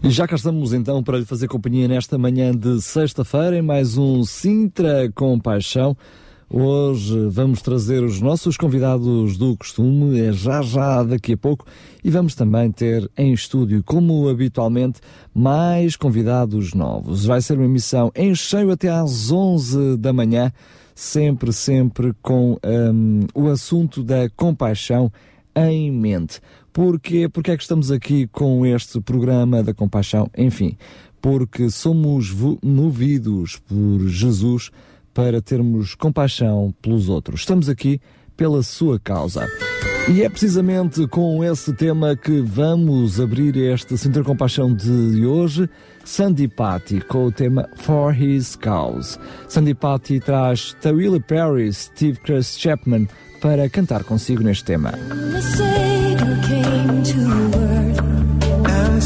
E já cá estamos então para lhe fazer companhia nesta manhã de sexta-feira em mais um Sintra com Paixão. Hoje vamos trazer os nossos convidados do costume, é já já daqui a pouco, e vamos também ter em estúdio, como habitualmente, mais convidados novos. Vai ser uma emissão em cheio até às 11 da manhã, sempre, sempre com hum, o assunto da compaixão em mente. Porquê? Porque é que estamos aqui com este programa da compaixão? Enfim, porque somos movidos por Jesus para termos compaixão pelos outros. Estamos aqui pela sua causa. E é precisamente com esse tema que vamos abrir este Sinter Compaixão de hoje, Sandy Patty, com o tema For His Cause. Sandy Patty traz Tawila Perry, Steve Chris Chapman para cantar consigo neste tema. The Savior came to earth and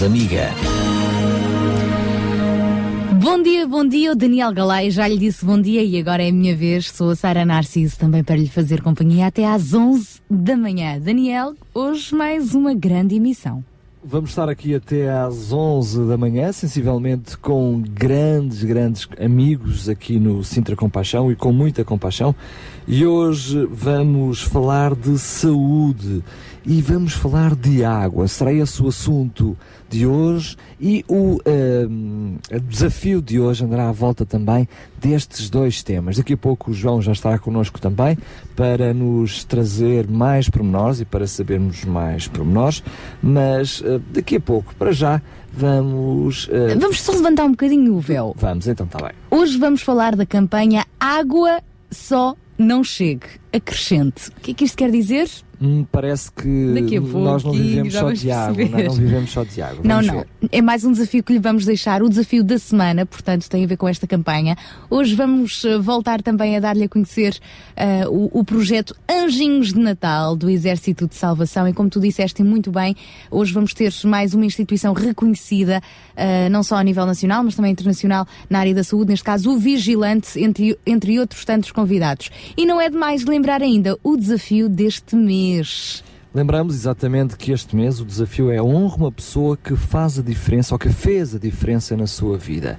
voz amiga. Bom dia, bom dia, o Daniel Galay já lhe disse bom dia e agora é a minha vez. Sou a Sara Narciso também para lhe fazer companhia até às 11 da manhã. Daniel, hoje mais uma grande emissão. Vamos estar aqui até às 11 da manhã, sensivelmente com grandes, grandes amigos aqui no Sintra Compaixão e com muita compaixão. E hoje vamos falar de saúde e vamos falar de água. Será esse o assunto de hoje e o ehm, desafio de hoje andará à volta também destes dois temas. Daqui a pouco o João já estará connosco também para nos trazer mais pormenores e para sabermos mais pormenores, mas eh, daqui a pouco, para já, vamos. eh, Vamos só levantar um bocadinho o véu. Vamos, então está bem. Hoje vamos falar da campanha Água Só Não Chegue. Acrescente. O que é que isto quer dizer? Hum, parece que Daqui a nós não pouquinho vivemos só de água, não, é? não vivemos só de água. Não, Vamos não. ver. É mais um desafio que lhe vamos deixar, o desafio da semana, portanto, tem a ver com esta campanha. Hoje vamos eh, voltar também a dar-lhe a conhecer eh, o, o projeto Anjinhos de Natal do Exército de Salvação. E como tu disseste muito bem, hoje vamos ter mais uma instituição reconhecida, eh, não só a nível nacional, mas também internacional na área da saúde, neste caso o Vigilante, entre, entre outros tantos convidados. E não é demais lembrar ainda o desafio deste mês. Lembramos exatamente que este mês o desafio é honra uma pessoa que faz a diferença ou que fez a diferença na sua vida.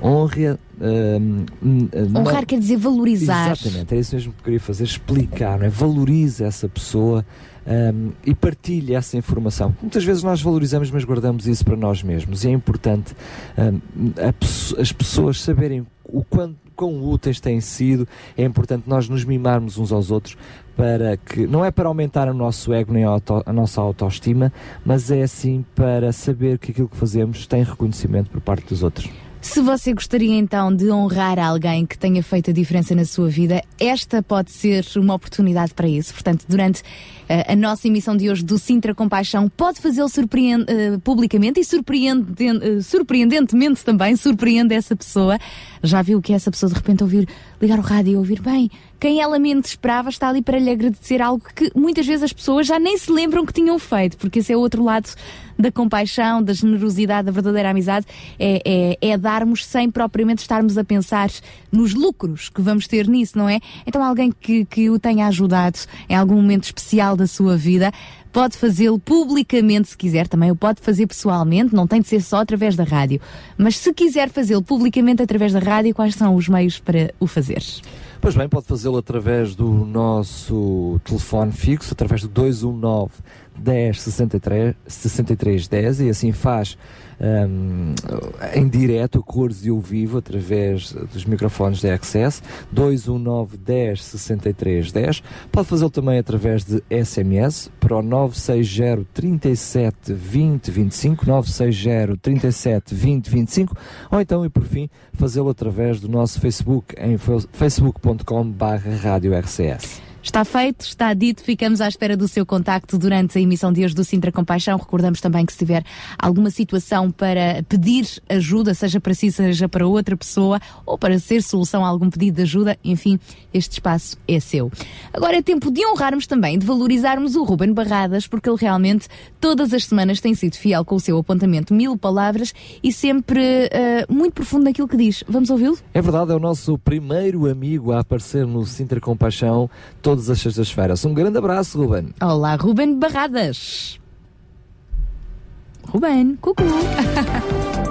Honre. hum, hum, não- Honrar quer dizer valorizar. Exatamente, era isso mesmo que eu queria fazer, explicar, não é? Valorize essa pessoa hum, e partilhe essa informação. Muitas vezes nós valorizamos, mas guardamos isso para nós mesmos. E é importante a as pessoas saberem o quanto quão úteis têm sido, é importante nós nos mimarmos uns aos outros para que, não é para aumentar o nosso ego nem a, auto- a nossa autoestima, mas é assim para saber que aquilo que fazemos tem reconhecimento por parte dos outros. Se você gostaria então de honrar alguém que tenha feito a diferença na sua vida, esta pode ser uma oportunidade para isso. Portanto, durante eh, a nossa emissão de hoje do Sintra Compaixão, pode fazê-lo eh, publicamente e surpreenden- eh, surpreendentemente também, surpreende essa pessoa. Já viu que essa pessoa de repente ouvir, ligar o rádio e ouvir bem, quem ela menos esperava está ali para lhe agradecer algo que muitas vezes as pessoas já nem se lembram que tinham feito, porque esse é o outro lado da compaixão, da generosidade, da verdadeira amizade, é, é, é darmos sem propriamente estarmos a pensar nos lucros que vamos ter nisso, não é? Então alguém que, que o tenha ajudado em algum momento especial da sua vida, pode fazê-lo publicamente se quiser, também o pode fazer pessoalmente, não tem de ser só através da rádio. Mas se quiser fazê-lo publicamente através da rádio, quais são os meios para o fazer? Pois bem, pode fazê-lo através do nosso telefone fixo, através do 219 10 63, 63 10 e assim faz hum, em direto, cores e ao vivo, através dos microfones da Access 219 10 63 10. Pode fazê-lo também através de SMS para o 960 37 20 25 960 37 20 25 ou então, e por fim, fazê-lo através do nosso Facebook em fe- facebook.com barra rádio RCS. Está feito, está dito, ficamos à espera do seu contacto durante a emissão de hoje do Sintra Compaixão. Recordamos também que se tiver alguma situação para pedir ajuda, seja para si, seja para outra pessoa, ou para ser solução a algum pedido de ajuda, enfim, este espaço é seu. Agora é tempo de honrarmos também, de valorizarmos o Ruben Barradas, porque ele realmente todas as semanas tem sido fiel com o seu apontamento mil palavras e sempre eh, muito profundo naquilo que diz. Vamos ouvi-lo? É verdade, é o nosso primeiro amigo a aparecer no Sintra Compaixão todas as sextas-feiras. Um grande abraço, Ruben. Olá, Ruben Barradas. Ruben, cucu.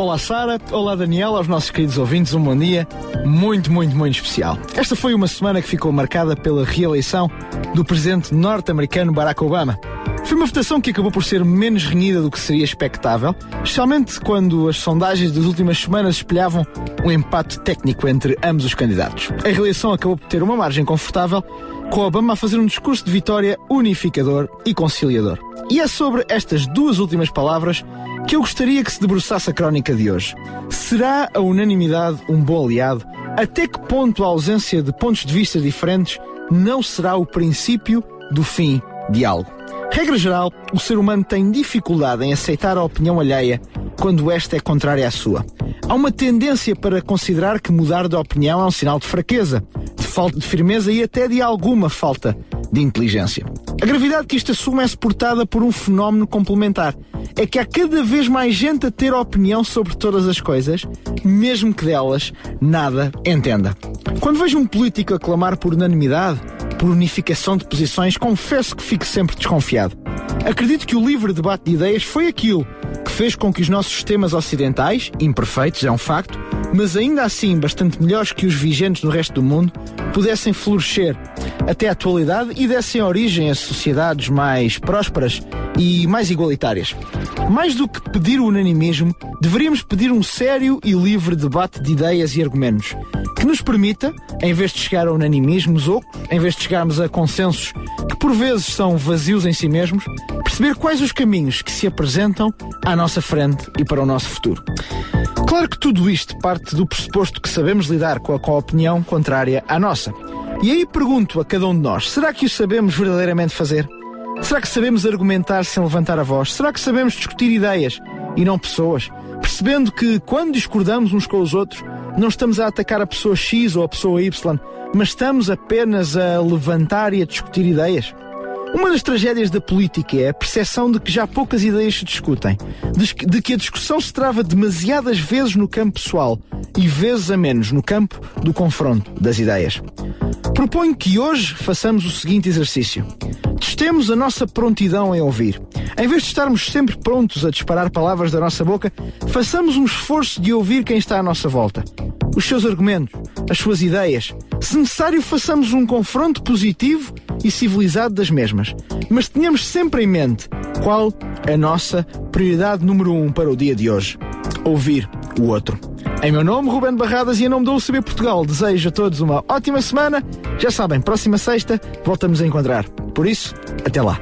Olá Sara, olá Daniel, aos nossos queridos ouvintes, um bom dia muito, muito, muito especial. Esta foi uma semana que ficou marcada pela reeleição do presidente norte-americano Barack Obama. Foi uma votação que acabou por ser menos renhida do que seria expectável, especialmente quando as sondagens das últimas semanas espelhavam um empate técnico entre ambos os candidatos. A reeleição acabou por ter uma margem confortável, com Obama a fazer um discurso de vitória unificador e conciliador. E é sobre estas duas últimas palavras que eu gostaria que se debruçasse a crónica de hoje. Será a unanimidade um bom aliado? Até que ponto a ausência de pontos de vista diferentes não será o princípio do fim de algo? Regra geral, o ser humano tem dificuldade em aceitar a opinião alheia quando esta é contrária à sua. Há uma tendência para considerar que mudar de opinião é um sinal de fraqueza, de falta de firmeza e até de alguma falta de inteligência. A gravidade que isto assume é suportada por um fenómeno complementar. É que há cada vez mais gente a ter opinião sobre todas as coisas, mesmo que delas nada entenda. Quando vejo um político a clamar por unanimidade, por unificação de posições, confesso que fico sempre desconfiado. Acredito que o livre debate de ideias foi aquilo que fez com que os nossos sistemas ocidentais, imperfeitos, é um facto, mas ainda assim bastante melhores que os vigentes no resto do mundo, pudessem florescer até a atualidade e dessem origem a sociedades mais prósperas e mais igualitárias. Mais do que pedir o unanimismo, deveríamos pedir um sério e livre debate de ideias e argumentos que nos permita, em vez de chegar a unanimismos ou, em vez de chegarmos a consensos que por vezes são vazios em si mesmos, perceber quais os caminhos que se apresentam à nossa frente e para o nosso futuro. Claro que tudo isto parte do pressuposto que sabemos lidar com a, com a opinião contrária à nossa. E aí pergunto a cada um de nós: será que o sabemos verdadeiramente fazer? Será que sabemos argumentar sem levantar a voz? Será que sabemos discutir ideias e não pessoas? Percebendo que quando discordamos uns com os outros, não estamos a atacar a pessoa X ou a pessoa Y, mas estamos apenas a levantar e a discutir ideias? Uma das tragédias da política é a percepção de que já poucas ideias se discutem, de que a discussão se trava demasiadas vezes no campo pessoal e vezes a menos no campo do confronto das ideias. Proponho que hoje façamos o seguinte exercício. Testemos a nossa prontidão em ouvir. Em vez de estarmos sempre prontos a disparar palavras da nossa boca, façamos um esforço de ouvir quem está à nossa volta. Os seus argumentos, as suas ideias. Se necessário, façamos um confronto positivo e civilizado das mesmas. Mas tenhamos sempre em mente qual a nossa prioridade número um para o dia de hoje: ouvir o outro. Em meu nome, Ruben Barradas, e em nome do UCB Portugal, desejo a todos uma ótima semana. Já sabem, próxima sexta voltamos a encontrar. Por isso, até lá.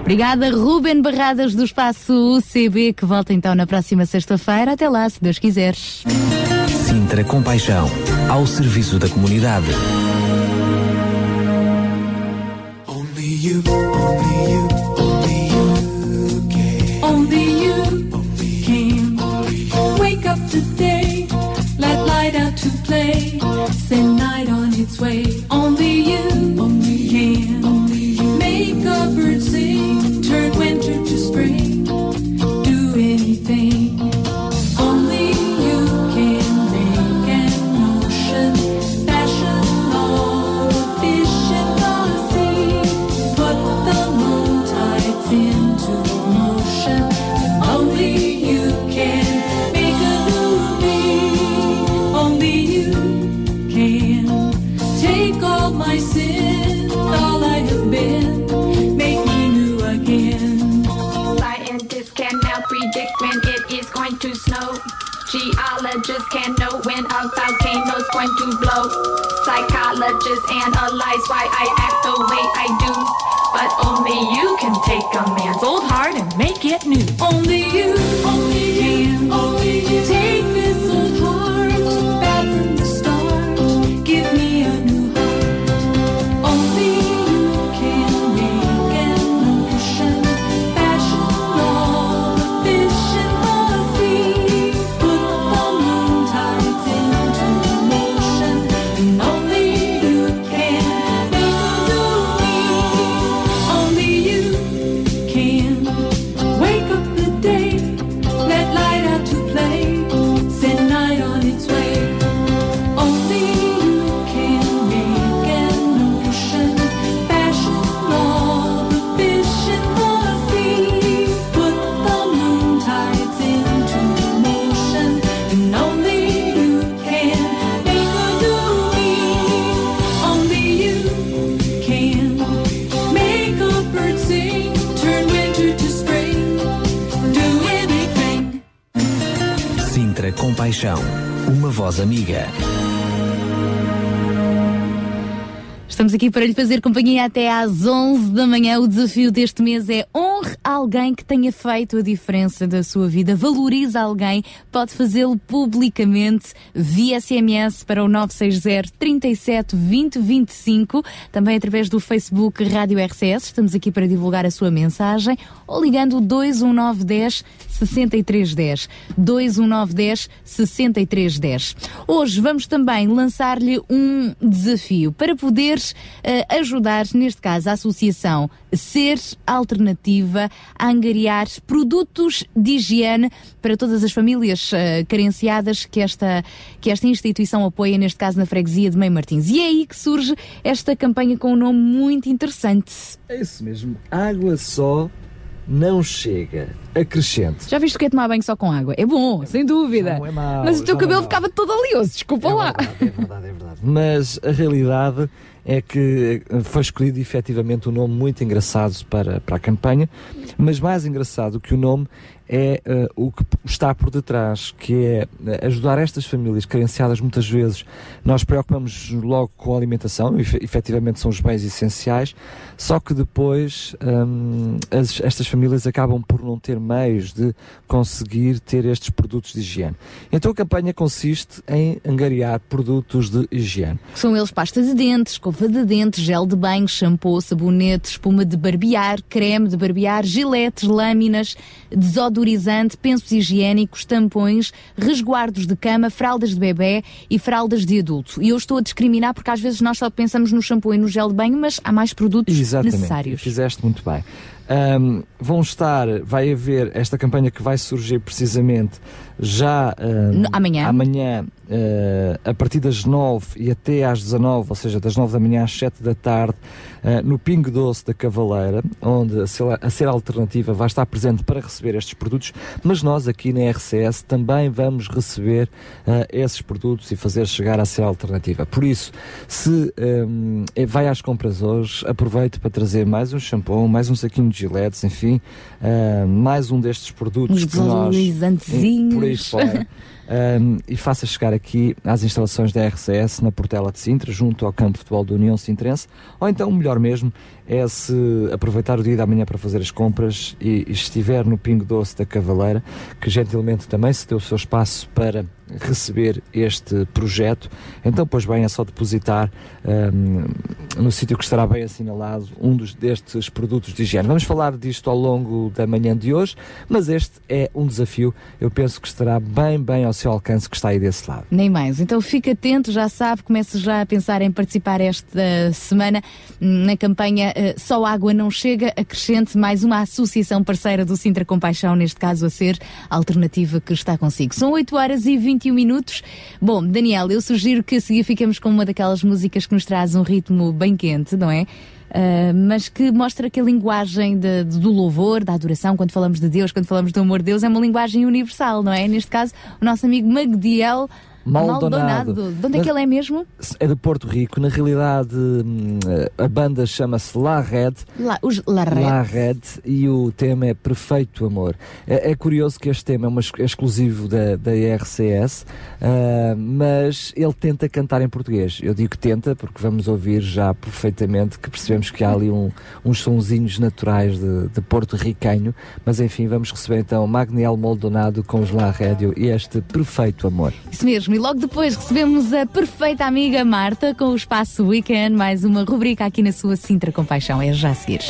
Obrigada, Ruben Barradas, do Espaço UCB, que volta então na próxima sexta-feira. Até lá, se Deus quiseres. Sintra Compaixão, ao serviço da comunidade. Only you, only you, only you can. Only you wake up today, let light out to play, send night on its way. Geologists can't know when a volcano's going to blow. Psychologists analyze why I act the way I do. But only you can take a man's old heart and make it new. Only you, only Compaixão, uma voz amiga. Estamos aqui para lhe fazer companhia até às 11 da manhã. O desafio deste mês é honre alguém que tenha feito a diferença da sua vida. Valorize alguém. Pode fazê-lo publicamente via SMS para o 960 37 20 25. Também através do Facebook Rádio RCS. Estamos aqui para divulgar a sua mensagem. Ou ligando o 21910 6310. 21910 6310. Hoje vamos também lançar-lhe um desafio para poder eh, ajudar, neste caso, a Associação Ser Alternativa a angariar produtos de higiene para todas as famílias eh, carenciadas que esta, que esta instituição apoia, neste caso na freguesia de Meio Martins. E é aí que surge esta campanha com um nome muito interessante. É isso mesmo. Água só não chega. Acrescente. Já viste o que é tomar banho só com água? É bom, sem dúvida. Não é mau, Mas o teu cabelo é mau. ficava todo oleoso, desculpa É lá. verdade, é verdade, é verdade. Mas a realidade é que foi escolhido efetivamente um nome muito engraçado para, para a campanha, mas mais engraçado que o nome é eh, o que está por detrás, que é eh, ajudar estas famílias carenciadas muitas vezes. Nós preocupamos logo com a alimentação, e efe- efetivamente são os bens essenciais, só que depois hum, as- estas famílias acabam por não ter meios de conseguir ter estes produtos de higiene. Então a campanha consiste em angariar produtos de higiene. São eles pasta de dentes, escova de dentes, gel de banho, shampoo, sabonete, espuma de barbear, creme de barbear, giletes, lâminas, desodorizante, pensos higiênicos, tampões, resguardos de cama, fraldas de bebê e fraldas de adulto. E eu estou a discriminar porque às vezes nós só pensamos no shampoo e no gel de banho, mas há mais produtos Exatamente, necessários. fizeste muito bem. Ahm, vão estar, vai haver esta campanha que vai surgir precisamente já No- amanhã. amanhã ah, a partir das 9 e até às 19, ou seja, das 9 da manhã às 7 da tarde, no Pingo Doce da Cavaleira, onde a ser, alternativa vai estar presente para receber estes produtos, mas nós aqui na RCS também vamos receber ah, esses produtos e fazer chegar a ser alternativa. Por isso, se ahm, eh, vai às compras hoje, aproveite para trazer mais um shampoo, mais um saquinho de giletes, enfim, ah, mais um destes produtos Uns que nós por aí fora. Um, e faça chegar aqui às instalações da RCS na Portela de Sintra, junto ao campo de futebol da União Sintrense, ou então, melhor mesmo, é se aproveitar o dia da manhã para fazer as compras e, estiver no Pingo Doce da Cavaleira, que gentilmente também se deu o seu espaço para receber este projeto, então, pois bem, é só depositar um, no sítio que estará bem assinalado um dos, destes produtos de higiene. Vamos falar disto ao longo da manhã de hoje, mas este é um desafio, eu penso que estará bem, bem ao seu alcance, que está aí desse lado. Nem mais. Então fica atento, já sabe, comece já a pensar em participar esta semana hum, na campanha eh, Só Água Não Chega, acrescente mais uma associação parceira do Sintra Compaixão, neste caso a ser a alternativa que está consigo. São 8 horas e 21 minutos. Bom, Daniel, eu sugiro que a seguir fiquemos com uma daquelas músicas que nos traz um ritmo bem quente, não é? Uh, mas que mostra que a linguagem de- de- do louvor, da adoração, quando falamos de Deus, quando falamos do amor de Deus, é uma linguagem universal, não é? Neste caso, o nosso amigo Magdiel Maldonado. De onde é que ele é mesmo? É de Porto Rico, na realidade hum, a banda chama-se La Red, Lá, os Larret. La Red e o tema é Perfeito Amor. É, é curioso que este tema é, uma, é exclusivo da, da RCS, ah, mas ele tenta cantar em português. Eu digo que tenta porque vamos ouvir já perfeitamente que percebemos que há ali um- uns sonzinhos naturais de, de Porto Ricanho, mas enfim, vamos receber então Magniel Maldonado com os La Rédio e este Perfeito Amor. Isso mesmo. E logo depois recebemos a perfeita amiga Marta com o Espaço Weekend, mais uma rubrica aqui na sua Sintra Compaixão. É já a seguir.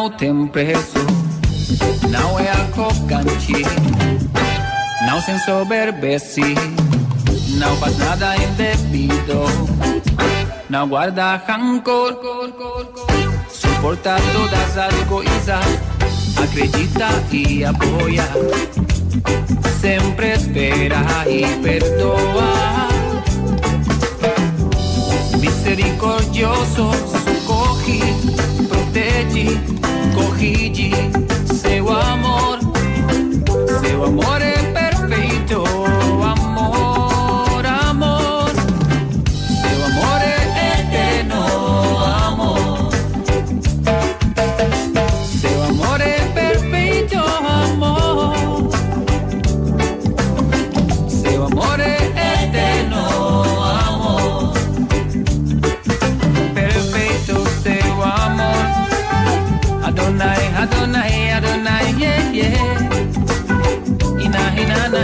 Amor não tem preço, não é arrogante, não se ensoberbece, não faz nada indevido, não guarda rancor, suporta todas as coisas, acredita e apoia, sempre espera e perdoa. Misericordioso, socorre, protege, corrige seu amor. Seu amor é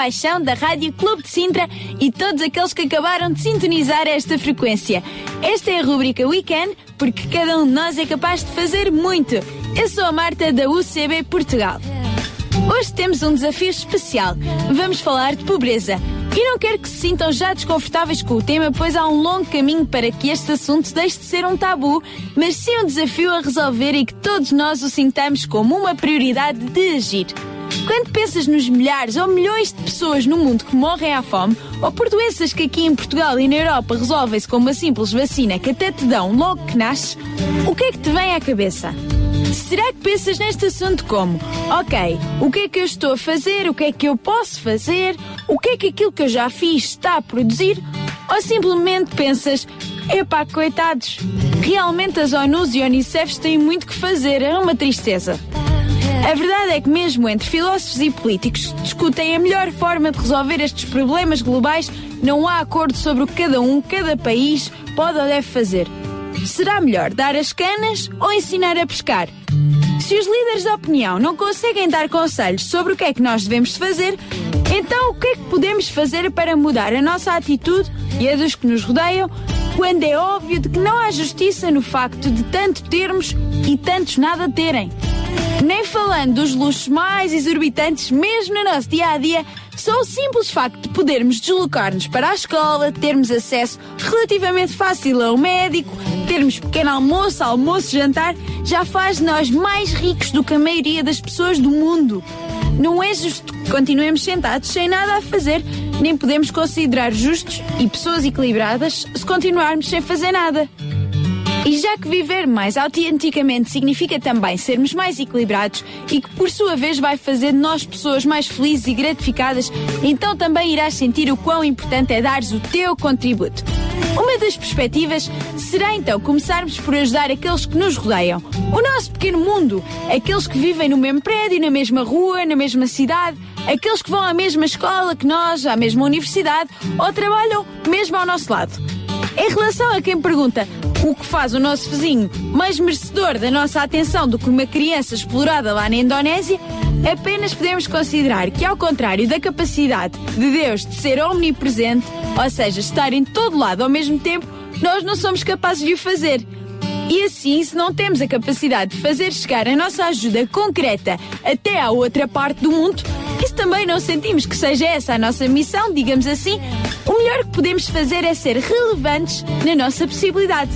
Compaixão da Rádio Clube de Sintra e todos aqueles que acabaram de sintonizar esta frequência. Esta é a rubrica Weekend, porque cada um de nós é capaz de fazer muito. Eu sou a Marta da UCB Portugal. Hoje temos um desafio especial. Vamos falar de pobreza. E não quero que se sintam já desconfortáveis com o tema, pois há um longo caminho para que este assunto deixe de ser um tabu, mas sim um desafio a resolver e que todos nós o sintamos como uma prioridade de agir. Quando pensas nos milhares ou milhões de pessoas no mundo que morrem à fome, ou por doenças que aqui em Portugal e na Europa resolvem-se com uma simples vacina que até te dão logo que nasces, o que é que te vem à cabeça? Será que pensas neste assunto como, ok, o que é que eu estou a fazer, o que é que eu posso fazer, o que é que aquilo que eu já fiz está a produzir? Ou simplesmente pensas, epá, coitados, realmente as ONUs e Unicefs têm muito que fazer, é uma tristeza. A verdade é que mesmo entre filósofos e políticos discutem a melhor forma de resolver estes problemas globais, não há acordo sobre o que cada um, cada país pode ou deve fazer. Será melhor dar as canas ou ensinar a pescar? Se os líderes da opinião não conseguem dar conselhos sobre o que é que nós devemos fazer, então o que é que podemos fazer para mudar a nossa atitude e a dos que nos rodeiam, quando é óbvio de que não há justiça no facto de tanto termos e tantos nada terem? Nem falando dos luxos mais exorbitantes, mesmo no nosso dia a dia, só o simples facto de podermos deslocar-nos para a escola, termos acesso relativamente fácil a um médico, termos pequeno almoço, almoço, jantar, já faz de nós mais ricos do que a maioria das pessoas do mundo. Não é justo que continuemos sentados sem nada a fazer, nem podemos considerar justos e pessoas equilibradas se continuarmos sem fazer nada. E já que viver mais autenticamente significa também sermos mais equilibrados e que por sua vez vai fazer de nós pessoas mais felizes e gratificadas, então também irás sentir o quão importante é dares o teu contributo. Uma das perspectivas será então começarmos por ajudar aqueles que nos rodeiam. O nosso pequeno mundo, aqueles que vivem no mesmo prédio, na mesma rua, na mesma cidade, aqueles que vão à mesma escola que nós, à mesma universidade ou trabalham mesmo ao nosso lado. Em relação a quem pergunta o que faz o nosso vizinho mais merecedor da nossa atenção do que uma criança explorada lá na Indonésia, apenas podemos considerar que, ao contrário da capacidade de Deus de ser omnipresente, ou seja, estar em todo lado ao mesmo tempo, nós não somos capazes de o fazer. E assim, se não temos a capacidade de fazer chegar a nossa ajuda concreta até à outra parte do mundo, se também não sentimos que seja essa a nossa missão, digamos assim, o melhor que podemos fazer é ser relevantes na nossa possibilidade.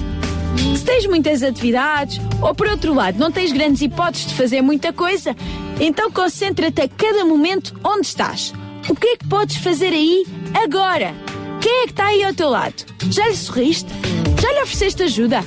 Se tens muitas atividades, ou por outro lado, não tens grandes hipóteses de fazer muita coisa, então concentra-te a cada momento onde estás. O que é que podes fazer aí agora? Quem é que está aí ao teu lado? Já lhe sorriste? Já lhe ofereceste ajuda?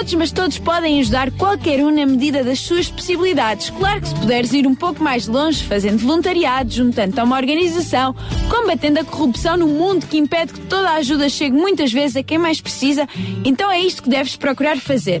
Todos, mas todos podem ajudar qualquer um na medida das suas possibilidades. Claro que se puderes ir um pouco mais longe, fazendo voluntariado, juntando a uma organização, combatendo a corrupção no mundo que impede que toda a ajuda chegue muitas vezes a quem mais precisa, então é isto que deves procurar fazer.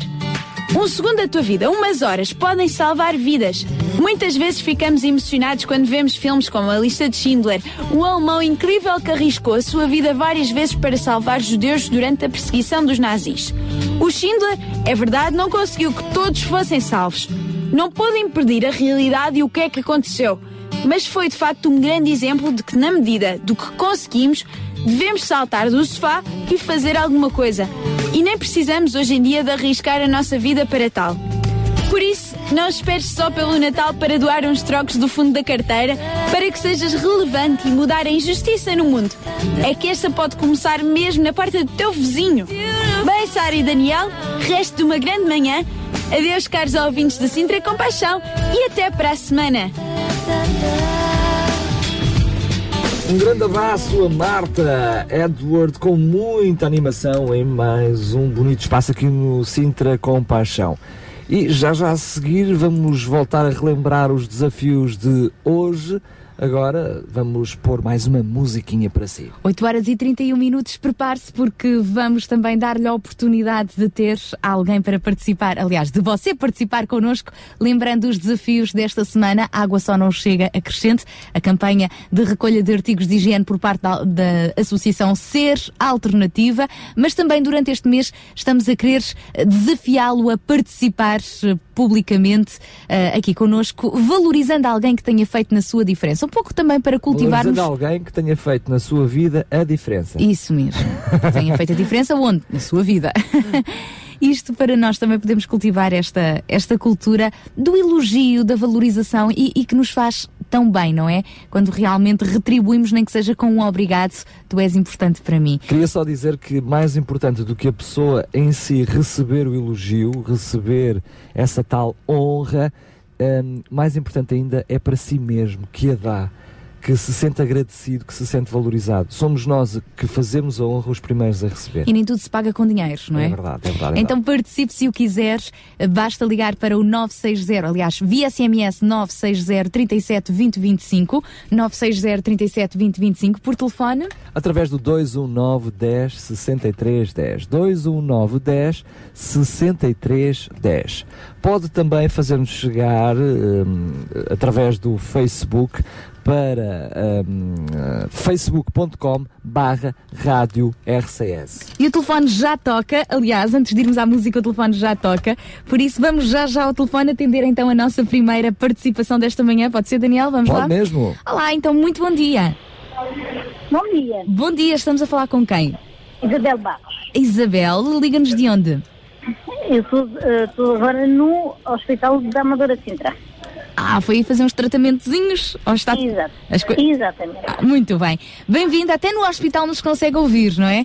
Um segundo da tua vida, umas horas, podem salvar vidas. Muitas vezes ficamos emocionados quando vemos filmes como A Lista de Schindler, o alemão incrível que arriscou a sua vida várias vezes para salvar judeus durante a perseguição dos nazis. O Schindler, é verdade, não conseguiu que todos fossem salvos. Não pôde impedir a realidade e o que é que aconteceu. Mas foi de facto um grande exemplo de que, na medida do que conseguimos, devemos saltar do sofá e fazer alguma coisa. E nem precisamos hoje em dia de arriscar a nossa vida para tal. Por isso, não esperes só pelo Natal para doar uns trocos do fundo da carteira para que sejas relevante e mudar a injustiça no mundo. É que esta pode começar mesmo na porta do teu vizinho. Bem, Sara e Daniel, resto de uma grande manhã. Adeus, caros ouvintes da Sintra Compaixão e até para a semana. Um grande abraço a Marta Edward com muita animação em mais um bonito espaço aqui no Sintra com Paixão. E já já a seguir vamos voltar a relembrar os desafios de hoje. Agora vamos pôr mais uma musiquinha para si. 8 horas e 31 minutos, prepare-se porque vamos também dar-lhe a oportunidade de ter alguém para participar, aliás, de você participar connosco, lembrando os desafios desta semana. Água só não chega a crescente, a campanha de recolha de artigos de higiene por parte da, da Associação Ser Alternativa, mas também durante este mês estamos a querer eh, desafiá-lo a participar eh, publicamente eh, aqui connosco, valorizando alguém que tenha feito na sua diferença. Um pouco também para cultivarmos. Valorizando alguém que tenha feito na sua vida a diferença. Isso mesmo. Tenha feito a diferença onde? Na sua vida. Isto para nós também podemos cultivar esta, esta cultura do elogio, da valorização e, e que nos faz tão bem, não é? Quando realmente retribuímos, nem que seja com um obrigado, tu és importante para mim. Queria só dizer que mais importante do que a pessoa em si receber o elogio, receber essa tal honra, hum, mais importante ainda é para si mesmo que a dá, que se sente agradecido, que se sente valorizado. Somos nós que fazemos a honra os primeiros a receber. E nem tudo se paga com dinheiro, não é? É verdade, é verdade. é Então participe se o quiser, basta ligar para o 960, aliás, via SMS 960 37 20 25, 960 37 20 25 por telefone. através do 219 10 63 10. 219 10 63 10. Pode também fazer-nos chegar hum, através do Facebook para eh, facebook.com barra rádio RCS. E o telefone já toca, aliás, antes de irmos à música, o telefone já toca. Por isso, vamos já já ao telefone atender então a nossa primeira participação desta manhã. Pode ser, Daniel? Vamos lá? Pode mesmo. Olá, então, muito bom dia. Bom dia, Bom dia, estamos a falar com quem? Isabel Barros. Isabel, liga-nos de onde? Eu estou agora no Hospital da Amadora Sintra. Ah, foi aí fazer uns tratamentozinhos? Ou está... Co- Exatamente. Ah, muito bem. Bem-vinda, até no hospital nos consegue ouvir, não é?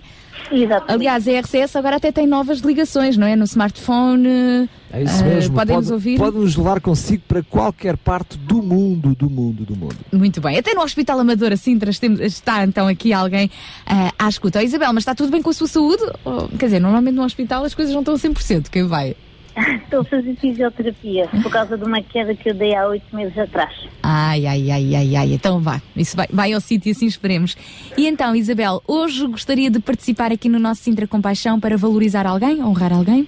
Exatamente. Aliás, a RCS agora até tem novas ligações, não é? No smartphone. É isso mesmo. Podem nos ouvir? pode nos levar consigo para qualquer parte do mundo, do mundo, do mundo. Muito bem. Até no Hospital Amadora Sintra está então aqui alguém ah, à escuta. Oh, Isabel, mas está tudo bem com a sua saúde? Oh, quer dizer, normalmente no hospital as coisas não estão a 100%. Quem vai? Estou a fazer fisioterapia por causa de uma queda que eu dei há oito meses atrás. Ai, ai, ai, ai, ai. Então vá. Isso vai, vai ao sítio assim esperemos. E então, Isabel, hoje gostaria de participar aqui no nosso Sintra Compaixão para valorizar alguém, honrar alguém?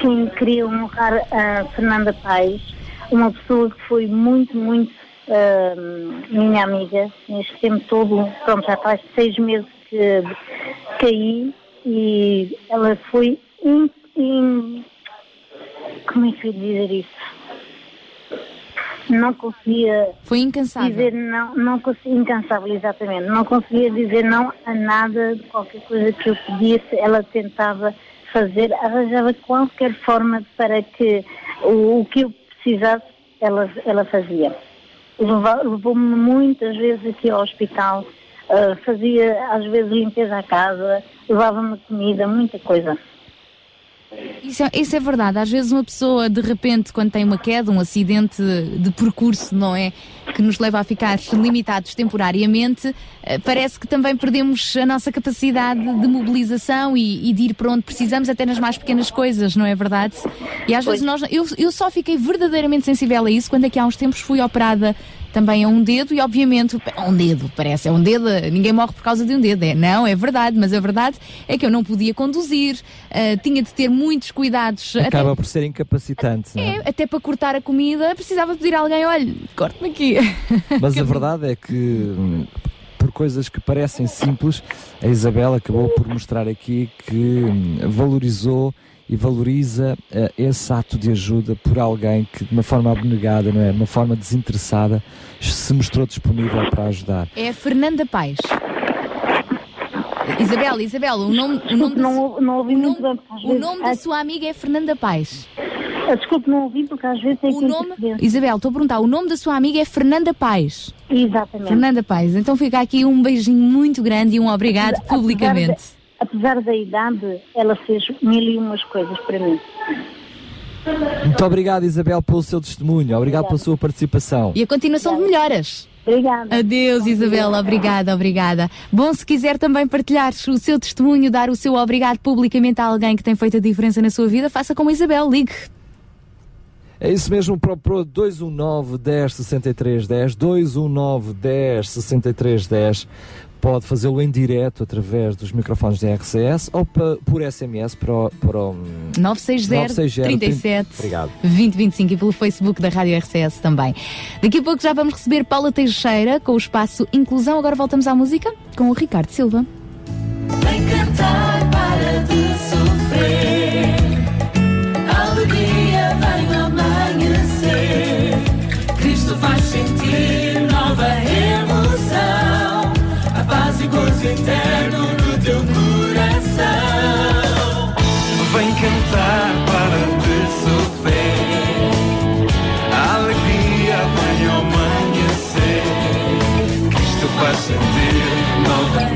Sim, queria honrar a Fernanda Paes, uma pessoa que foi muito, muito ahm, minha amiga neste tempo todo. Pronto, já faz seis meses que caí e ela foi in, in- como é que eu ia dizer isso? Não conseguia Foi incansável. dizer não, não conseguia, incansável, exatamente. Não conseguia dizer não a nada, de qualquer coisa que eu pedisse, ela tentava fazer, arranjava qualquer forma para que o, o que eu precisasse, ela, ela fazia. Levou-me muitas vezes aqui ao hospital, ah, fazia às vezes limpeza à casa, levava-me comida, muita coisa. Isso é, isso é verdade. Às vezes uma pessoa, de repente, quando tem uma queda, um acidente de percurso, não é? Que nos leva a ficar limitados temporariamente, eh, parece que também perdemos a nossa capacidade de mobilização e, e de ir para onde precisamos, até nas mais pequenas coisas, não é verdade? E às vezes nós. Eu, eu só fiquei verdadeiramente sensível a isso quando aqui há uns tempos fui operada também é um dedo e obviamente é um dedo, parece, é um dedo, ninguém morre por causa de um dedo, é, não, é verdade, mas a verdade é que eu não podia conduzir, ah, tinha de ter muitos cuidados, Acaba até, por ser incapacitante, não é? até para cortar a comida precisava pedir a alguém, olha, corte-me aqui. Mas a verdade é que, por coisas que parecem simples, a Isabel acabou por mostrar aqui que hum, valorizou e valoriza eh, esse ato de ajuda por alguém que, de uma forma abnegada, não é? de uma forma desinteressada, se mostrou disponível para ajudar. É a Fernanda Paz. Isabel, Isabel, o nome, o nome, da, Não, não ouvi bem. porque às o nome da sua amiga é Fernanda Paz. ah, Desculpe, não ouvi porque às vezes tem O nome. Isabel, estou a perguntar, o nome da sua amiga é Fernanda Paz. Exatamente. Fernanda Paz, então fica aqui um beijinho muito grande e um obrigado Apesar publicamente. Apesar da idade, ela fez mil e umas coisas para mim. Muito obrigado, Isabel, pelo seu testemunho. Obrigado pela sua participação. E a continuação de melhoras. Obrigada. Adeus, Isabela. Obrigada, obrigada. Bom, se quiser também partilhar o seu testemunho, dar o seu obrigado publicamente a alguém que tem feito a diferença na sua vida, faça como a Isabel. Ligue. É isso mesmo, para o Pro 219 10 63 10, 219 10 63 10. Pode fazê-lo em direto através dos microfones da RCS ou por SMS para o. Para o hum, 960 37 Obrigado. 2025 e pelo Facebook da Rádio RCS também. Daqui a pouco já vamos receber Paula Teixeira com o espaço Inclusão. Agora voltamos à música com o Ricardo Silva. Vem cantar para de sofrer.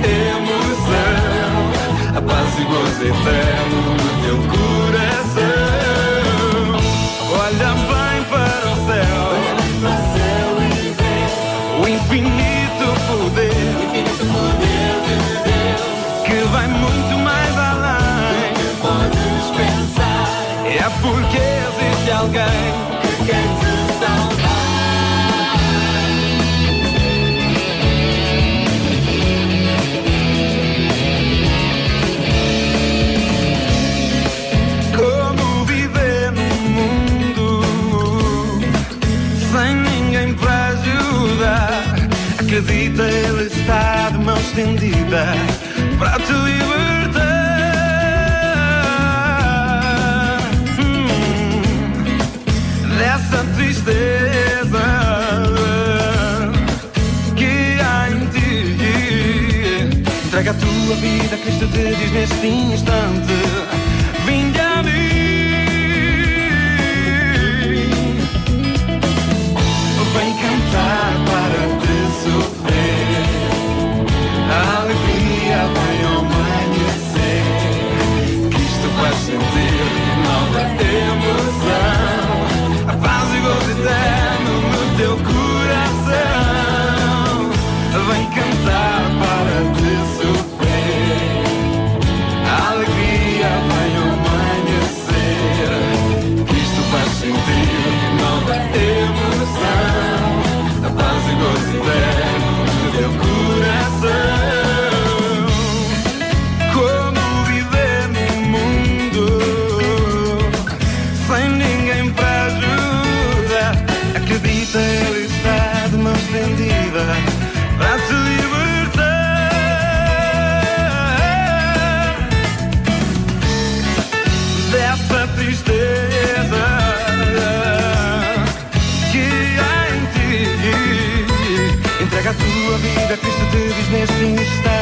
Emoção. A paz e gozo eterno no teu coração. Olha bem para o céu. O infinito poder. Que vai muito estendida para te libertar. Hum, dessa tristeza que há em ti. Entrega a tua vida, Cristo te diz neste instante: Neste instante: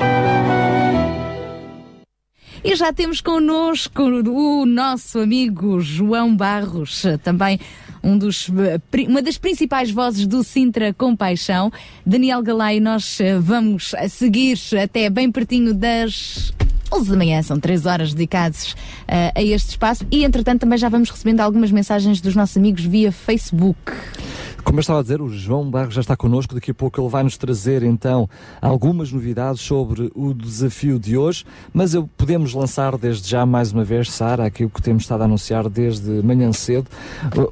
já temos connosco o nosso amigo João Barros, também um dos, eh, uma das principais vozes do Sintra Compaixão. Daniel Galay, nós eh, vamos seguir até bem pertinho das 11 da manhã, são 3 horas dedicadas eh, a este espaço e entretanto também já vamos recebendo algumas mensagens dos nossos amigos via Facebook. Como eu estava a dizer, o João Barros já está connosco. Daqui a pouco ele vai nos trazer então algumas novidades sobre o desafio de hoje. Mas eu podemos lançar desde já mais uma vez, Sara, aquilo que temos estado a anunciar desde manhã cedo.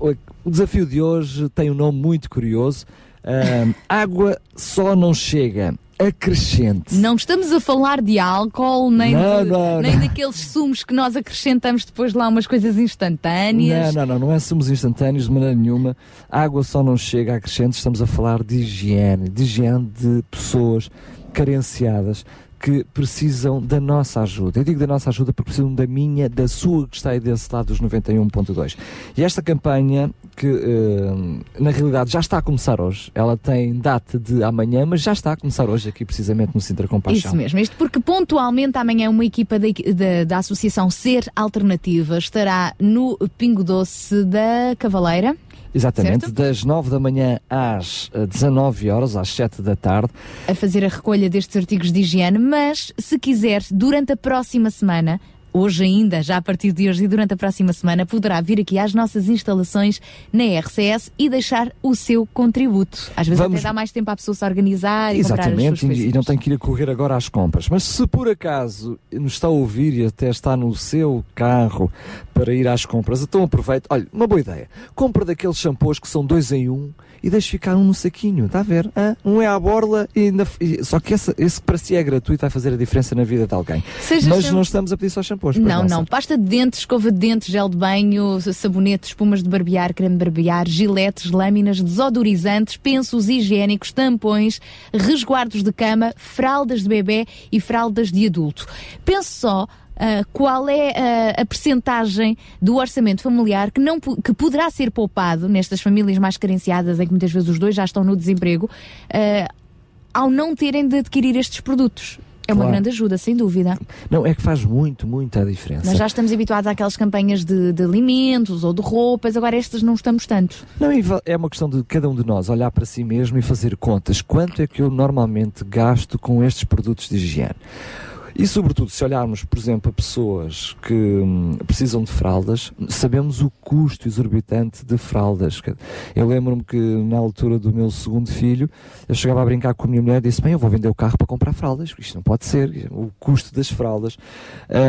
O, o- desafio de hoje tem um nome muito curioso. Ahm, água só não chega, acrescente. Não estamos a falar de álcool, nem, Não, de- não, nem não. daqueles sumos que nós acrescentamos depois lá umas coisas instantâneas. Não, não, não, não é somos instantâneos de maneira nenhuma. A água só não chega a crescente, estamos a falar de higiene, de higiene de pessoas carenciadas que precisam da nossa ajuda. Eu digo da nossa ajuda porque precisam da minha, da sua, que está aí desse lado dos 91.2. E esta campanha, que eh, na realidade já está a começar hoje, ela tem data de amanhã, mas já está a começar hoje aqui precisamente no Sintra Compaixão. Isso mesmo, isto porque pontualmente amanhã uma equipa da, da, da Associação Ser Alternativa estará no Pingo Doce da Cavaleira. Exatamente, Certo? das 9 da manhã às eh, 19 horas, às 7 da tarde. a fazer a recolha destes artigos de higiene, mas se quiser, durante a próxima semana, hoje ainda, já a partir de hoje e durante a próxima semana, poderá vir aqui às nossas instalações na RCS e deixar o seu contributo. Às vezes Vamos- até dá mais tempo à pessoa se organizar e Exatamente, e, e não tem que ir a correr agora às compras. Mas se por acaso nos está a ouvir e até está no seu carro para ir às compras, então aproveite. Olha, uma boa ideia. Compra daqueles shampoos que são dois em um e deixe ficar um no saquinho. Está a ver? Hã? Um é à borla e ainda. só que esse, esse para si é gratuito vai fazer a diferença na vida de alguém. Seja Mas não estamos a pedir só shampoos. Pois Não, não. Sara? Pasta de dentes, escova de dentes, gel de banho, sabonete, espumas de barbear, creme de barbear, giletes, lâminas, desodorizantes, pensos higiênicos, tampões, resguardos de cama, fraldas de bebê e fraldas de adulto. Pense só. ah, qual é ah, a percentagem do orçamento familiar que, não, que poderá ser poupado nestas famílias mais carenciadas, em que muitas vezes os dois já estão no desemprego, ah, ao não terem de adquirir estes produtos? É uma Claro. grande ajuda, sem dúvida. Não, é que faz muito, muita diferença. Nós já estamos habituados àquelas campanhas de, de alimentos ou de roupas, agora estas não estamos tanto. Não, é uma questão de cada um de nós olhar para si mesmo e fazer contas. Quanto é que eu normalmente gasto com estes produtos de higiene? E, sobretudo, se olharmos, por exemplo, a pessoas que hum, precisam de fraldas, sabemos o custo exorbitante de fraldas. Eu lembro-me que, na altura do meu segundo filho, eu chegava a brincar com a minha mulher e disse: Bem, eu vou vender o carro para comprar fraldas. Isto não pode ser. O custo das fraldas.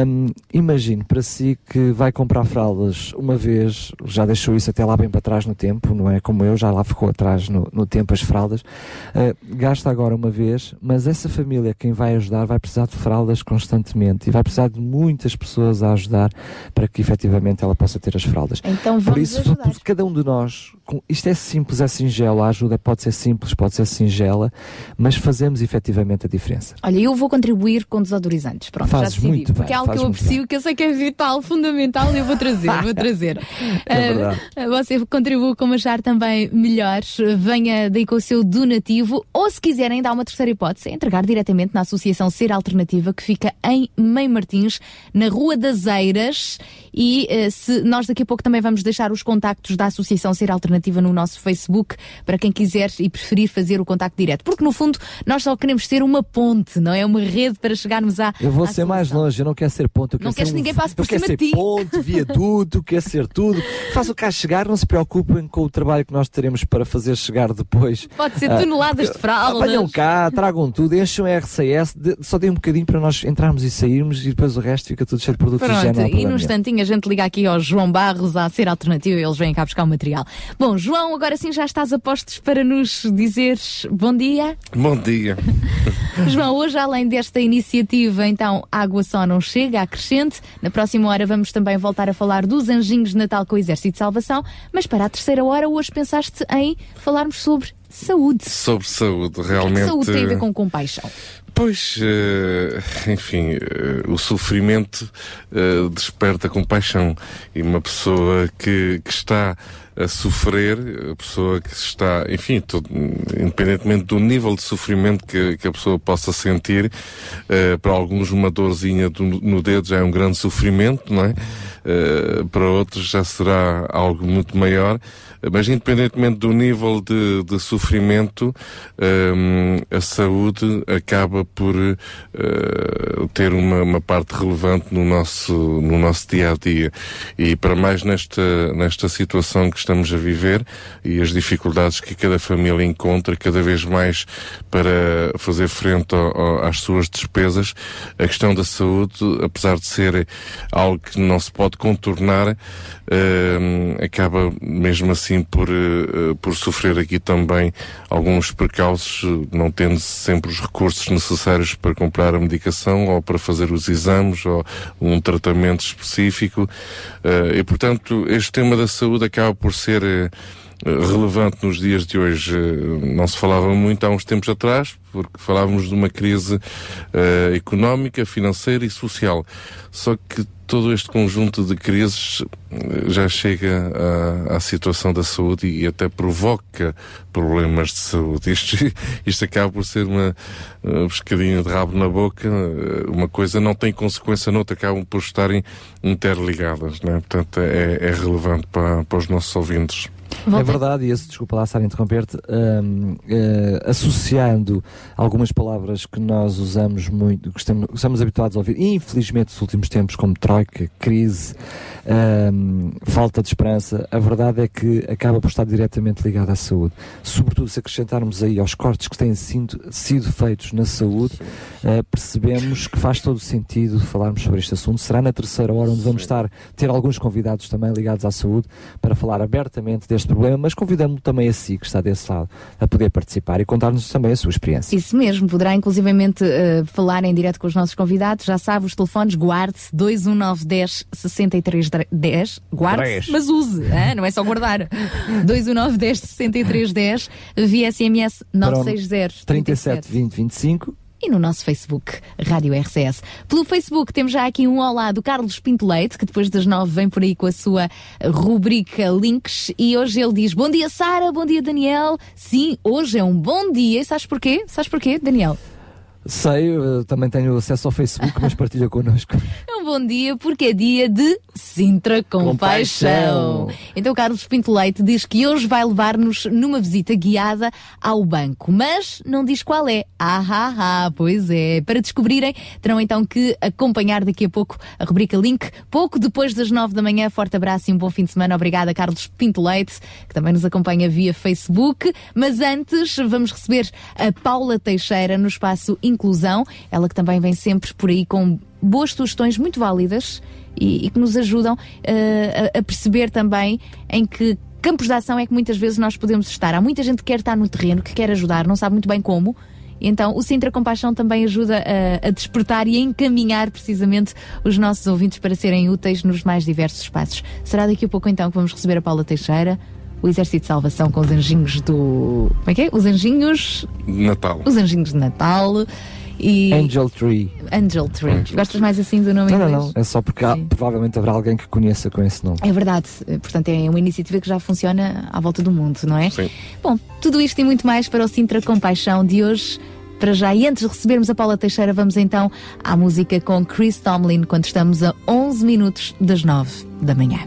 Hum, imagine para si que vai comprar fraldas uma vez, já deixou isso até lá bem para trás no tempo, não é como eu, já lá ficou atrás no, no tempo as fraldas. Uh, gasta agora uma vez, mas essa família, quem vai ajudar, vai precisar de fraldas constantemente e vai precisar de muitas pessoas a ajudar para que efetivamente ela possa ter as fraldas. Então Por vamos isso, ajudar. por cada um de nós, com- isto é simples, é singelo, a ajuda pode ser simples, pode ser singela, mas fazemos efetivamente a diferença. Olha, eu vou contribuir com desodorizantes. Pronto, Fazes já decidi. muito porque bem, é algo que eu aprecio, que eu sei que é vital, fundamental, e eu vou trazer, vou trazer. É Ah, verdade. Você contribua como achar também melhor, venha daí com o seu donativo, ou se quiserem dar uma terceira hipótese, é entregar diretamente na Associação Ser Alternativa, que fica em Mãe Martins, na Rua das Eiras, e eh, se nós daqui a pouco também vamos deixar os contactos da Associação Ser Alternativa no nosso Facebook, para quem quiser e preferir fazer o contacto direto, porque no fundo nós só queremos ser uma ponte, não é? Uma rede para chegarmos à. Eu vou à ser mais longe, eu não quero ser ponto. Eu Não quero queres que ninguém passe por eu quero cima de ser ti. ponto, viaduto, quero ser tudo. Faça o cá chegar, não se preocupem com o trabalho que nós teremos para fazer chegar depois. Pode ser Ah, toneladas de fraldas. Venham cá, tragam tudo, enchem o RCS, de- só deem um bocadinho para nós entrarmos e sairmos e depois o resto fica tudo cheio de produtos de higiene. Pronto, não há e num instantinho a gente liga aqui ao João Barros a ser alternativa e eles vêm cá buscar o material. Bom, João, agora sim já estás a postos para nos dizeres bom dia. Bom dia. João, hoje além desta iniciativa, então, Água Só Não Chega, acrescente. Na próxima hora vamos também voltar a falar dos anjinhos de Natal com o Exército de Salvação, mas para a terceira hora hoje pensaste em falarmos sobre saúde. Sobre saúde, O que realmente. saúde tem a ver com compaixão? Pois, eh, enfim, eh, o sofrimento eh, desperta compaixão. E uma pessoa que, que está a sofrer, a pessoa que está, enfim, todo- independentemente do nível de sofrimento que, que a pessoa possa sentir, para alguns uma dorzinha do- no dedo já é um grande sofrimento, não é? Para outros já será algo muito maior. Mas independentemente do nível de, de sofrimento, hum, a saúde acaba por eh, ter uma, uma parte relevante no nosso, no nosso dia a dia. E para mais nesta, nesta situação que estamos a viver e as dificuldades que cada família encontra, cada vez mais para fazer frente ao- ao- às suas despesas, a questão da saúde, apesar de ser algo que não se pode contornar, hum, acaba mesmo assim por, eh, por sofrer aqui também alguns percalços, não tendo sempre os recursos necessários para comprar a medicação ou para fazer os exames ou um tratamento específico. Eh, e, portanto, este tema da saúde acaba por ser relevante nos dias de hoje. Eh, Não se falava muito há uns tempos atrás, porque falávamos de uma crise eh, económica, financeira e social. Só que todo este conjunto de crises eh, já chega à, à situação da saúde e até provoca problemas de saúde. Isto, isto acaba por ser uma uh, pescadinha de rabo na boca, uma coisa não tem consequência noutra, acabam por estarem interligadas, né? portanto é, é relevante para, para os nossos ouvintes. É verdade, e esse, desculpa lá estar a interromper-te, eh, associando algumas palavras que nós usamos muito, que estamos, que estamos habituados a ouvir, infelizmente nos últimos tempos, como troika, crise, hum, falta de esperança, a verdade é que acaba por estar diretamente ligado à saúde. Sobretudo se acrescentarmos aí aos cortes que têm sido, sido feitos na saúde, eh, percebemos que faz todo o sentido falarmos sobre este assunto. Será na terceira hora onde vamos estar, ter alguns convidados também ligados à saúde para falar abertamente deste problema, mas convidamos também a si, que está desse lado, a poder participar e contar-nos também a sua experiência. Isso mesmo, poderá inclusivamente eh, falar em direto com os nossos convidados. Já sabe, os telefones, guarde 21910 6310. Guarde, Dez. mas use, hã? não é só guardar. 21910 6310 via SMS Para o 960 37 20 25 e no nosso Facebook, Rádio RCS. Pelo Facebook temos já aqui um olá do Carlos Pinto Leite, que depois das nove vem por aí com a sua rubrica Links, e hoje ele diz, bom dia Sara, bom dia Daniel. Sim, hoje é um bom dia, e sabes porquê? Sabes porquê, Daniel? Sei, também tenho acesso ao Facebook, mas partilha connosco. É um bom dia porque é dia de Sintra Compaixão. Compaixão. Então Carlos Pinto Leite diz que hoje vai levar-nos numa visita guiada ao banco, mas não diz qual é. Ah, ah, ah, pois é. Para descobrirem, terão então que acompanhar daqui a pouco a rubrica Link, pouco depois das nove da manhã. Forte abraço e um bom fim de semana. Obrigada, Carlos Pinto Leite, que também nos acompanha via Facebook. Mas antes, vamos receber a Paula Teixeira no espaço Inclusão, ela que também vem sempre por aí com boas sugestões muito válidas e, e que nos ajudam eh, a, a perceber também em que campos de ação é que muitas vezes nós podemos estar. Há muita gente que quer estar no terreno, que quer ajudar, não sabe muito bem como. Então, o Sintra Compaixão também ajuda a, a despertar e a encaminhar precisamente os nossos ouvintes para serem úteis nos mais diversos espaços. Será daqui a pouco então que vamos receber a Paula Teixeira, o Exército de Salvação com os anjinhos do. Como é que é? Os anjinhos. Natal. Os anjinhos de Natal. E. Angel Tree. Angel Tree. Gostas mais assim do nome Não, não, inglês? não. É só porque há- provavelmente haverá alguém que conheça com esse nome. É verdade. Portanto, é uma iniciativa que já funciona à volta do mundo, não é? Sim. Bom, tudo isto e muito mais para o Sintra Compaixão de hoje. Para já, e antes de recebermos a Paula Teixeira, vamos então à música com Chris Tomlin, quando estamos a 11 minutos das 9 da manhã.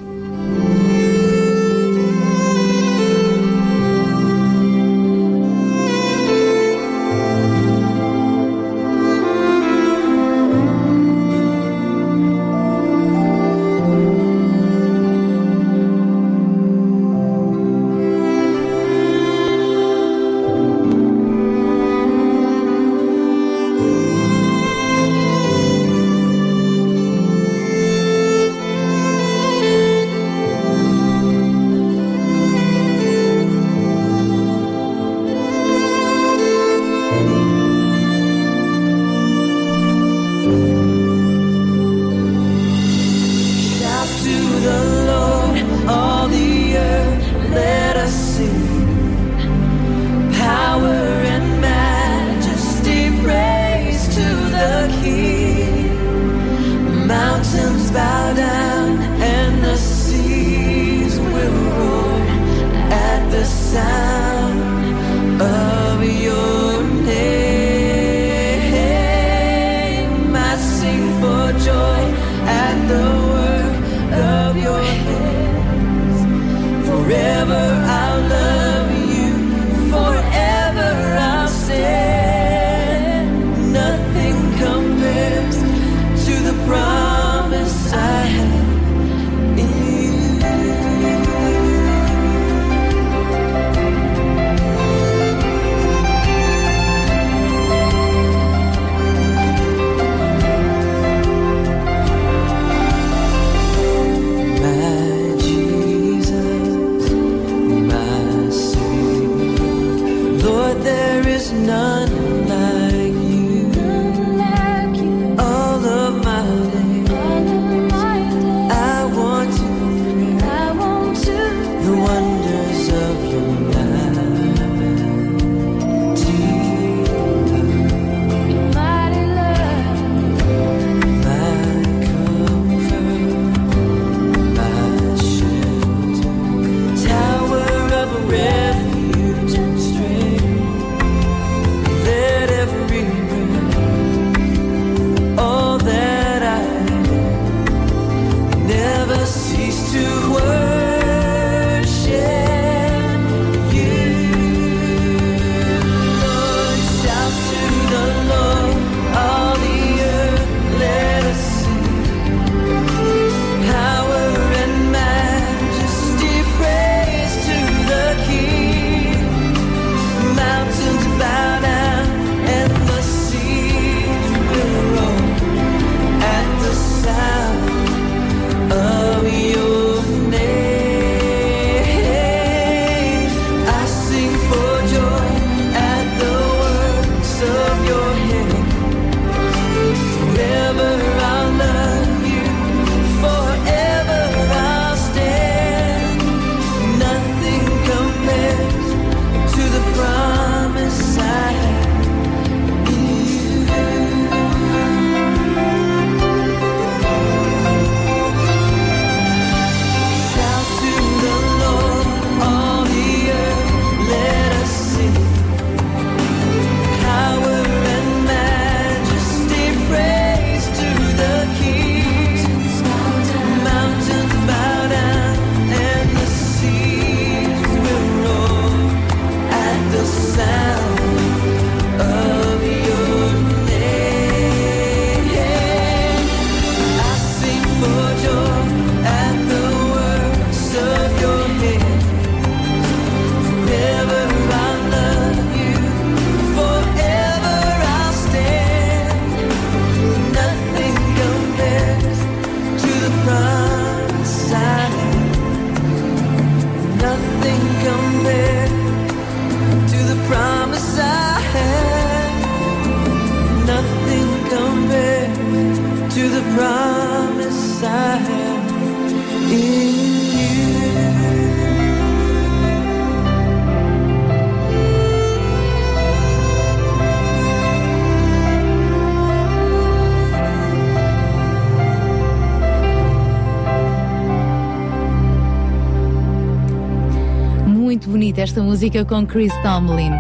Música com Chris Tomlin.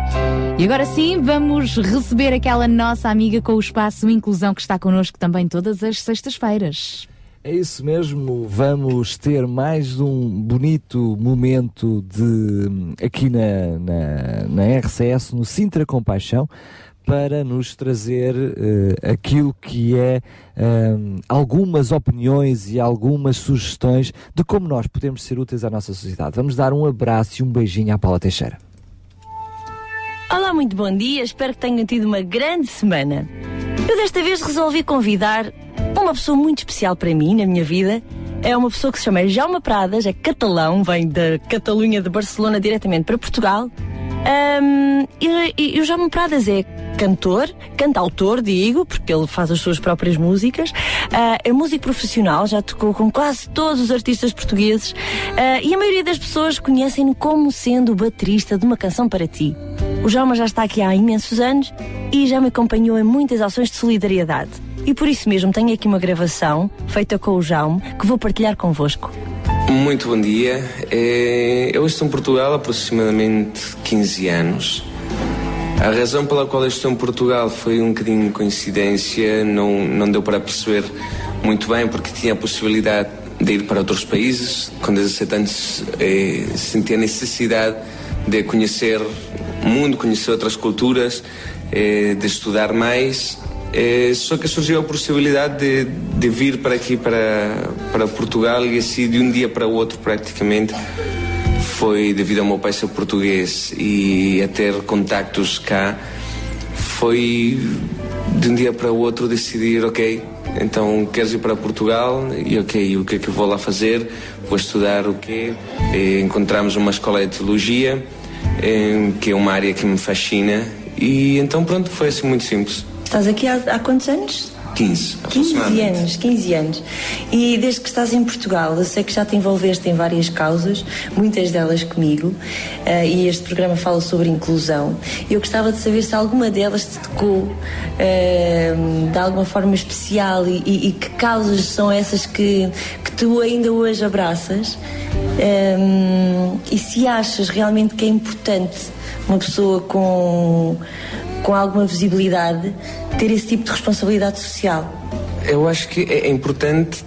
E agora sim, vamos receber aquela nossa amiga com o espaço Inclusão que está connosco também todas as sextas-feiras. É isso mesmo, vamos ter mais um bonito momento de aqui na, na, na RCS, no Sintra Compaixão, para nos trazer eh, aquilo que é eh, algumas opiniões e algumas sugestões de como nós podemos ser úteis à nossa sociedade. Vamos dar um abraço e um beijinho à Paula Teixeira. Olá, muito bom dia. Espero que tenham tido uma grande semana. Eu desta vez resolvi convidar uma pessoa muito especial para mim na minha vida. É uma pessoa que se chama Jaume Pradas, é catalão, vem da Catalunha de Barcelona diretamente para Portugal. Ahm, e, e, e o Jaume Pradas é cantor, cantautor, digo, porque ele faz as suas próprias músicas. Ah, é músico profissional, já tocou com quase todos os artistas portugueses. Ah, e a maioria das pessoas conhecem-no como sendo o baterista de uma canção para ti. O Jaume já está aqui há imensos anos e já me acompanhou em muitas ações de solidariedade. E por isso mesmo tenho aqui uma gravação feita com o Jaume que vou partilhar convosco. Muito bom dia. Eh, Eu estou em Portugal há aproximadamente 15 anos. A razão pela qual estou em Portugal foi um bocadinho coincidência, não, não deu para perceber muito bem, porque tinha a possibilidade de ir para outros países. Com 17 anos eh, senti a necessidade de conhecer o mundo, conhecer outras culturas, eh, de estudar mais. Eh, só que surgiu a possibilidade de, de vir para aqui, para, para Portugal, e assim de um dia para o outro, praticamente, foi devido ao meu pai ser português e a ter contactos cá, foi de um dia para o outro decidir, ok, então queres ir para Portugal e ok, o que é que eu vou lá fazer? Vou estudar o quê? Eh, encontramos uma escola de teologia, que é uma área que me fascina e então pronto, foi assim muito simples. Estás aqui há, há quantos anos? 15, 15 aproximadamente. anos, 15 anos. E desde que estás em Portugal, eu sei que já te envolveste em várias causas, muitas delas comigo, eh, e este programa fala sobre inclusão. Eu gostava de saber se alguma delas te tocou eh, de alguma forma especial e, e- e que causas são essas que, que tu ainda hoje abraças eh, e se achas realmente que é importante uma pessoa com, com alguma visibilidade ter esse tipo de responsabilidade social. Eu acho que é é importante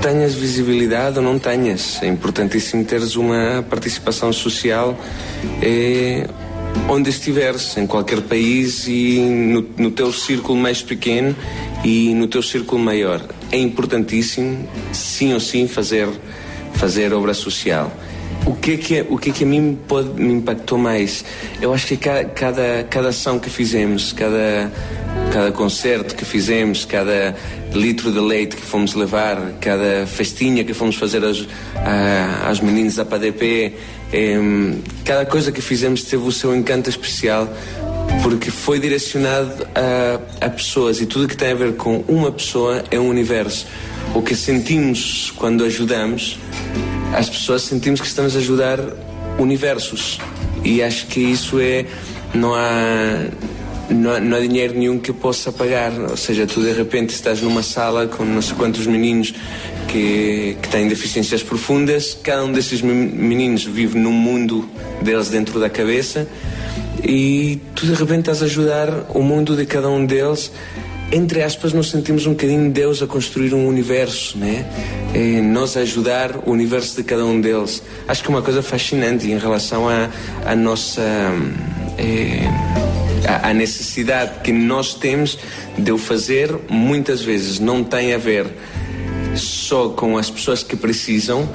tenhas visibilidade ou não tenhas. É importantíssimo teres uma participação social eh, onde estiveres, em qualquer país e no, no teu círculo mais pequeno e no teu círculo maior. É importantíssimo, sim ou sim, fazer, fazer obra social. O que é que, é- o que, é que a mim pode, me impactou mais? Eu acho que ca- cada, cada ação que fizemos, cada, cada concerto que fizemos, cada litro de leite que fomos levar, cada festinha que fomos fazer aos, a- aos meninos da PADP, em, cada coisa que fizemos teve o seu encanto especial porque foi direcionado a, a pessoas e tudo que tem a ver com uma pessoa é um universo. O que sentimos quando ajudamos, as pessoas sentimos que estamos a ajudar universos. E acho que isso é não há não não há dinheiro nenhum que eu possa pagar. Ou seja tu de repente estás numa sala com não sei quantos meninos que, que têm deficiências profundas cada um desses me- meninos vive num mundo deles dentro da cabeça e tu de repente estás a ajudar o mundo de cada um deles entre aspas, nós sentimos um bocadinho Deus a construir um universo, né? É, nós a ajudar o universo de cada um deles. Acho que é uma coisa fascinante em relação à à nossa. é, à necessidade que nós temos de o fazer, muitas vezes não tem a ver só com as pessoas que precisam,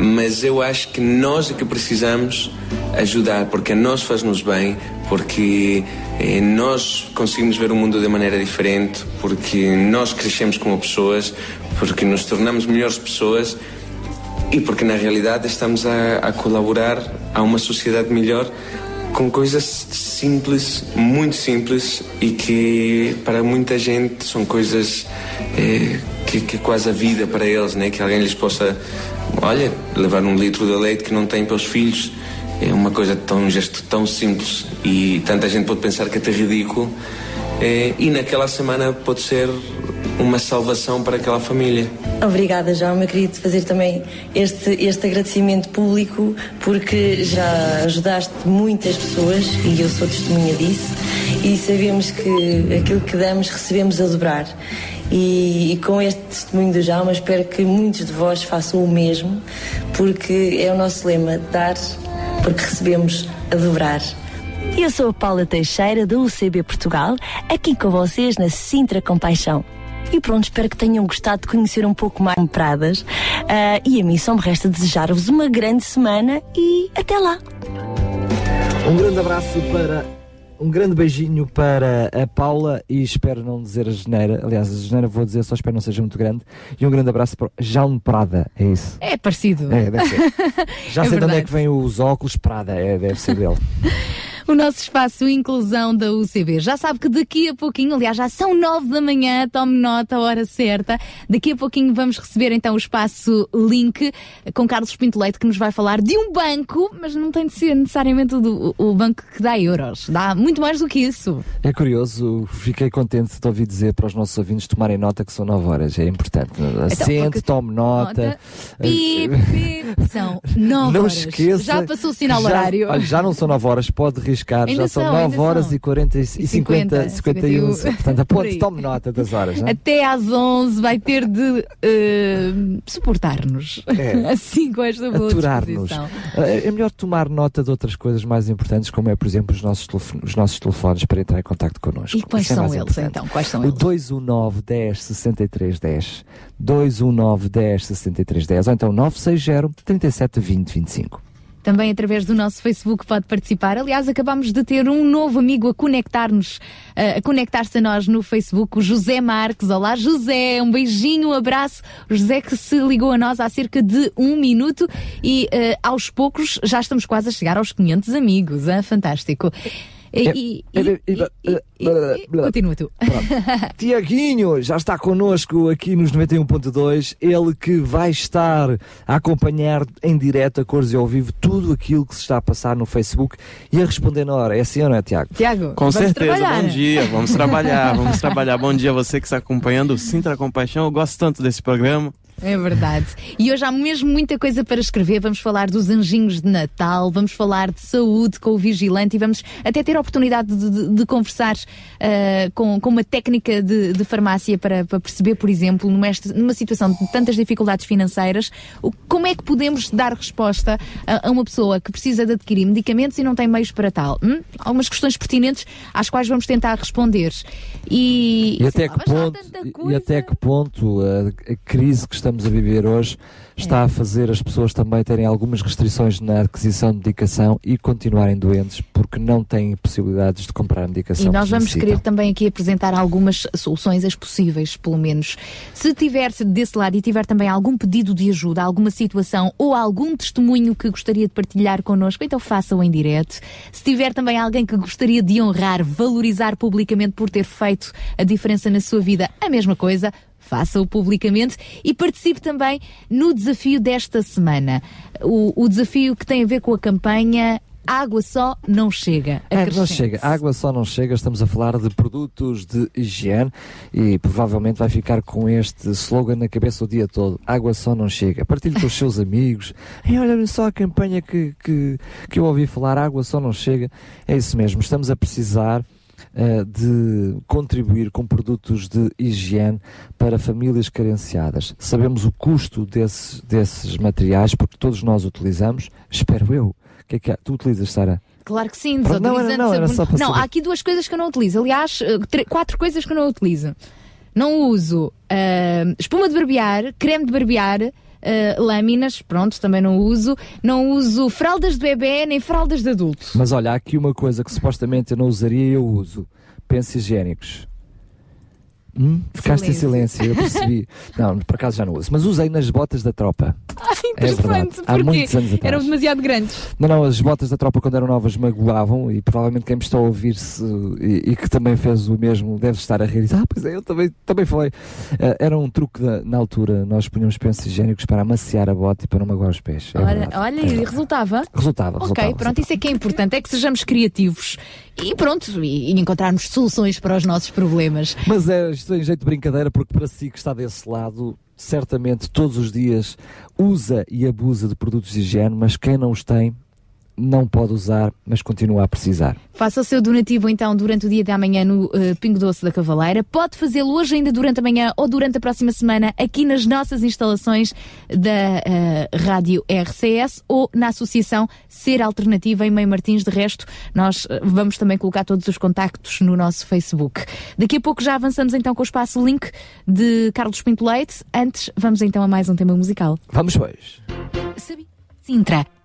mas eu acho que nós é que precisamos ajudar, porque a nós faz-nos bem, porque eh, nós conseguimos ver o mundo de maneira diferente, porque nós crescemos como pessoas, porque nos tornamos melhores pessoas e porque na realidade estamos a, a colaborar a uma sociedade melhor com coisas simples, muito simples e que para muita gente são coisas eh, que, que quase a vida para eles, né? Que alguém lhes possa, olha, levar um litro de leite que não tem para os filhos é uma coisa tão um gesto tão simples e tanta gente pode pensar que é até ridículo eh, e naquela semana pode ser uma salvação para aquela família. Obrigada, João. Eu queria te fazer também este, este agradecimento público porque já ajudaste muitas pessoas e eu sou testemunha disso e sabemos que aquilo que damos recebemos a dobrar. E, e com este testemunho do Jaume espero que muitos de vós façam o mesmo porque é o nosso lema, dar porque recebemos a dobrar. Eu sou a Paula Teixeira da UCB Portugal, aqui com vocês na Sintra Compaixão. E pronto, espero que tenham gostado de conhecer um pouco mais Pradas. Ah, e a mim só me resta desejar-vos uma grande semana e até lá. Um grande abraço para. Um grande beijinho para a Paula e espero não dizer a geneira. Aliás, a geneira vou dizer, só espero não seja muito grande. E um grande abraço para o Jaume Prada, é isso? É parecido. É, deve ser. Já É sei de onde é verdade. que vem os óculos Prada, é, deve ser dele. o nosso espaço Inclusão da UCB. Já sabe que daqui a pouquinho, aliás, já são nove da manhã, tome nota, a hora certa. Daqui a pouquinho vamos receber então o espaço Link com Carlos Pinto Leite, que nos vai falar de um banco, mas não tem de ser necessariamente o, o banco que dá euros. Dá muito mais do que isso. É curioso, fiquei contente de te ouvir dizer para os nossos ouvintes tomarem nota que são 9 horas, é importante. Assente, Então, porque- tome nota. Pip, pip. São nove Não horas. esqueça. Já passou o sinal já, horário. Olha, já não são 9 horas, pode riscar, Ainda já são são, 9 ainda horas são. e 40 e 50, 51. 51. Portanto, Por aponte, tome nota das horas. Não é? Até às 11 vai ter de eh, suportar-nos. É. Assim com esta boa Aturar-nos. disposição. É é melhor tomar nota de outras coisas mais importantes, como é, por exemplo, os nossos, os nossos telefones para entrar em contato connosco. E quais Isso é são mais eles importante. então? Quais são O eles? 219 10 63 10. 219 10 63 10. Ou então 960 37 20 25. Também através do nosso Facebook pode participar. Aliás, acabamos de ter um novo amigo a conectar-nos, eh, a conectar-se a nós no Facebook, o José Marques. Olá, José, um beijinho, um abraço. O José que se ligou a nós há cerca de um minuto e eh, aos poucos já estamos quase a chegar aos 500 amigos. hein? Fantástico. E, continua tu. Tiaguinho já está connosco aqui nos 91.2. Ele que vai estar a acompanhar em direto, a cores e ao vivo, tudo aquilo que se está a passar no Facebook e a responder na hora. É assim ou não é, Tiago? Tiago, Com certeza, bom dia, vamos trabalhar, vamos trabalhar. Bom dia a você que está acompanhando o Sintra Compaixão. Eu gosto tanto desse programa. É verdade. E hoje há mesmo muita coisa para escrever. Vamos falar dos anjinhos de Natal, vamos falar de saúde com o vigilante e vamos até ter a oportunidade de, de- de conversar ah, com, com uma técnica de, de farmácia para, para perceber, por exemplo, numa, numa situação de tantas dificuldades financeiras, o- como é que podemos dar resposta a, a uma pessoa que precisa de adquirir medicamentos e não tem meios para tal. Hum? Algumas questões pertinentes às quais vamos tentar responder. E, E até, que ponto, e até que ponto a, a crise que estamos a viver hoje está a fazer as pessoas também terem algumas restrições na aquisição de medicação e continuarem doentes porque não têm possibilidades de comprar medicação. E nós que vamos necessitam. querer também aqui apresentar algumas soluções, as possíveis, pelo menos. Se tiver desse lado e tiver também algum pedido de ajuda, alguma situação ou algum testemunho que gostaria de partilhar connosco, então faça-o em direto. Se tiver também alguém que gostaria de honrar, valorizar publicamente por ter feito a diferença na sua vida, a mesma coisa. Faça-o publicamente e participe também no desafio desta semana. O, o desafio que tem a ver com a campanha Água Só Não Chega. É, não chega, água só não chega. Estamos a falar de produtos de higiene e provavelmente vai ficar com este slogan na cabeça o dia todo: água só não chega. Partilhe com os seus amigos. Ei, olha só a campanha que, que, que eu ouvi falar: água só não chega. É isso mesmo, estamos a precisar. Eh, de contribuir com produtos de higiene para famílias carenciadas. Sabemos o custo desses, desses materiais porque todos nós utilizamos, espero eu. Que é que? Tu utilizas, Sara? Claro que sim, não, desodorizante, não, não, para Não, há aqui duas coisas que eu não utilizo. Aliás, eh, quatro coisas que eu não utilizo. Não uso ah, espuma de barbear, creme de barbear, ah, lâminas, pronto, também não uso. Não uso fraldas de bebê nem fraldas de adulto. Mas olha, há aqui uma coisa que supostamente eu não usaria e eu uso. Pensos higiênicos. Hum? Ficaste em silêncio, eu percebi. não, por acaso já não uso. Mas usei nas botas da tropa. É verdade. Interessante, Há porque muitos anos atrás. eram demasiado grandes. Não, não, as botas da tropa quando eram novas magoavam e provavelmente quem me está a ouvir-se e, e que também fez o mesmo deve estar a rir dizer, ah, pois é, eu também, também foi. Eh, era um truque da- na altura, nós punhamos pensos higiênicos para amaciar a bota e para não magoar os pés. É Olha, verdade. olha, e resultava? Resultava, Ok, resultava. pronto, isso é que é importante, é que sejamos criativos e pronto, e, e encontrarmos soluções para os nossos problemas. Mas é isto em jeito de brincadeira, porque para si que está desse lado, certamente todos os dias usa e abusa de produtos de higiene, mas quem não os tem não pode usar, mas continua a precisar. Faça o seu donativo então durante o dia de amanhã no eh, Pingo Doce da Cavaleira. Pode fazê-lo hoje ainda durante a manhã ou durante a próxima semana aqui nas nossas instalações da eh, Rádio RCS ou na Associação Ser Alternativa em Meio Martins. De resto, nós eh, vamos também colocar todos os contactos no nosso Facebook. Daqui a pouco já avançamos então com o espaço Link de Carlos Pinto Leite. Antes, vamos então a mais um tema musical. Vamos, pois. Sintra,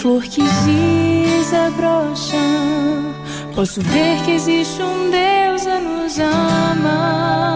flor que desabrocha. Posso ver que existe um Deus a nos amar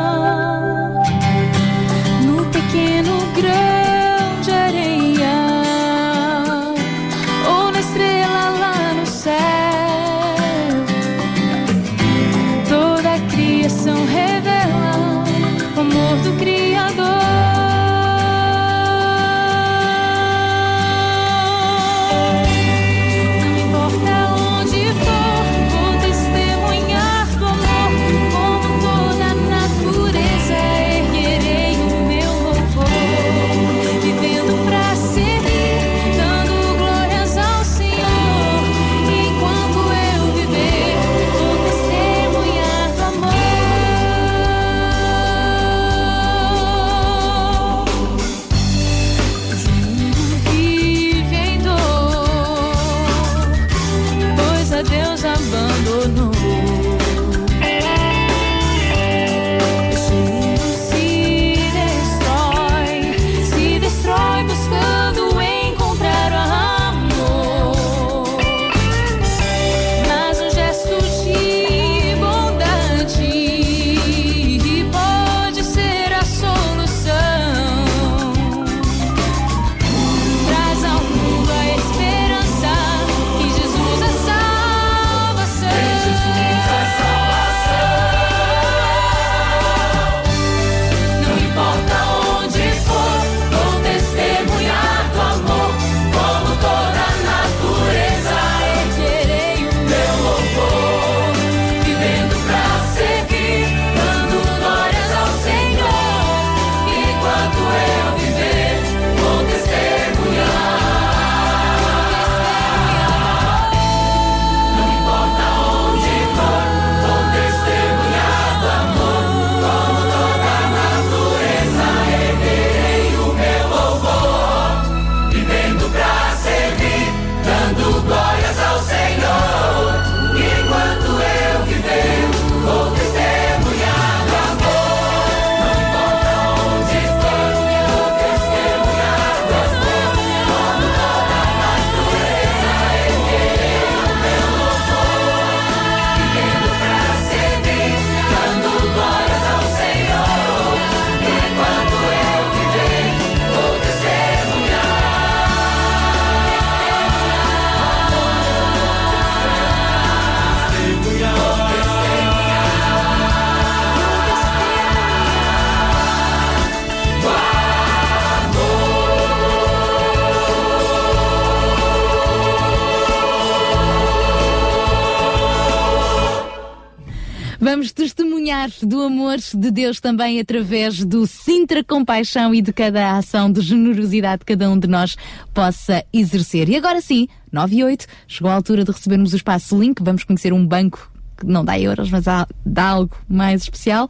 testemunhar do amor de Deus também através do Sintra Compaixão e de cada ação de generosidade que cada um de nós possa exercer. E agora sim, 9 e 8, chegou a altura de recebermos o espaço Link. Vamos conhecer um banco que não dá euros, mas dá algo mais especial.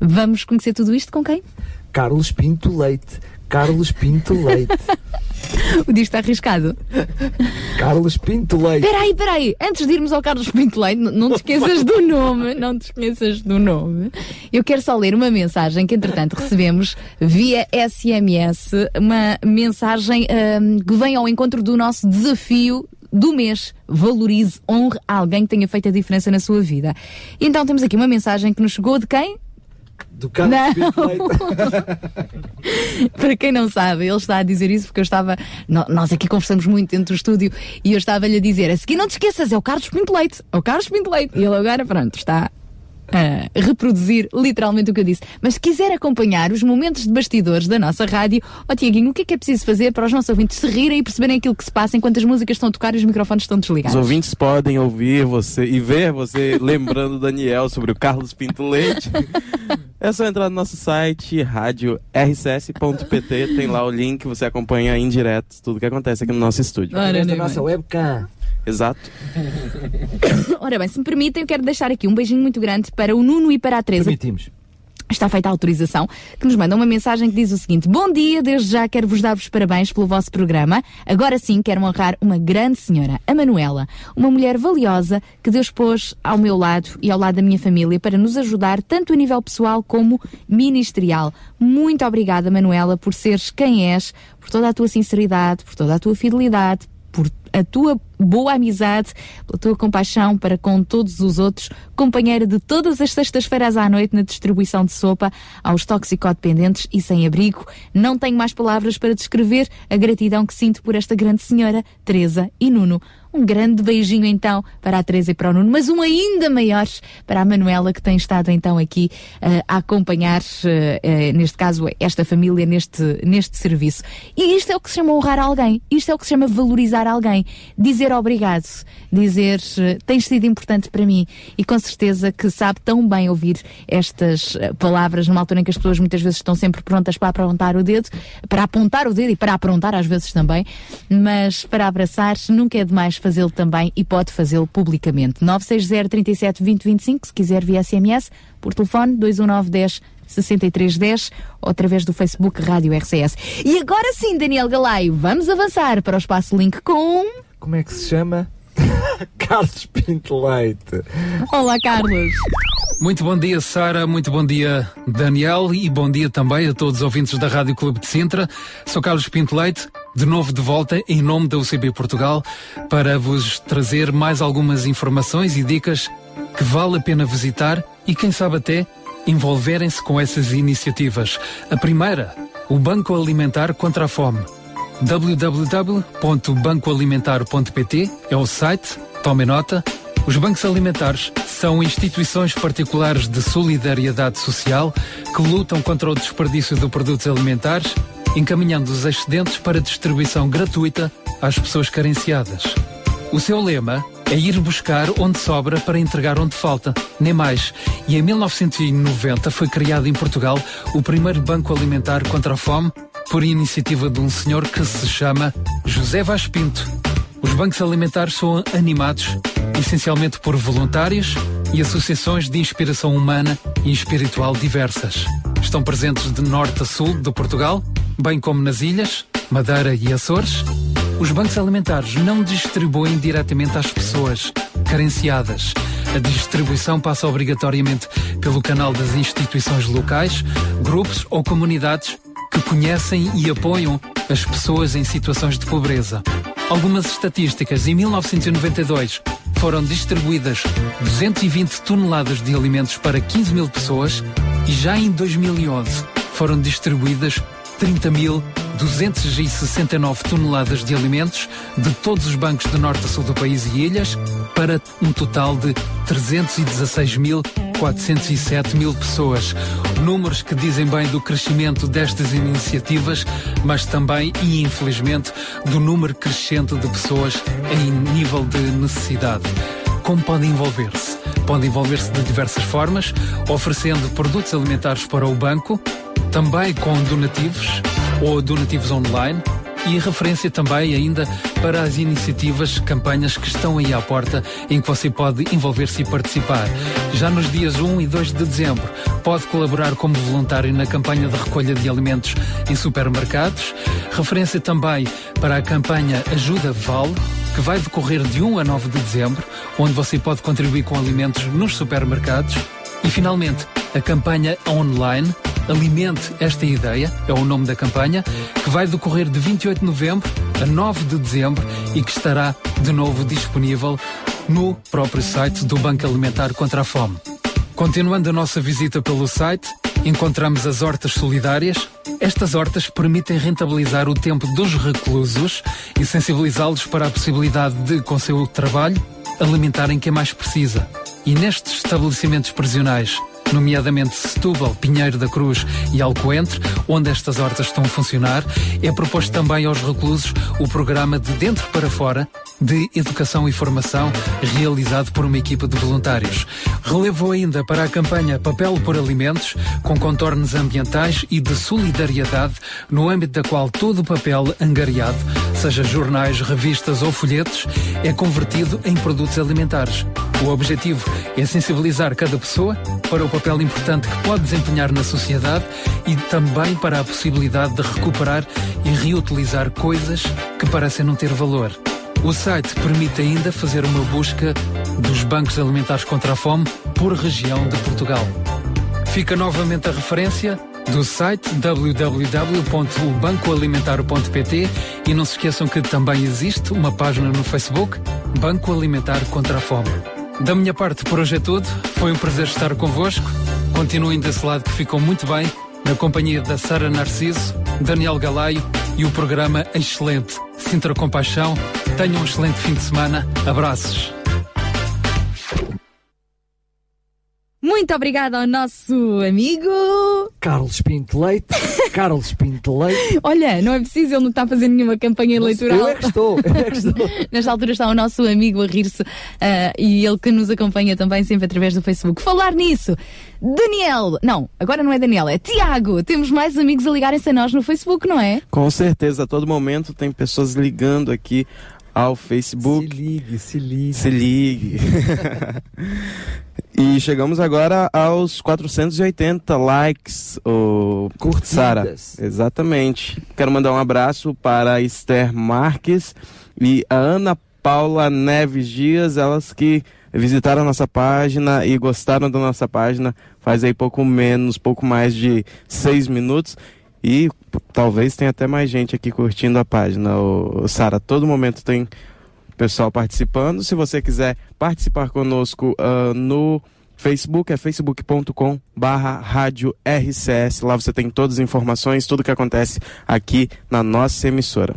Vamos conhecer tudo isto com quem? Carlos Pinto Leite. Carlos Pinto Leite. O dia está arriscado. Carlos Pinto Leite. Peraí, peraí, antes de irmos ao Carlos Pinto Leite, n- não te esqueças do nome, não te esqueças do nome. Eu quero só ler uma mensagem que entretanto recebemos via SMS, uma mensagem ahm, que vem ao encontro do nosso desafio do mês. Valorize, honre alguém que tenha feito a diferença na sua vida. Então temos aqui uma mensagem que nos chegou de quem? Do Carlos Não. Pinto Leite. Para quem não sabe, ele está a dizer isso porque eu estava. Nós aqui conversamos muito dentro do estúdio e eu estava-lhe a dizer: a seguir não te esqueças, é o Carlos Pinto Leite. É o Carlos Pinto Leite. E ele agora, pronto, está a reproduzir literalmente o que eu disse. Mas se quiser acompanhar os momentos de bastidores da nossa rádio, ó Tiaguinho, o que é que é preciso fazer para os nossos ouvintes se rirem e perceberem aquilo que se passa enquanto as músicas estão a tocar e os microfones estão Os desligados? ouvintes podem ouvir você e ver você lembrando o Daniel sobre o Carlos Pinto Leite. É só entrar no nosso site, rádio rcs.pt, tem lá o link, você acompanha em direto tudo que acontece aqui no nosso estúdio. Nem bem. webcam. Exato. Ora bem, se me permitem, eu quero deixar aqui um beijinho muito grande para o Nuno e para a Teresa. Permitimos. Está feita a autorização, que nos manda uma mensagem que diz o seguinte: Bom dia, desde já quero-vos dar-vos parabéns pelo vosso programa. Agora sim quero honrar uma grande senhora, a Manuela, uma mulher valiosa que Deus pôs ao meu lado e ao lado da minha família para nos ajudar tanto a nível pessoal como ministerial. Muito obrigada, Manuela, por seres quem és, por toda a tua sinceridade, por toda a tua fidelidade, por a tua boa amizade, pela tua compaixão para com todos os outros, companheira de todas as sextas-feiras à noite na distribuição de sopa aos toxicodependentes e sem abrigo. Não tenho mais palavras para descrever a gratidão que sinto por esta grande senhora, Teresa e Nuno. Um grande beijinho então para a Teresa e para o Nuno, mas um ainda maior para a Manuela que tem estado então aqui eh, a acompanhar, eh, neste caso, esta família neste, neste serviço. E isto é o que se chama honrar alguém, isto é o que se chama valorizar alguém, dizer obrigado, dizer tens sido importante para mim. E com certeza que sabe tão bem ouvir estas palavras numa altura em que as pessoas muitas vezes estão sempre prontas para apontar o dedo, para apontar o dedo e para aprontar às vezes também, mas para abraçar nunca é demais fazê-lo também e pode fazê-lo publicamente. 960 37 20 25, se quiser via SMS, por telefone 219 10 6310 ou através do Facebook Rádio RCS. E agora sim, Daniel Galaio, vamos avançar para o espaço link com. Como é que se chama? Carlos Pinto Leite. Olá, Carlos. Muito bom dia, Sara. Muito bom dia, Daniel. E bom dia também a todos os ouvintes da Rádio Clube de Sintra. Sou Carlos Pinto Leite, de novo de volta em nome da UCB Portugal, para vos trazer mais algumas informações e dicas que vale a pena visitar e, quem sabe, até envolverem-se com essas iniciativas. A primeira, o Banco Alimentar contra a Fome. www.bancoalimentar.pt é o site, tomem nota. Os bancos alimentares são instituições particulares de solidariedade social que lutam contra o desperdício de produtos alimentares, encaminhando os excedentes para distribuição gratuita às pessoas carenciadas. O seu lema é ir buscar onde sobra para entregar onde falta, nem mais. E em 1990 foi criado em Portugal o primeiro banco alimentar contra a fome por iniciativa de um senhor que se chama José Vaz Pinto. Os bancos alimentares são animados essencialmente por voluntários e associações de inspiração humana e espiritual diversas. Estão presentes de norte a sul de Portugal, bem como nas ilhas, Madeira e Açores. Os bancos alimentares não distribuem diretamente às pessoas carenciadas. A distribuição passa obrigatoriamente pelo canal das instituições locais, grupos ou comunidades que conhecem e apoiam as pessoas em situações de pobreza. Algumas estatísticas. Em 1992 foram distribuídas 220 toneladas de alimentos para 15 mil pessoas e já em 2011 foram distribuídas 30.269 toneladas de alimentos de todos os bancos do norte a sul do país e ilhas para um total de 316.407 mil pessoas. Números que dizem bem do crescimento destas iniciativas, mas também, e infelizmente, do número crescente de pessoas em nível de necessidade. Como podem envolver-se? Podem envolver-se de diversas formas, oferecendo produtos alimentares para o banco, também com donativos ou donativos online e referência também ainda para as iniciativas, campanhas que estão aí à porta em que você pode envolver-se e participar. Já nos dias 1 e 2 de dezembro pode colaborar como voluntário na campanha de recolha de alimentos em supermercados. Referência também para a campanha Ajuda Vale, que vai decorrer de 1 a 9 de dezembro, onde você pode contribuir com alimentos nos supermercados. E finalmente, a campanha online Alimente esta ideia, é o nome da campanha, que vai decorrer de 28 de novembro a 9 de dezembro e que estará de novo disponível no próprio site do Banco Alimentar contra a Fome. Continuando a nossa visita pelo site, encontramos as hortas solidárias. Estas hortas permitem rentabilizar o tempo dos reclusos e sensibilizá-los para a possibilidade de, com seu trabalho, alimentarem quem mais precisa. E nestes estabelecimentos prisionais, nomeadamente Setúbal, Pinheiro da Cruz e Alcoentre, onde estas hortas estão a funcionar, é proposto também aos reclusos o programa de Dentro para Fora de Educação e Formação, realizado por uma equipa de voluntários. Relevou ainda para a campanha Papel por Alimentos, com contornos ambientais e de solidariedade, no âmbito da qual todo o papel angariado, seja jornais, revistas ou folhetos, é convertido em produtos alimentares. O objetivo é sensibilizar cada pessoa para o papel importante que pode desempenhar na sociedade e também para a possibilidade de recuperar e reutilizar coisas que parecem não ter valor. O site permite ainda fazer uma busca dos bancos alimentares contra a fome por região de Portugal. Fica novamente a referência do site www.bancoalimentar.pt e não se esqueçam que também existe uma página no Facebook Banco Alimentar contra a Fome. Da minha parte por hoje é tudo. Foi um prazer estar convosco. Continuem desse lado que ficam muito bem, na companhia da Sara Narciso, Daniel Galaio e o programa excelente Sintra Compaixão. Tenham um excelente fim de semana. Abraços. Muito obrigada ao nosso amigo. Carlos Pinto Leite. Carlos Pinto Leite. Olha, não é preciso, ele não está a fazer nenhuma campanha eleitoral. Eu é que estou, eu é que estou. Nesta altura está o nosso amigo a rir-se ah, e ele que nos acompanha também sempre através do Facebook. Falar nisso, Daniel, não, agora não é Daniel, é Tiago. Temos mais amigos a ligarem-se a nós no Facebook, não é? Com certeza, a todo momento tem pessoas ligando aqui ao Facebook. Se ligue, se ligue. Se ligue. e chegamos agora aos 480 likes, o Sara. Exatamente. Quero mandar um abraço para Esther Marques e a Ana Paula Neves Dias, elas que visitaram a nossa página e gostaram da nossa página faz aí pouco menos, pouco mais de seis minutos. E talvez tenha até mais gente aqui curtindo a página. O, Sara, todo momento tem pessoal participando. Se você quiser participar conosco ah, no Facebook, é facebook.com barra rádio RCS. Lá você tem todas as informações, tudo que acontece aqui na nossa emissora.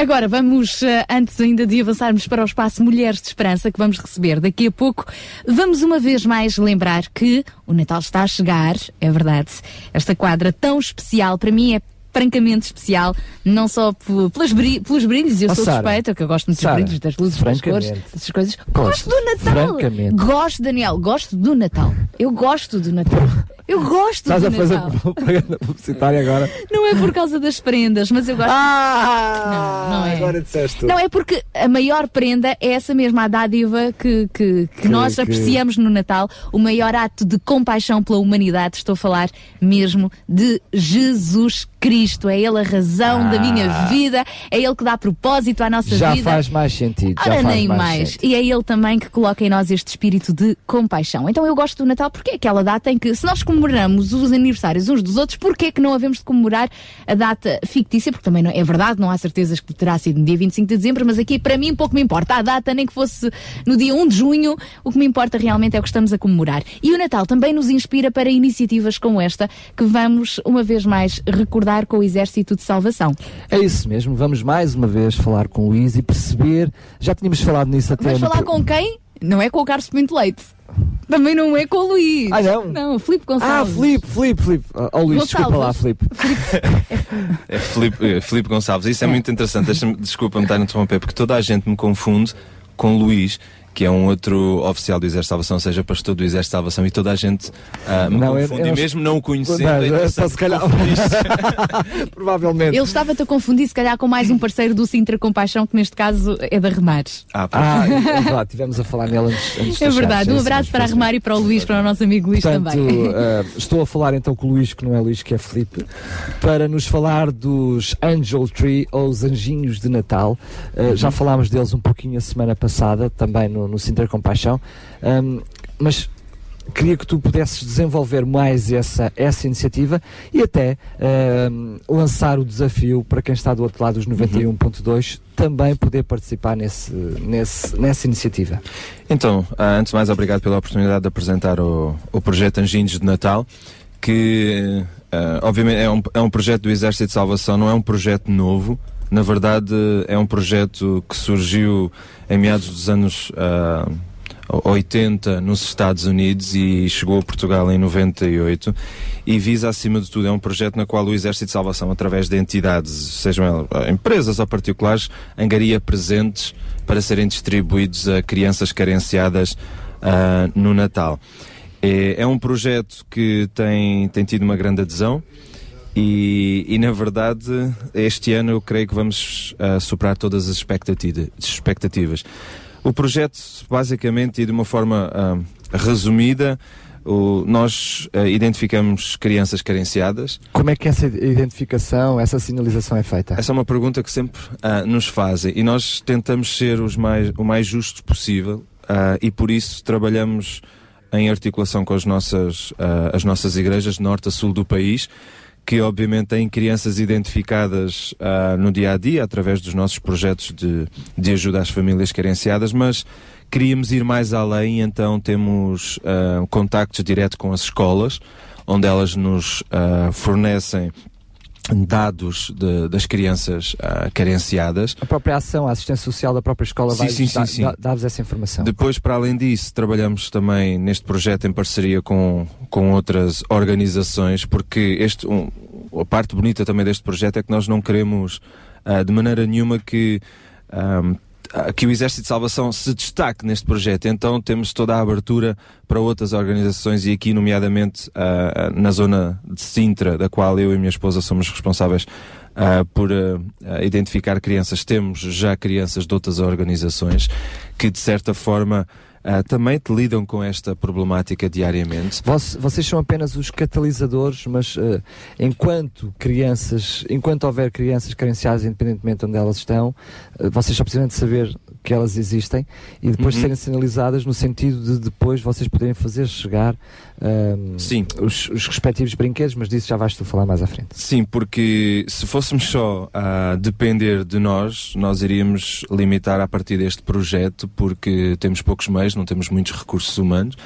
Agora vamos, eh, antes ainda de avançarmos para o espaço Mulheres de Esperança, que vamos receber daqui a pouco, vamos uma vez mais lembrar que o Natal está a chegar, é verdade. Esta quadra tão especial, para mim é francamente especial, não só pelas bri- pelos brilhos, eu Oh, sou suspeita, que eu gosto muito dos brilhos, das luzes, das cores, dessas coisas. Gosto, Gosto do Natal! Gosto, Daniel, gosto do Natal. Eu gosto do Natal. Eu gosto Estás do a fazer Natal. propaganda publicitária agora? Não é por causa das prendas, mas eu gosto. Ah, não, não é. agora disseste. Não, é porque a maior prenda é essa mesma, a dádiva que, que, que Que- nós que- apreciamos no Natal. O maior ato de compaixão pela humanidade. Estou a falar mesmo de Jesus Cristo. É Ele a razão da minha vida. É Ele que dá propósito à nossa Ah. Já vida. faz mais sentido. já Ora, faz nem mais. mais. E é ele também que coloca em nós este espírito de compaixão. Então eu gosto do Natal porque é aquela data em que, se nós comemoramos os aniversários uns dos outros, porquê é que não havemos de comemorar a data fictícia? Porque também não, é verdade, não há certezas que terá sido no dia 25 de dezembro, mas aqui para mim pouco me importa a data, nem que fosse no dia 1 de junho, o que me importa realmente é o que estamos a comemorar. E o Natal também nos inspira para iniciativas como esta, que vamos uma vez mais recordar com o Exército de Salvação. É isso mesmo, vamos mais uma vez falar com o Luís e perceber. Já tínhamos falado nisso até. Vamos no falar pro- com quem? Não é com o Carlos Pinto Leite. Também não é com o Luís. Ah, não? Não, o Filipe Ah, Gonçalves. Filipe, Filipe, Filipe. Oh, Luís, desculpa lá, Filipe. É Filipe, eh, Filipe Gonçalves. Isso é muito interessante. Desculpa-me estar a interromper, porque toda a gente me confunde com Luís, que é um outro oficial do Exército de Salvação, seja pastor do Exército de Salvação, e toda a gente ah, me Não, eu- confunde. eu- e mesmo não o conhecendo, Não, é é só se calhar-. Provavelmente. Ele estava-te a confundir, se calhar, com mais um parceiro do Sintra Compaixão, que neste caso é da Remares. Ah. Ah, é verdade, estivemos a falar nele antes, antes É verdade. Um é abraço para a. Remar e para o Luís, para o nosso amigo Luís Portanto, também. eh, estou a falar então com o Luís, que não é Luís, que é Felipe, para nos falar dos Angel Tree, ou os Anjinhos de Natal. Eh, Já falámos deles um pouquinho a semana passada, também no, no Sinter Compaixão. Ahm, mas queria que tu pudesses desenvolver mais essa, essa iniciativa e até lançar o desafio para quem está do outro lado dos 91.2 também poder participar nesse, nesse, nessa iniciativa. Então, ah, antes de mais, obrigado pela oportunidade de apresentar o, o projeto Anjinhos de Natal, que ah, obviamente é um, é um projeto do Exército de Salvação, não é um projeto novo. Na verdade, é um projeto que surgiu em meados dos anos ah, 80 nos Estados Unidos e chegou a Portugal em 98 e visa acima de tudo é um projeto na qual o Exército de Salvação através de entidades, sejam elas eh, empresas ou particulares, angaria presentes para serem distribuídos a crianças carenciadas ah, no Natal. É, é um projeto que tem, tem tido uma grande adesão. E, e, na verdade, este ano eu creio que vamos ah, superar todas as expectativa- expectativas. O projeto, basicamente, e de uma forma ah, resumida, o- nós ah, identificamos crianças carenciadas. Como é que essa identificação, essa sinalização é feita? Essa é uma pergunta que sempre nos fazem e nós tentamos ser os mais, o mais justos possível e por isso trabalhamos em articulação com as nossas, as nossas igrejas norte a sul do país que obviamente têm crianças identificadas ah, no dia a dia através dos nossos projetos de, de ajuda às famílias carenciadas, mas queríamos ir mais além, então temos ah, contactos direto com as escolas, onde elas nos ah, fornecem dados de- das crianças ah, carenciadas. A própria ação, a assistência social da própria escola Sim, vai sim, sim. dar-vos essa informação. Depois, para além disso, trabalhamos também neste projeto em parceria com, com outras organizações, porque este, um, a parte bonita também deste projeto é que nós não queremos ah, de maneira nenhuma que, ahm, ah, que o Exército de Salvação se destaque neste projeto. Então temos toda a abertura para outras organizações e aqui, nomeadamente, ah, ah, na zona de Sintra, da qual eu e minha esposa somos responsáveis ah, por ah, ah, identificar crianças. Temos já crianças de outras organizações que, de certa forma, ah, também te lidam com esta problemática diariamente. Voce- Vocês são apenas os catalisadores, mas eh, enquanto crianças, enquanto houver crianças carenciadas, independentemente de onde elas estão, eh, vocês só precisam de saber que elas existem e depois Uhum. serem sinalizadas no sentido de depois vocês poderem fazer chegar ahm, Os, os respectivos brinquedos, mas disso já vais tu falar mais à frente. Sim, porque se fôssemos só a depender de nós, nós iríamos limitar a partir deste projeto, porque temos poucos meios, não temos muitos recursos humanos,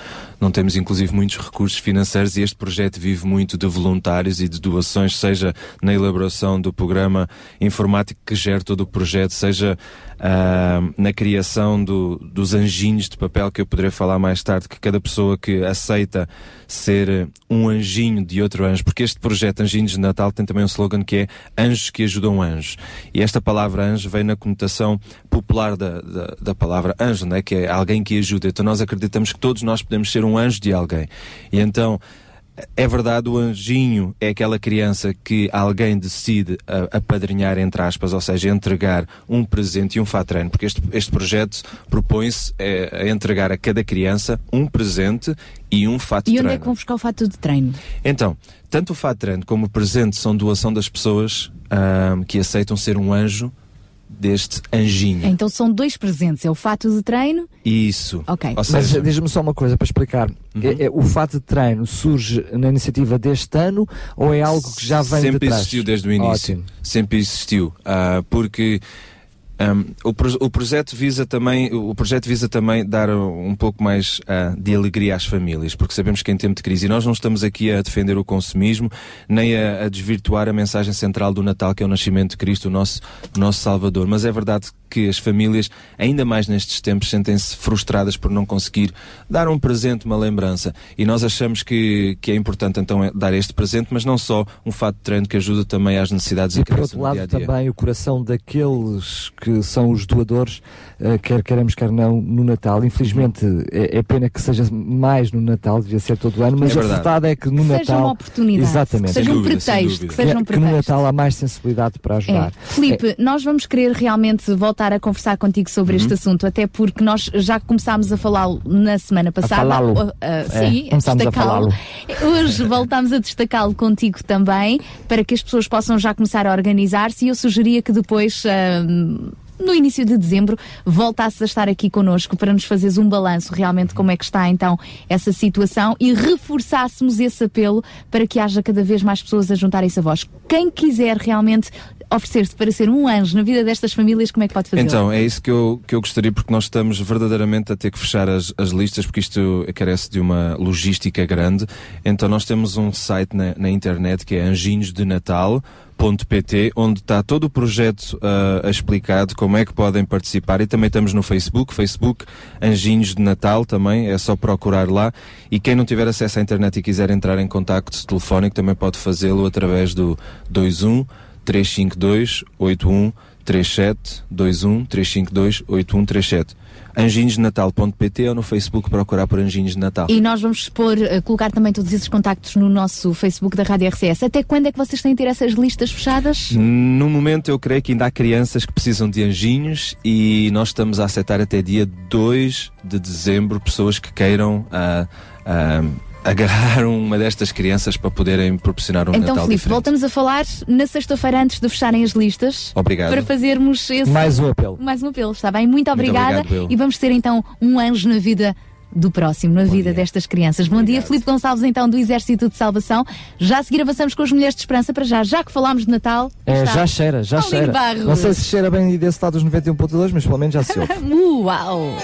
não temos inclusive muitos recursos financeiros e este projeto vive muito de voluntários e de doações, seja na elaboração do programa informático que gera todo o projeto, seja ah, na criação do- dos anjinhos de papel que eu poderei falar mais tarde, que cada pessoa que aceita ser eh, um anjinho de outro anjo, porque este projeto Anjinhos de Natal tem também um slogan que é Anjos que ajudam anjos. E esta palavra anjo vem na conotação popular da, da, da palavra anjo, não é? que é alguém que ajuda. Então nós acreditamos que todos nós podemos ser um anjo de alguém. E então é verdade, o anjinho é aquela criança que alguém decide apadrinhar, entre aspas, ou seja, entregar um presente e um fatreino, porque este, este projeto propõe-se eh, a entregar a cada criança um presente e um fato E treino. onde é que vão buscar o fato de treino? Então, tanto o fato treino como o presente são doação das pessoas ahm, que aceitam ser um anjo deste anjinho. Então são dois presentes, é o fato de treino Isso. Ok. Ou Mas seja, diz-me só uma coisa para explicar. Uhum. É- é- o fato de treino surge na iniciativa deste ano ou é algo que já vem de sempre trás? existiu desde o início. Ótimo. Sempre existiu. Ah, porque ahm, o, pro- o projeto visa também o projeto visa também dar um pouco mais ah, de alegria às famílias, porque sabemos que em tempo de crise e nós não estamos aqui a defender o consumismo, nem a, a desvirtuar a mensagem central do Natal, que é o nascimento de Cristo, o nosso, nosso Salvador. Mas é verdade que as famílias, ainda mais nestes tempos, sentem-se frustradas por não conseguir dar um presente, uma lembrança. E nós achamos que, que é importante então é dar este presente, mas não só um fato de treino que ajuda também às necessidades E da por outro lado dia dia. também o coração daqueles que são os doadores, quer queremos, quer não, no Natal. Infelizmente é, é pena que seja mais no Natal, devia ser todo o ano, mas É a verdade. é que no Que seja Natal. uma oportunidade, Exatamente. que seja um dúvida, pretexto, que seja um que no pretexto. Natal há mais sensibilidade para ajudar. É. Filipe, nós vamos querer realmente voltar a conversar contigo sobre Uhum. este assunto, até porque nós já começámos a falá-lo na semana passada. falá-lo. Uh, uh, É, sim, a destacá-lo. Hoje voltamos a destacá-lo contigo também, para que as pessoas possam já começar a organizar-se e eu sugeria que depois. uh, no início de dezembro, voltasses a estar aqui connosco para nos fazeres um balanço realmente como é que está então essa situação e reforçássemos esse apelo para que haja cada vez mais pessoas a juntarem-se a vós. Quem quiser realmente oferecer-se para ser um anjo na vida destas famílias, como é que pode fazer? Então, é isso que eu, que eu gostaria, porque nós estamos verdadeiramente a ter que fechar as, as listas, porque isto carece de uma logística grande. Então, nós temos um site na, na internet que é anjinhosdenatal.pt, onde está todo o projeto ah, explicado, como é que podem participar. E também estamos no Facebook, Facebook Anjinhos de Natal também, é só procurar lá. E quem não tiver acesso à internet e quiser entrar em contacto telefónico, também pode fazê-lo através do 21 352 81 37 21 352 8137. anjinhosdenatal.pt ou no Facebook procurar por Anjinhos de Natal. E nós vamos expor, eh, colocar também todos esses contactos no nosso Facebook da Rádio RCS. Até quando é que vocês têm de ter essas listas fechadas? No momento eu creio que ainda há crianças que precisam de anjinhos e nós estamos a aceitar até dia 2 de dezembro pessoas que queiram ah, ah, agarrar uma destas crianças para poderem proporcionar um então, Natal Filipe, diferente. voltamos a falar na sexta-feira antes de fecharem as listas. Obrigado. Para fazermos esse. Mais um apelo. Mais um apelo, está bem? Muito obrigada. obrigado, eu. e vamos ter então um anjo na vida do próximo, na vida destas crianças. Bom dia, Filipe Gonçalves, então, do Exército de Salvação. Já a seguir avançamos com as Mulheres de Esperança para já. Já que falámos de Natal. É, está já cheira, já Paulinho cheira. Barros. Não sei se cheira bem desse lado dos 91.2, mas pelo menos já se ouve. Uau!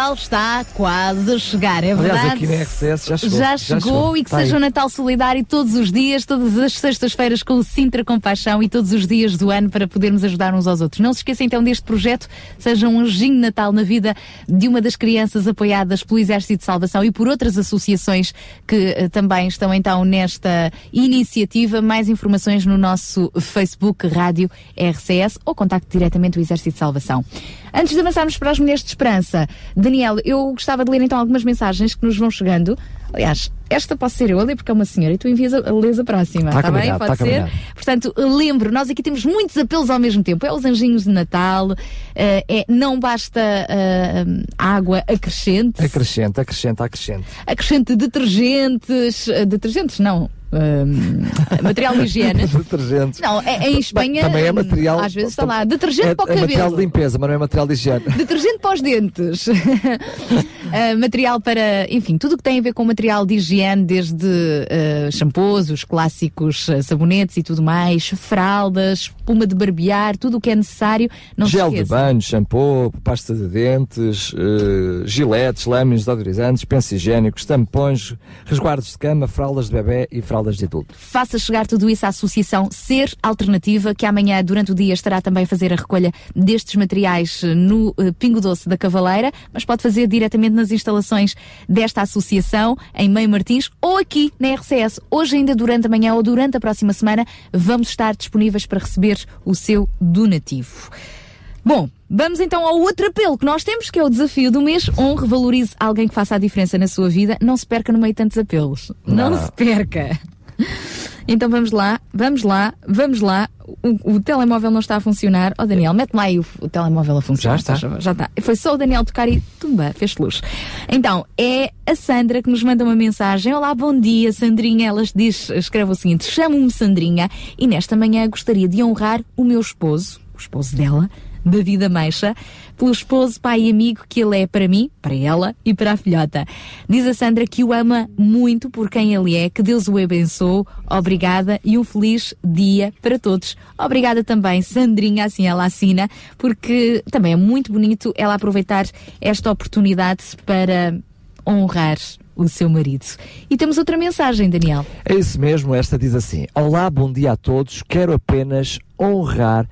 Natal está quase a chegar, é verdade? Aliás, aqui na RCS já chegou. Já chegou e que Tá aí. seja um Natal solidário todos os dias, todas as sextas-feiras com o Sintra Compaixão e todos os dias do ano para podermos ajudar uns aos outros. Não se esqueçam então deste projeto, seja um anjinho de Natal na vida de uma das crianças apoiadas pelo Exército de Salvação e por outras associações que eh, também estão então nesta iniciativa. Mais informações no nosso Facebook Rádio RCS ou contacte diretamente o Exército de Salvação. Antes de avançarmos para as Mulheres de Esperança, Daniel, eu gostava de ler então algumas mensagens que nos vão chegando. Aliás, esta posso ser eu a ler porque é uma senhora e tu envias a, lês a próxima, Tá está bem? combinado, Pode tá ser? Portanto, lembro, nós aqui temos muitos apelos ao mesmo tempo. É os anjinhos de Natal, eh, é não basta eh, água acrescente, Acrescenta, acrescenta, acrescenta. acrescente detergentes, eh, detergentes não, material de higiene. Detergentes. Não, é, em Espanha Também é material. às vezes está lá, detergente é, para o é cabelo. material de limpeza, mas não é material de higiene. Detergente para os dentes. Uh, material para, enfim, tudo o que tem a ver com material de higiene, desde uh, shampoos, os clássicos uh, sabonetes e tudo mais, fraldas, espuma de barbear, tudo o que é necessário. Não Gel de banho, shampoo, pasta de dentes, eh, giletes, lâminas, deodorizantes, pensos higiênicos, tampões, resguardos de cama, fraldas de bebê e fraldas de adulto. Faça chegar tudo isso à Associação Ser Alternativa, que amanhã, durante o dia, estará também a fazer a recolha destes materiais eh, no eh, Pingo Doce da Cavaleira, mas pode fazer diretamente nas instalações desta associação, em Meio Martins, ou aqui na RCS. Hoje, ainda durante a manhã ou durante a próxima semana, vamos estar disponíveis para receber o seu donativo. Bom, vamos então ao outro apelo que nós temos, que é o desafio do mês. Honre, valorize alguém que faça a diferença na sua vida. Não se perca no meio de tantos apelos. Não, Não. se perca. Então vamos lá, vamos lá, vamos lá. O, o telemóvel não está a funcionar. Ó Daniel, mete lá aí o, o telemóvel a funcionar. Já está? Já está. Foi só o Daniel tocar e tumba, fez luz. Então, é a Sandra que nos manda uma mensagem. Olá, bom dia, Sandrinha. Ela diz, escreve o seguinte: chamo-me Sandrinha e nesta manhã gostaria de honrar o meu esposo, o esposo dela, David Ameixa, pelo esposo, pai e amigo que ele é para mim, para ela e para a filhota. Diz a Sandra que o ama muito por quem ele é, que Deus o abençoe, obrigada e um feliz dia para todos. Obrigada também, Sandrinha, assim ela assina, porque também é muito bonito ela aproveitar esta oportunidade para honrar o seu marido. E temos outra mensagem, Daniel. É isso mesmo, esta diz assim: Olá, bom dia a todos. Quero apenas honrar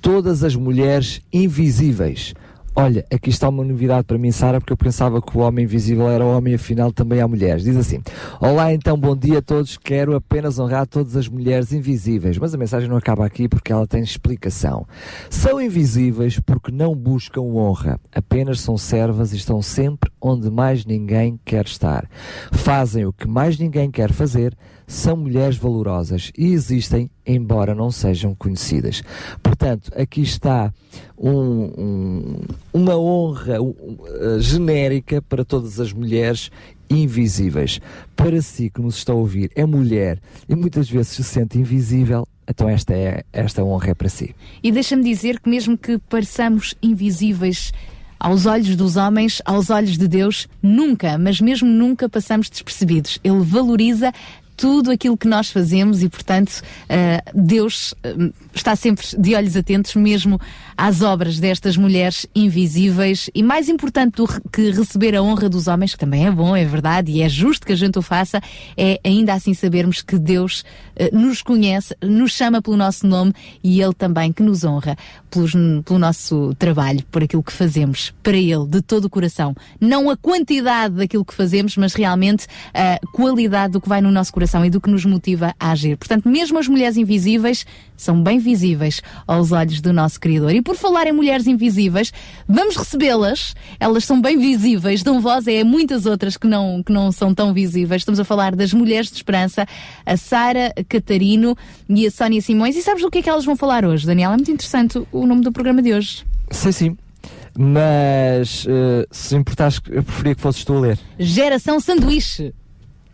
todas as mulheres invisíveis. Olha, aqui está uma novidade para mim, Sara, porque eu pensava que o homem invisível era o homem, afinal também há mulheres. Diz assim: Olá, então, bom dia a todos. Quero apenas honrar todas as mulheres invisíveis. Mas a mensagem não acaba aqui porque ela tem explicação. São invisíveis porque não buscam honra, apenas são servas e estão sempre onde mais ninguém quer estar. Fazem o que mais ninguém quer fazer, são mulheres valorosas e existem, embora não sejam conhecidas. Portanto, aqui está um- um- uma honra uh, genérica para todas as mulheres invisíveis. Para si que nos está a ouvir, é mulher e muitas vezes se sente invisível, então esta, é, esta honra é para si. E deixa-me dizer que mesmo que pareçamos invisíveis aos olhos dos homens, aos olhos de Deus, nunca, mas mesmo nunca passamos despercebidos. Ele valoriza tudo aquilo que nós fazemos e, portanto, ah, Deus ah, está sempre de olhos atentos mesmo às obras destas mulheres invisíveis e mais importante do que receber a honra dos homens, que também é bom, é verdade, e é justo que a gente o faça, é ainda assim sabermos que Deus ah, nos conhece, nos chama pelo nosso nome e Ele também que nos honra pelos- pelo nosso trabalho, por aquilo que fazemos para Ele, de todo o coração. Não a quantidade daquilo que fazemos, mas realmente a qualidade do que vai no nosso coração e do que nos motiva a agir. Portanto, mesmo as mulheres invisíveis são bem visíveis aos olhos do nosso Criador. E por falar em mulheres invisíveis, vamos recebê-las. Elas são bem visíveis, dão voz a muitas outras que não, que não são tão visíveis. Estamos a falar das mulheres de esperança, a Sara Catarino e a Sónia Simões. E sabes do que é que elas vão falar hoje, Daniela? É muito interessante o nome do programa de hoje. Sim, sim. Mas uh, se importares, eu preferia que fosses tu a ler. Geração Sanduíche.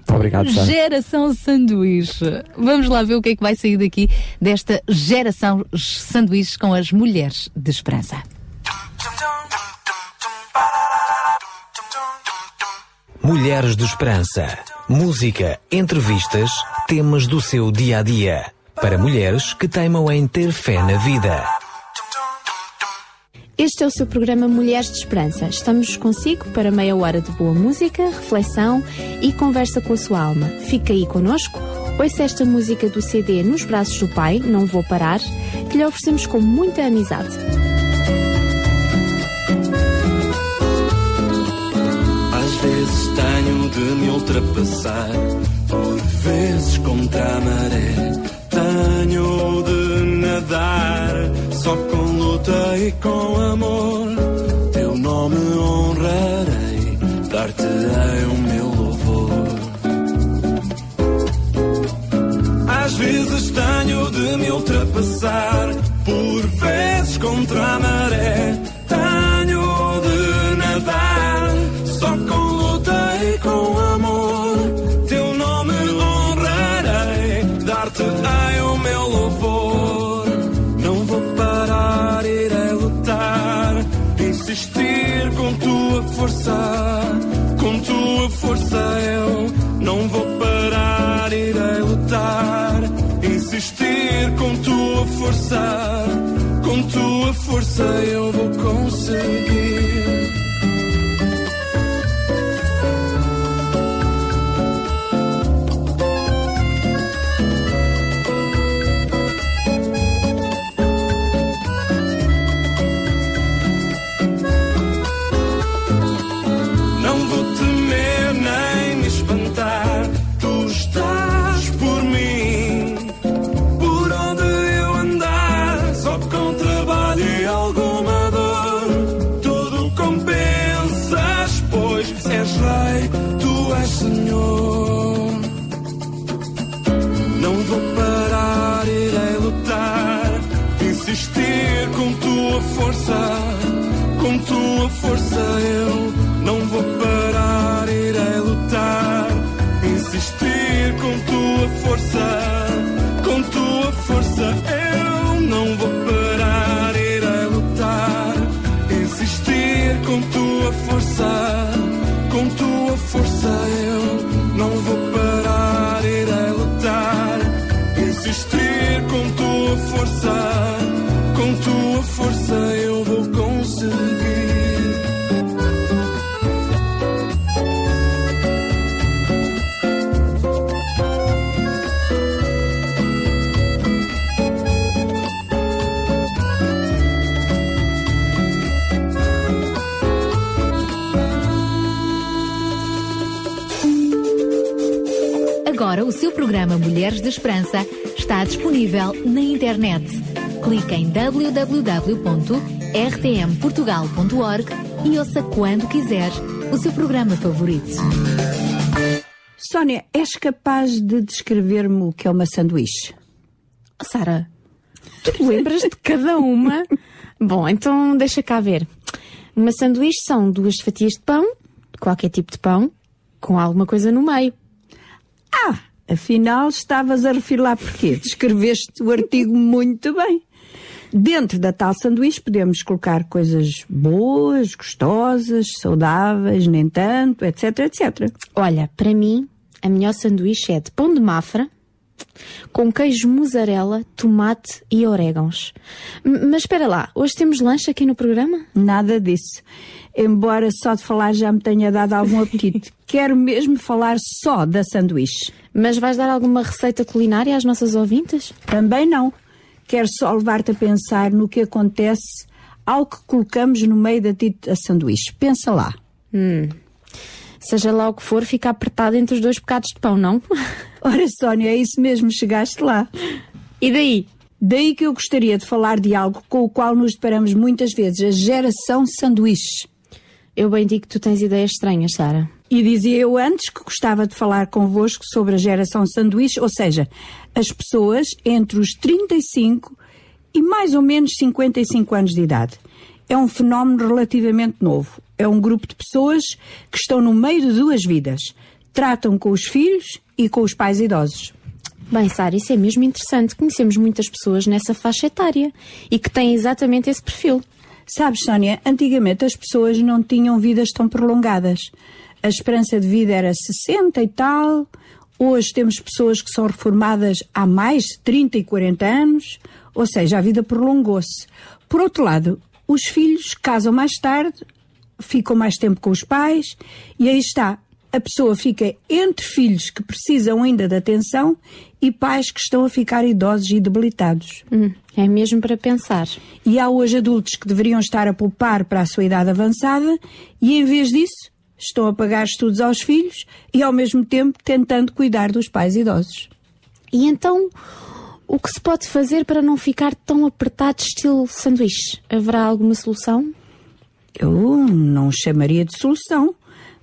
Obrigado, Sara. Geração Sanduíche. Vamos lá ver o que é que vai sair daqui desta geração sanduíches com as mulheres de esperança. Mulheres de Esperança. Música, entrevistas, temas do seu dia a dia. Para mulheres que teimam em ter fé na vida. Este é o seu programa Mulheres de Esperança. Estamos consigo para meia hora de boa música, reflexão e conversa com a sua alma. Fica aí conosco. Ouça esta música do CD Nos Braços do Pai, Não Vou Parar, que lhe oferecemos com muita amizade. Às vezes tenho de me ultrapassar, por vezes contra a maré. Tenho de nadar, só com luta e com amor. Teu nome honrarei, dar-te-ei o meu louvor. Às vezes tenho de me ultrapassar, por vezes contra a maré. Força, com tua força eu não vou parar, irei lutar, insistir com tua força, com tua força eu vou conseguir. Força, com tua força eu não vou parar, irei lutar. Insistir com tua força, com tua força eu não vou parar, irei lutar. Insistir com tua força, com tua força eu vou conseguir. Agora o seu programa Mulheres da Esperança está disponível na internet. Clique em www.rtmportugal.org e ouça quando quiser o seu programa favorito. Sónia, és capaz de descrever-me o que é uma sanduíche? Sara, tu lembras de cada uma? Bom, então deixa cá ver. Uma sanduíche são duas fatias de pão, qualquer tipo de pão, com alguma coisa no meio. Ah, afinal estavas a refilar porquê? Descreveste o artigo muito bem. Dentro da tal sanduíche podemos colocar coisas boas, gostosas, saudáveis, nem tanto, etc, etc. Olha, para mim, a melhor sanduíche é de pão de mafra, com queijo mussarela, tomate e orégãos. M- Mas espera lá, hoje temos lanche aqui no programa? Nada disso. Embora só de falar já me tenha dado algum apetite. Quero mesmo falar só da sanduíche. Mas vais dar alguma receita culinária às nossas ouvintes? Também não. Quero só levar-te a pensar no que acontece ao que colocamos no meio da dita sanduíche. Pensa lá. Hum. Seja lá o que for, fica apertado entre os dois bocados de pão, não? Ora, Sónia, é isso mesmo, chegaste lá. E daí? Daí que eu gostaria de falar de algo com o qual nos deparamos muitas vezes, a geração sanduíche. Eu bem digo que tu tens ideias estranhas, Sara. E dizia eu antes que gostava de falar convosco sobre a geração sanduíche, ou seja, as pessoas entre os 35 e mais ou menos 55 anos de idade. É um fenómeno relativamente novo. É um grupo de pessoas que estão no meio de duas vidas. Tratam com os filhos e com os pais idosos. Bem, Sara, isso é mesmo interessante. Conhecemos muitas pessoas nessa faixa etária e que têm exatamente esse perfil. Sabes, Sónia, antigamente as pessoas não tinham vidas tão prolongadas. A esperança de vida era 60 e tal. Hoje temos pessoas que são reformadas há mais de 30 e 40 anos, ou seja, a vida prolongou-se. Por outro lado, os filhos casam mais tarde, ficam mais tempo com os pais, e aí está. A pessoa fica entre filhos que precisam ainda de atenção e pais que estão a ficar idosos e debilitados. Hum, é mesmo para pensar. E há hoje adultos que deveriam estar a poupar para a sua idade avançada e, em vez disso, estão a pagar estudos aos filhos e, ao mesmo tempo, tentando cuidar dos pais idosos. E então, o que se pode fazer para não ficar tão apertado estilo sanduíche? Haverá alguma solução? Eu não chamaria de solução,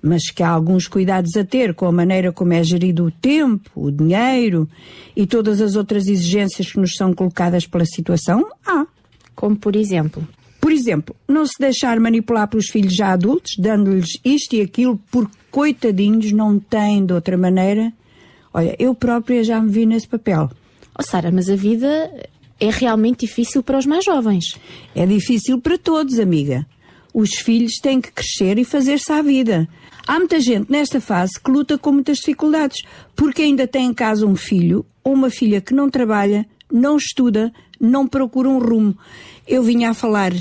mas que há alguns cuidados a ter com a maneira como é gerido o tempo, o dinheiro e todas as outras exigências que nos são colocadas pela situação, há. Como por exemplo? Por exemplo, não se deixar manipular pelos filhos já adultos, dando-lhes isto e aquilo, porque coitadinhos não têm de outra maneira. Olha, eu própria já me vi nesse papel. Oh, Sara, mas a vida é realmente difícil para os mais jovens. É difícil para todos, amiga. Os filhos têm que crescer e fazer-se à vida. Há muita gente nesta fase que luta com muitas dificuldades, porque ainda tem em casa um filho ou uma filha que não trabalha, não estuda, não procura um rumo. Eu vinha a falar,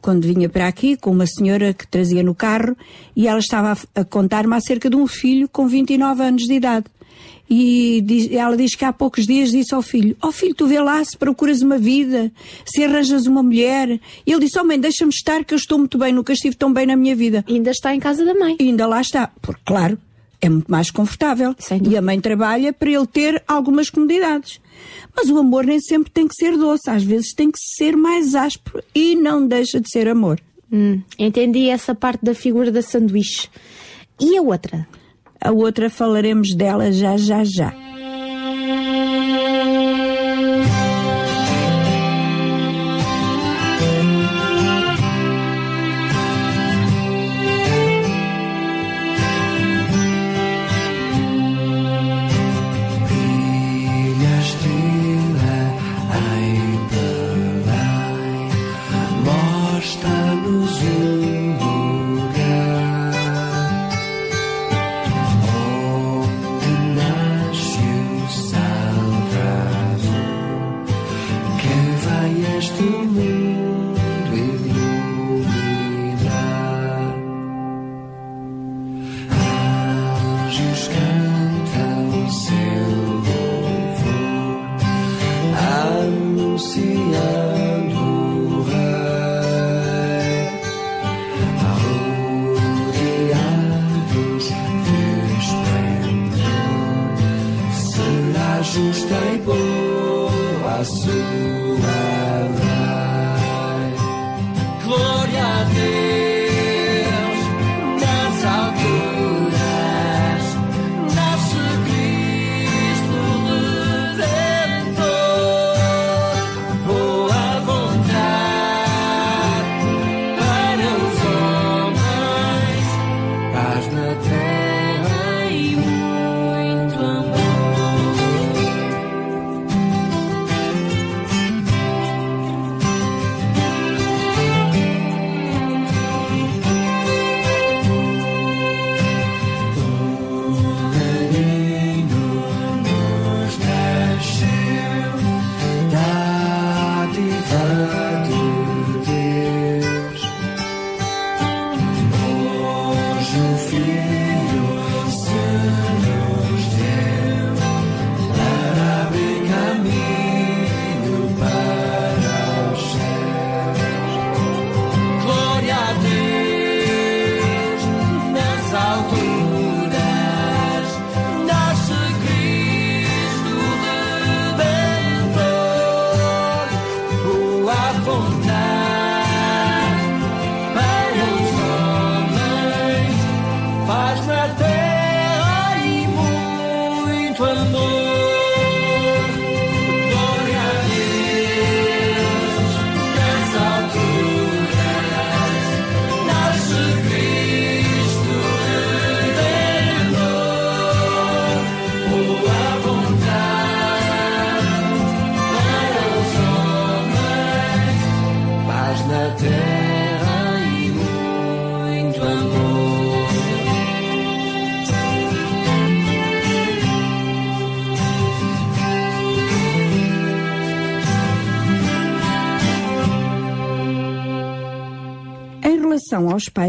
quando vinha para aqui, com uma senhora que trazia no carro e ela estava a, contar-me acerca de um filho com 29 anos de idade. E diz- ela diz que há poucos dias disse ao filho: Ó filho, tu vê lá se procuras uma vida, se arranjas uma mulher. E ele disse: Oh mãe, deixa-me estar que eu estou muito bem, nunca estive tão bem na minha vida. E ainda está em casa da mãe. E ainda lá está. Porque, claro, é muito mais confortável. E a mãe trabalha para ele ter algumas comodidades. Mas o amor nem sempre tem que ser doce, às vezes tem que ser mais áspero e não deixa de ser amor. Hum, entendi essa parte da figura da sanduíche. E a outra? A outra falaremos dela já, já, já.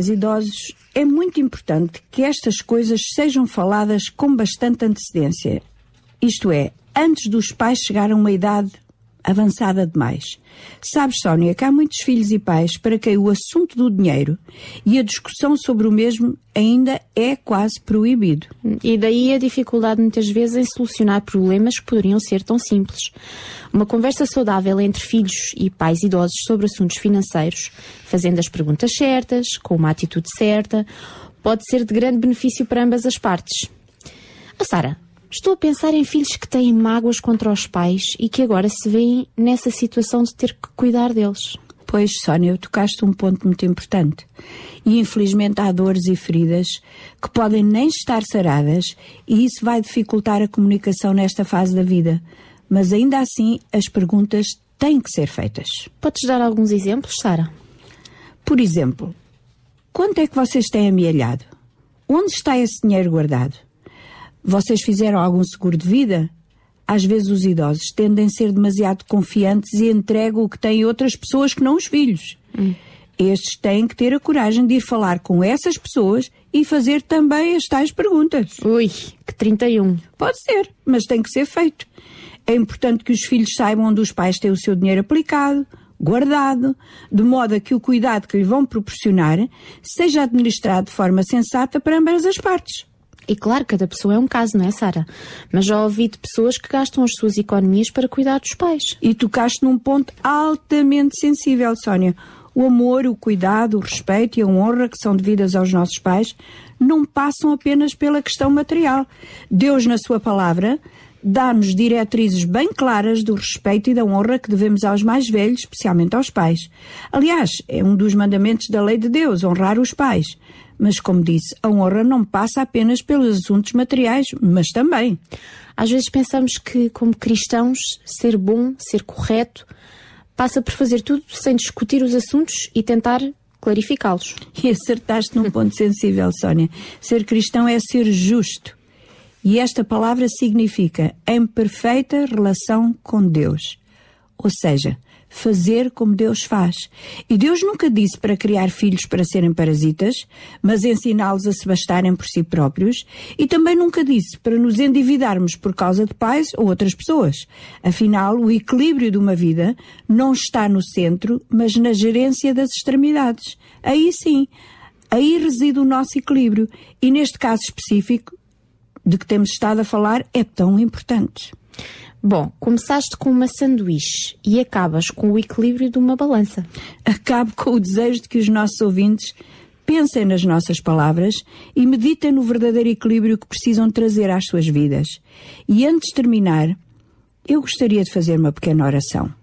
Pais idosos, é muito importante que estas coisas sejam faladas com bastante antecedência. Isto é, antes dos pais chegarem a uma idade avançada demais. Sabes, Sónia, que há muitos filhos e pais para quem o assunto do dinheiro e a discussão sobre o mesmo ainda é quase proibido. E daí a dificuldade muitas vezes em solucionar problemas que poderiam ser tão simples. Uma conversa saudável entre filhos e pais idosos sobre assuntos financeiros, fazendo as perguntas certas, com uma atitude certa, pode ser de grande benefício para ambas as partes. A Sara, estou a pensar em filhos que têm mágoas contra os pais e que agora se veem nessa situação de ter que cuidar deles. Pois, Sónia, tocaste um ponto muito importante. E infelizmente há dores e feridas que podem nem estar saradas e isso vai dificultar a comunicação nesta fase da vida. Mas ainda assim, as perguntas têm que ser feitas. Podes dar alguns exemplos, Sara? Por exemplo, quanto é que vocês têm amealhado? Onde está esse dinheiro guardado? Vocês fizeram algum seguro de vida? Às vezes os idosos tendem a ser demasiado confiantes e entregam o que têm a outras pessoas que não os filhos. Estes têm que ter a coragem de ir falar com essas pessoas e fazer também as tais perguntas. Ui, que 31. Pode ser, mas tem que ser feito. É importante que os filhos saibam onde os pais têm o seu dinheiro aplicado, guardado, de modo a que o cuidado que lhe vão proporcionar seja administrado de forma sensata para ambas as partes. E claro, cada pessoa é um caso, não é, Sara? Mas já ouvi de pessoas que gastam as suas economias para cuidar dos pais. E tocaste num ponto altamente sensível, Sónia. O amor, o cuidado, o respeito e a honra que são devidas aos nossos pais não passam apenas pela questão material. Deus, na Sua palavra, dá-nos diretrizes bem claras do respeito e da honra que devemos aos mais velhos, especialmente aos pais. Aliás, é um dos mandamentos da lei de Deus, honrar os pais. Mas, como disse, a honra não passa apenas pelos assuntos materiais, mas também. Às vezes pensamos que, como cristãos, ser bom, ser correto, passa por fazer tudo sem discutir os assuntos e tentar clarificá-los. E acertaste num ponto sensível, Sónia. Ser cristão é ser justo. E esta palavra significa em perfeita relação com Deus. Ou seja, fazer como Deus faz. E Deus nunca disse para criar filhos para serem parasitas, mas ensiná-los a se bastarem por si próprios, e também nunca disse para nos endividarmos por causa de pais ou outras pessoas. Afinal, o equilíbrio de uma vida não está no centro, mas na gerência das extremidades. Aí sim, aí reside o nosso equilíbrio, e neste caso específico, de que temos estado a falar, é tão importante. Bom, começaste com uma sanduíche e acabas com o equilíbrio de uma balança. Acabo com o desejo de que os nossos ouvintes pensem nas nossas palavras e meditem no verdadeiro equilíbrio que precisam trazer às suas vidas. E antes de terminar, eu gostaria de fazer uma pequena oração.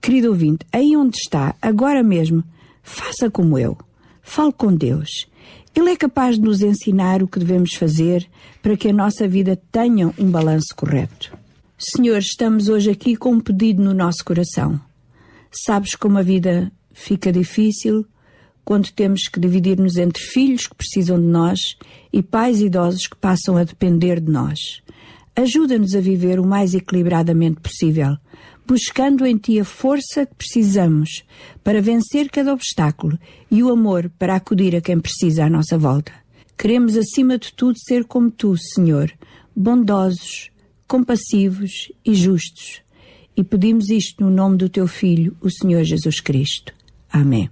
Querido ouvinte, aí onde está, agora mesmo, faça como eu. Fale com Deus. Ele é capaz de nos ensinar o que devemos fazer para que a nossa vida tenha um balanço correto. Senhor, estamos hoje aqui com um pedido no nosso coração. Sabes como a vida fica difícil quando temos que dividir-nos entre filhos que precisam de nós e pais idosos que passam a depender de nós. Ajuda-nos a viver o mais equilibradamente possível, buscando em Ti a força que precisamos para vencer cada obstáculo e o amor para acudir a quem precisa à nossa volta. Queremos, acima de tudo, ser como Tu, Senhor, bondosos, compassivos e justos. E pedimos isto no nome do Teu Filho, o Senhor Jesus Cristo. Amém.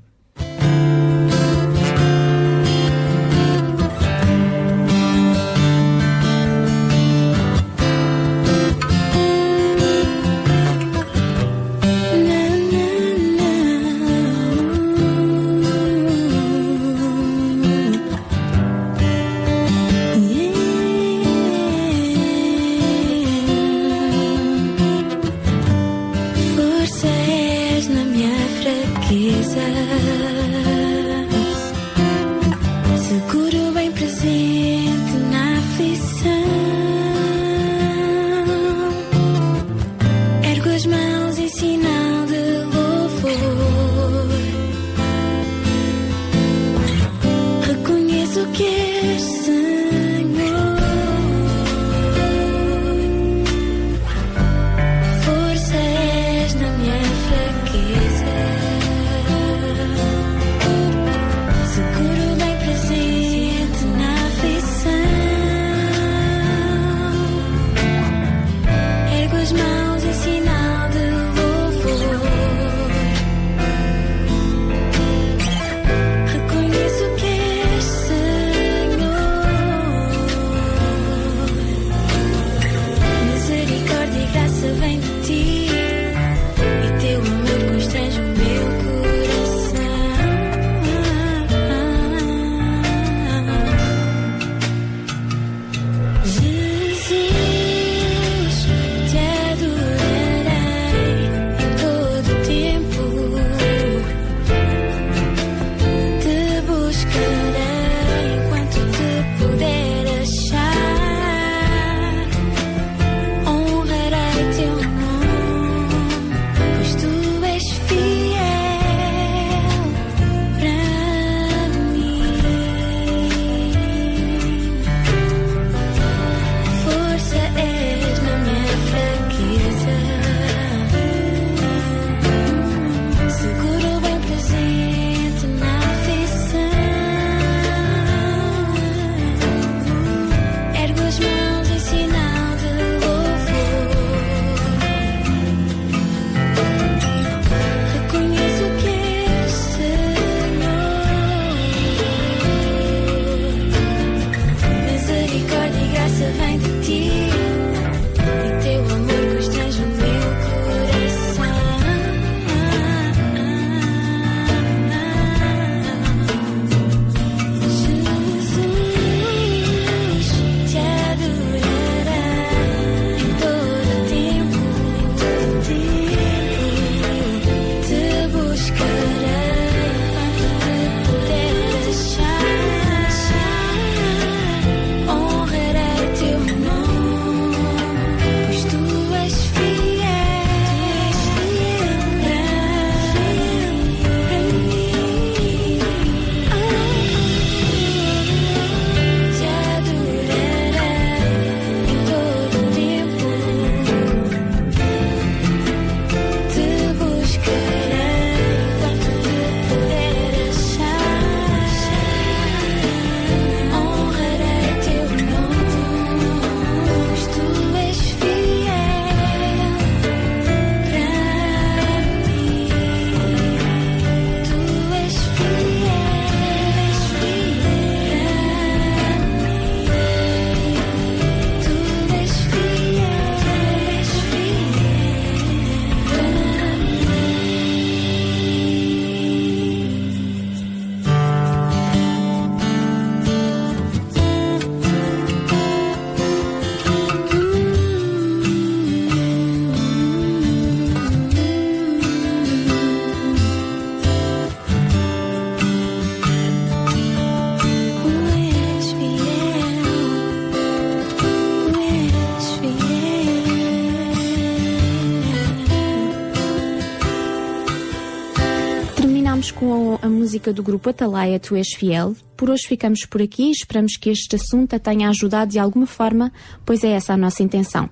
Música do grupo Atalaia Tu És Fiel. Por hoje ficamos por aqui. Esperamos que este assunto a tenha ajudado de alguma forma, pois é essa a nossa intenção.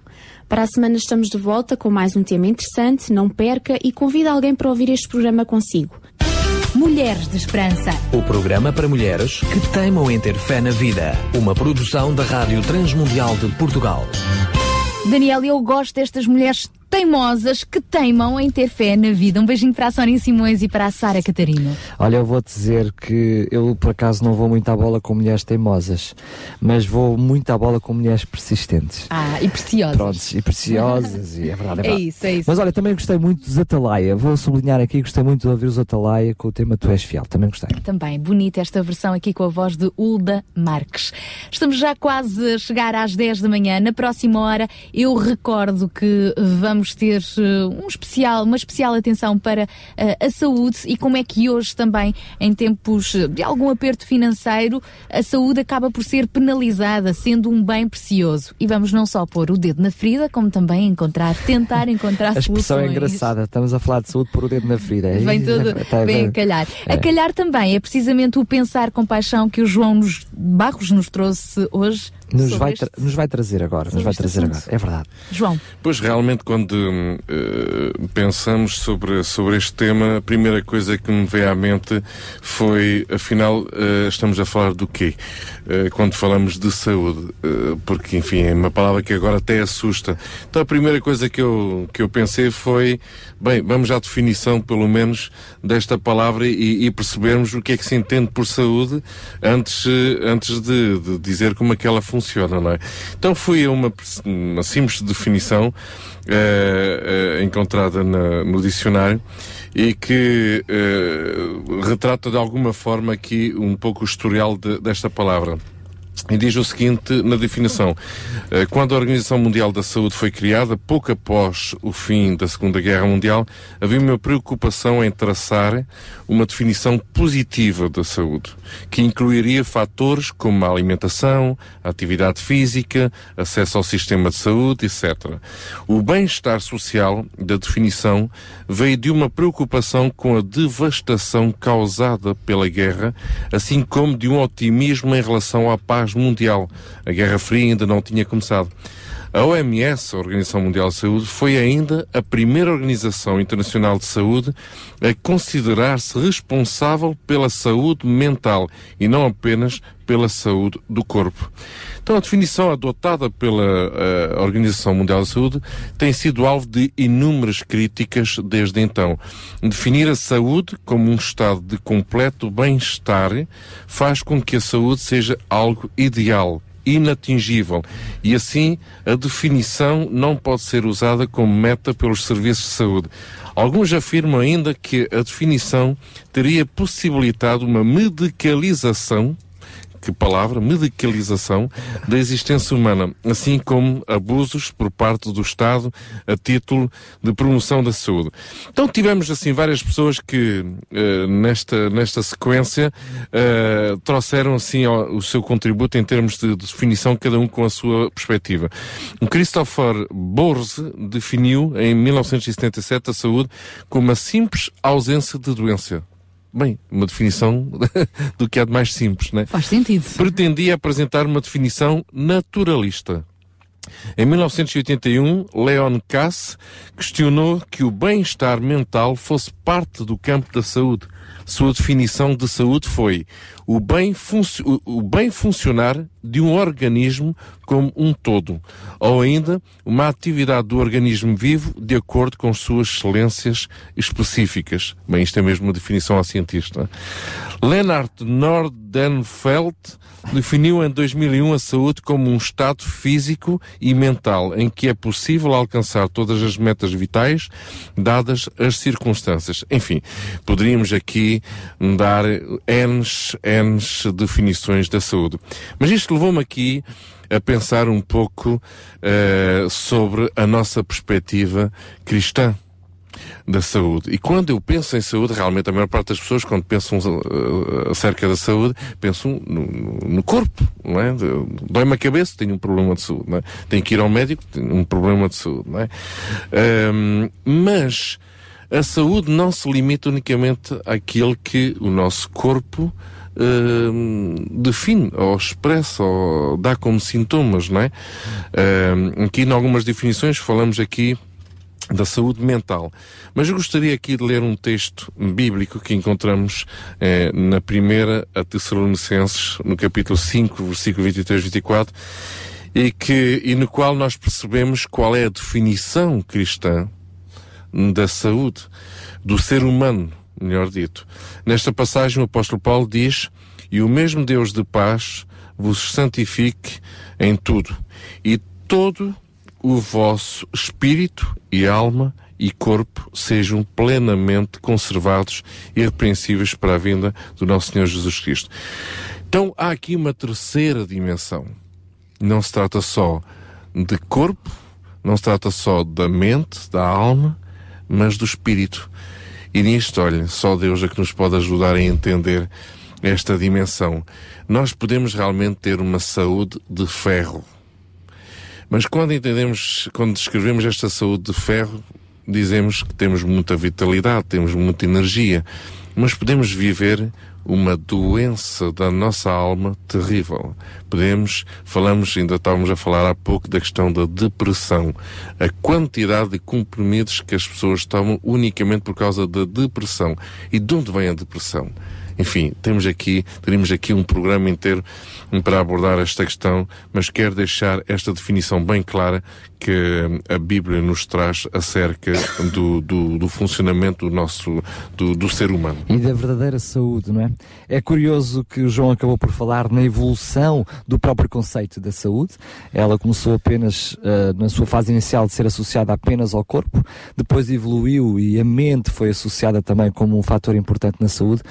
Para a semana estamos de volta com mais um tema interessante. Não perca e convida alguém para ouvir este programa consigo. Mulheres de Esperança. O programa para mulheres que teimam em ter fé na vida. Uma produção da Rádio Transmundial de Portugal. Daniel, eu gosto destas mulheres teimosas que teimam em ter fé na vida. Um beijinho para a Sónia Simões e para a Sara Catarina. Olha, eu vou-te dizer que eu por acaso não vou muito à bola com mulheres teimosas, mas vou muito à bola com mulheres persistentes. Ah, e preciosas. Prontos, e preciosas, e é verdade, é É verdade. isso, é isso. Mas olha, também gostei muito dos Atalaia. Vou sublinhar aqui, gostei muito de ouvir os Atalaia com o tema Tu És Fiel. Também gostei. Também bonita esta versão aqui com a voz de Hulda Marques. Estamos já quase a chegar às 10 da manhã. Na próxima hora, eu recordo que vamos ter eh, um especial, uma especial atenção para eh, a saúde e como é que hoje também, em tempos de algum aperto financeiro, a saúde acaba por ser penalizada, sendo um bem precioso. E vamos não só pôr o dedo na ferida, como também encontrar, tentar encontrar A expressão é engraçada. Estamos a falar de saúde por o dedo na ferida. Vem tudo Está bem a calhar. É. A calhar também é precisamente o pensar com paixão que o João nos- Barros nos trouxe hoje. Nos vai, este- nos vai trazer agora. Nos vai trazer assunto. agora. É verdade. João. Pois realmente quando eh, pensamos sobre, sobre este tema, a primeira coisa que me veio à mente foi, afinal, eh, estamos a falar do quê? Eh, quando falamos de saúde, porque enfim, é uma palavra que agora até assusta. Então a primeira coisa que eu, que eu pensei foi, bem, vamos à definição pelo menos desta palavra e, e percebermos o que é que se entende por saúde antes, antes de, de dizer como é que ela funciona, não é? Então fui a uma, uma simples definição eh, eh, encontrada na- no dicionário e que eh, retrata de alguma forma aqui um pouco o historial de- desta palavra. E diz o seguinte na definição: eh, quando a Organização Mundial da Saúde foi criada, pouco após o fim da Segunda Guerra Mundial, havia uma preocupação em traçar uma definição positiva da saúde, que incluiria fatores como a alimentação, a atividade física, acesso ao sistema de saúde, etc. O bem-estar social da definição veio de uma preocupação com a devastação causada pela guerra, assim como de um otimismo em relação à paz mundial. A Guerra Fria ainda não tinha começado. A OMS, a Organização Mundial de Saúde, foi ainda a primeira organização internacional de saúde a considerar-se responsável pela saúde mental e não apenas pela saúde do corpo. Então, a definição adotada pela eh, Organização Mundial de Saúde tem sido alvo de inúmeras críticas desde então. Definir a saúde como um estado de completo bem-estar faz com que a saúde seja algo ideal, inatingível, e assim a definição não pode ser usada como meta pelos serviços de saúde. Alguns afirmam ainda que a definição teria possibilitado uma medicalização que palavra, medicalização da existência humana, assim como abusos por parte do Estado a título de promoção da saúde. Então tivemos assim várias pessoas que eh, nesta, nesta sequência eh, trouxeram assim o, o seu contributo em termos de, de definição, cada um com a sua perspectiva. O Christopher Borze definiu em 1977 a saúde como a simples ausência de doença. Bem, uma definição do que é de mais simples, né? Faz sentido. Pretendia apresentar uma definição naturalista. Em 1981, Leon Kass questionou que o bem-estar mental fosse parte do campo da saúde. Sua definição de saúde foi o bem, o bem funcionar de um organismo como um todo, ou ainda uma atividade do organismo vivo de acordo com suas excelências específicas. Bem, isto é mesmo uma definição ao cientista. Lennart Nordenfeld definiu em 2001 a saúde como um estado físico e mental em que é possível alcançar todas as metas vitais dadas as circunstâncias. Enfim, poderíamos aqui dar N, N definições da saúde. Mas isto levou-me aqui a pensar um pouco eh, sobre a nossa perspectiva cristã da saúde. E quando eu penso em saúde, realmente a maior parte das pessoas, quando pensam uh, acerca da saúde, pensam no, no- corpo, é? Dói-me a cabeça, tenho um problema de saúde, não é? Tenho que ir ao médico, tenho um problema de saúde, não é? Mas a saúde não se limita unicamente àquilo que o nosso corpo eh, define ou expressa ou dá como sintomas, não é? Eh, aqui, em algumas definições, falamos aqui da saúde mental. Mas eu gostaria aqui de ler um texto bíblico que encontramos eh, na primeira a Tessalonicenses, no capítulo 5, versículo 23 e 24, e, que, e no qual nós percebemos qual é a definição cristã da saúde, do ser humano, melhor dito. Nesta passagem o apóstolo Paulo diz, e o mesmo Deus de paz vos santifique em tudo, e todo o vosso espírito e alma e corpo sejam plenamente conservados e irrepreensíveis para a vinda do nosso Senhor Jesus Cristo. Então há aqui uma terceira dimensão. Não se trata só de corpo, não se trata só da mente, da alma, mas do espírito. E nisto, olha, só Deus é que nos pode ajudar a entender esta dimensão. Nós podemos realmente ter uma saúde de ferro. Mas quando entendemos, quando descrevemos esta saúde de ferro, dizemos que temos muita vitalidade, temos muita energia, mas podemos viver uma doença da nossa alma terrível. Podemos, falamos, ainda estávamos a falar há pouco da questão da depressão. A quantidade de comprimidos que as pessoas tomam unicamente por causa da depressão. E de onde vem a depressão? Enfim, temos aqui, teríamos aqui um programa inteiro para abordar esta questão, mas quero deixar esta definição bem clara que a Bíblia nos traz acerca do, do, do funcionamento do nosso, do, do ser humano. E da verdadeira saúde, não é? É curioso que o João acabou por falar na evolução do próprio conceito da saúde. Ela começou apenas uh, na sua fase inicial de ser associada apenas ao corpo, depois evoluiu e a mente foi associada também como um fator importante na saúde.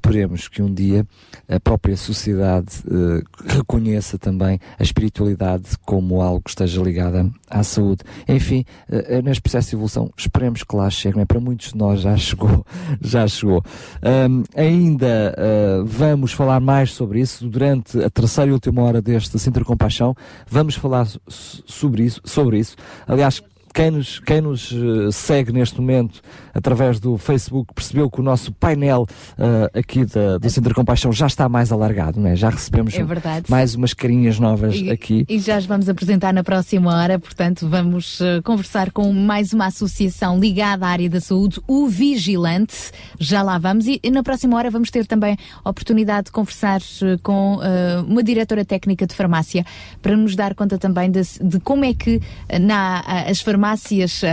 Esperemos que um dia a própria sociedade uh, reconheça também a espiritualidade como algo que esteja ligada à saúde. Enfim, uh, neste processo de evolução, esperemos que lá chegue, não é? Para muitos de nós já chegou, já chegou. Um, ainda uh, vamos falar mais sobre isso durante a terceira e última hora deste Centro Compaixão. Vamos falar sobre isso, sobre isso. Aliás, quem nos, quem nos uh, segue neste momento através do Facebook percebeu que o nosso painel uh, aqui da, do Centro Compaixão já está mais alargado, não é? Já recebemos É mais umas carinhas novas E, aqui. e já as vamos apresentar na próxima hora, portanto, vamos eh, conversar com mais uma associação ligada à área da saúde, o Vigilante. Já lá vamos. E, e na próxima hora vamos ter também a oportunidade de conversar eh, com eh, uma diretora técnica de farmácia para nos dar conta também de, de como é que eh, na, as farmácias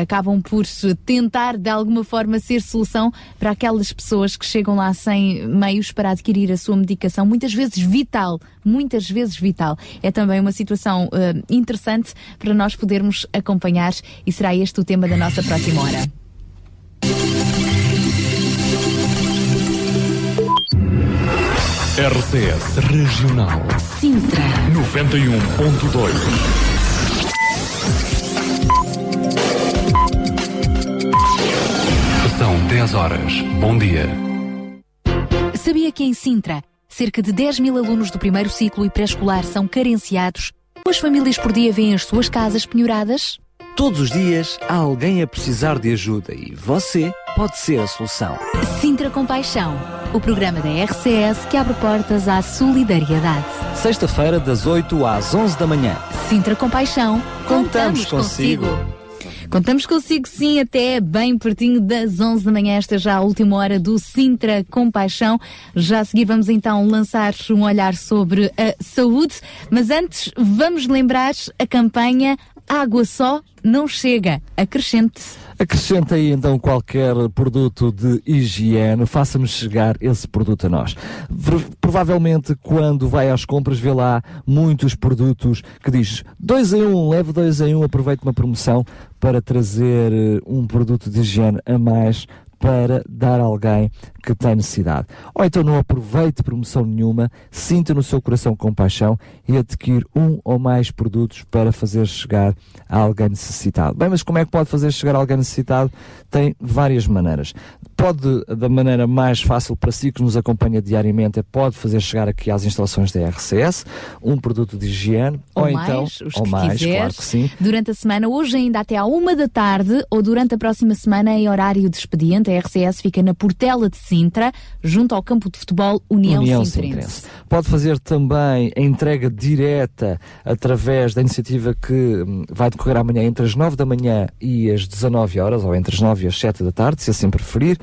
acabam por tentar de alguma forma ser solução para aquelas pessoas que chegam lá sem meios para adquirir a sua medicação, muitas vezes vital, muitas vezes vital. É também uma situação eh, interessante para nós podermos acompanhar e será este o tema da nossa próxima hora. RCS Regional Sintra 91.2 São 10 horas. Bom dia. Sabia que em Sintra, cerca de 10 mil alunos do primeiro ciclo e pré-escolar são carenciados? Duas famílias por dia vêm as suas casas penhoradas? Todos os dias há alguém a precisar de ajuda e você pode ser a solução. Sintra Compaixão, o programa da RCS que abre portas à solidariedade. Sexta-feira, das 8 às 11 da manhã. Sintra Compaixão, Contamos consigo. Contamos consigo sim até bem pertinho das 11 da manhã, esta já a última hora do Sintra Compaixão. Já a seguir vamos então lançar um olhar sobre a saúde, mas antes vamos lembrar a campanha Água Só Não Chega, acrescente. Acrescenta aí então qualquer produto de higiene, faça-nos chegar esse produto a nós. Provavelmente quando vai às compras vê lá muitos produtos que diz 2 em 1, um, leve 2 em 1, um, aproveite uma promoção para trazer eh, um produto de higiene a mais para dar a alguém que tem necessidade. Ou então não aproveite promoção nenhuma, sinta no seu coração compaixão e adquire um ou mais produtos para fazer chegar a alguém necessitado. Bem, mas como é que pode fazer chegar a alguém necessitado? Tem várias maneiras. Pode, da maneira mais fácil para si, que nos acompanha diariamente, é pode fazer chegar aqui às instalações da RCS um produto de higiene, Ou, ou, mais, então, os ou que mais, quiseres, claro que sim. durante a semana, hoje ainda até à uma da tarde, ou durante a próxima semana em horário de expediente, a RCS fica na Portela de Sintra, junto ao campo de futebol União, União Sintrense. Sintrense. Pode fazer também a entrega direta através da iniciativa que hum, vai decorrer amanhã entre as 9 da manhã e as 19 horas, ou entre as 9 e as 7 da tarde, se assim preferir,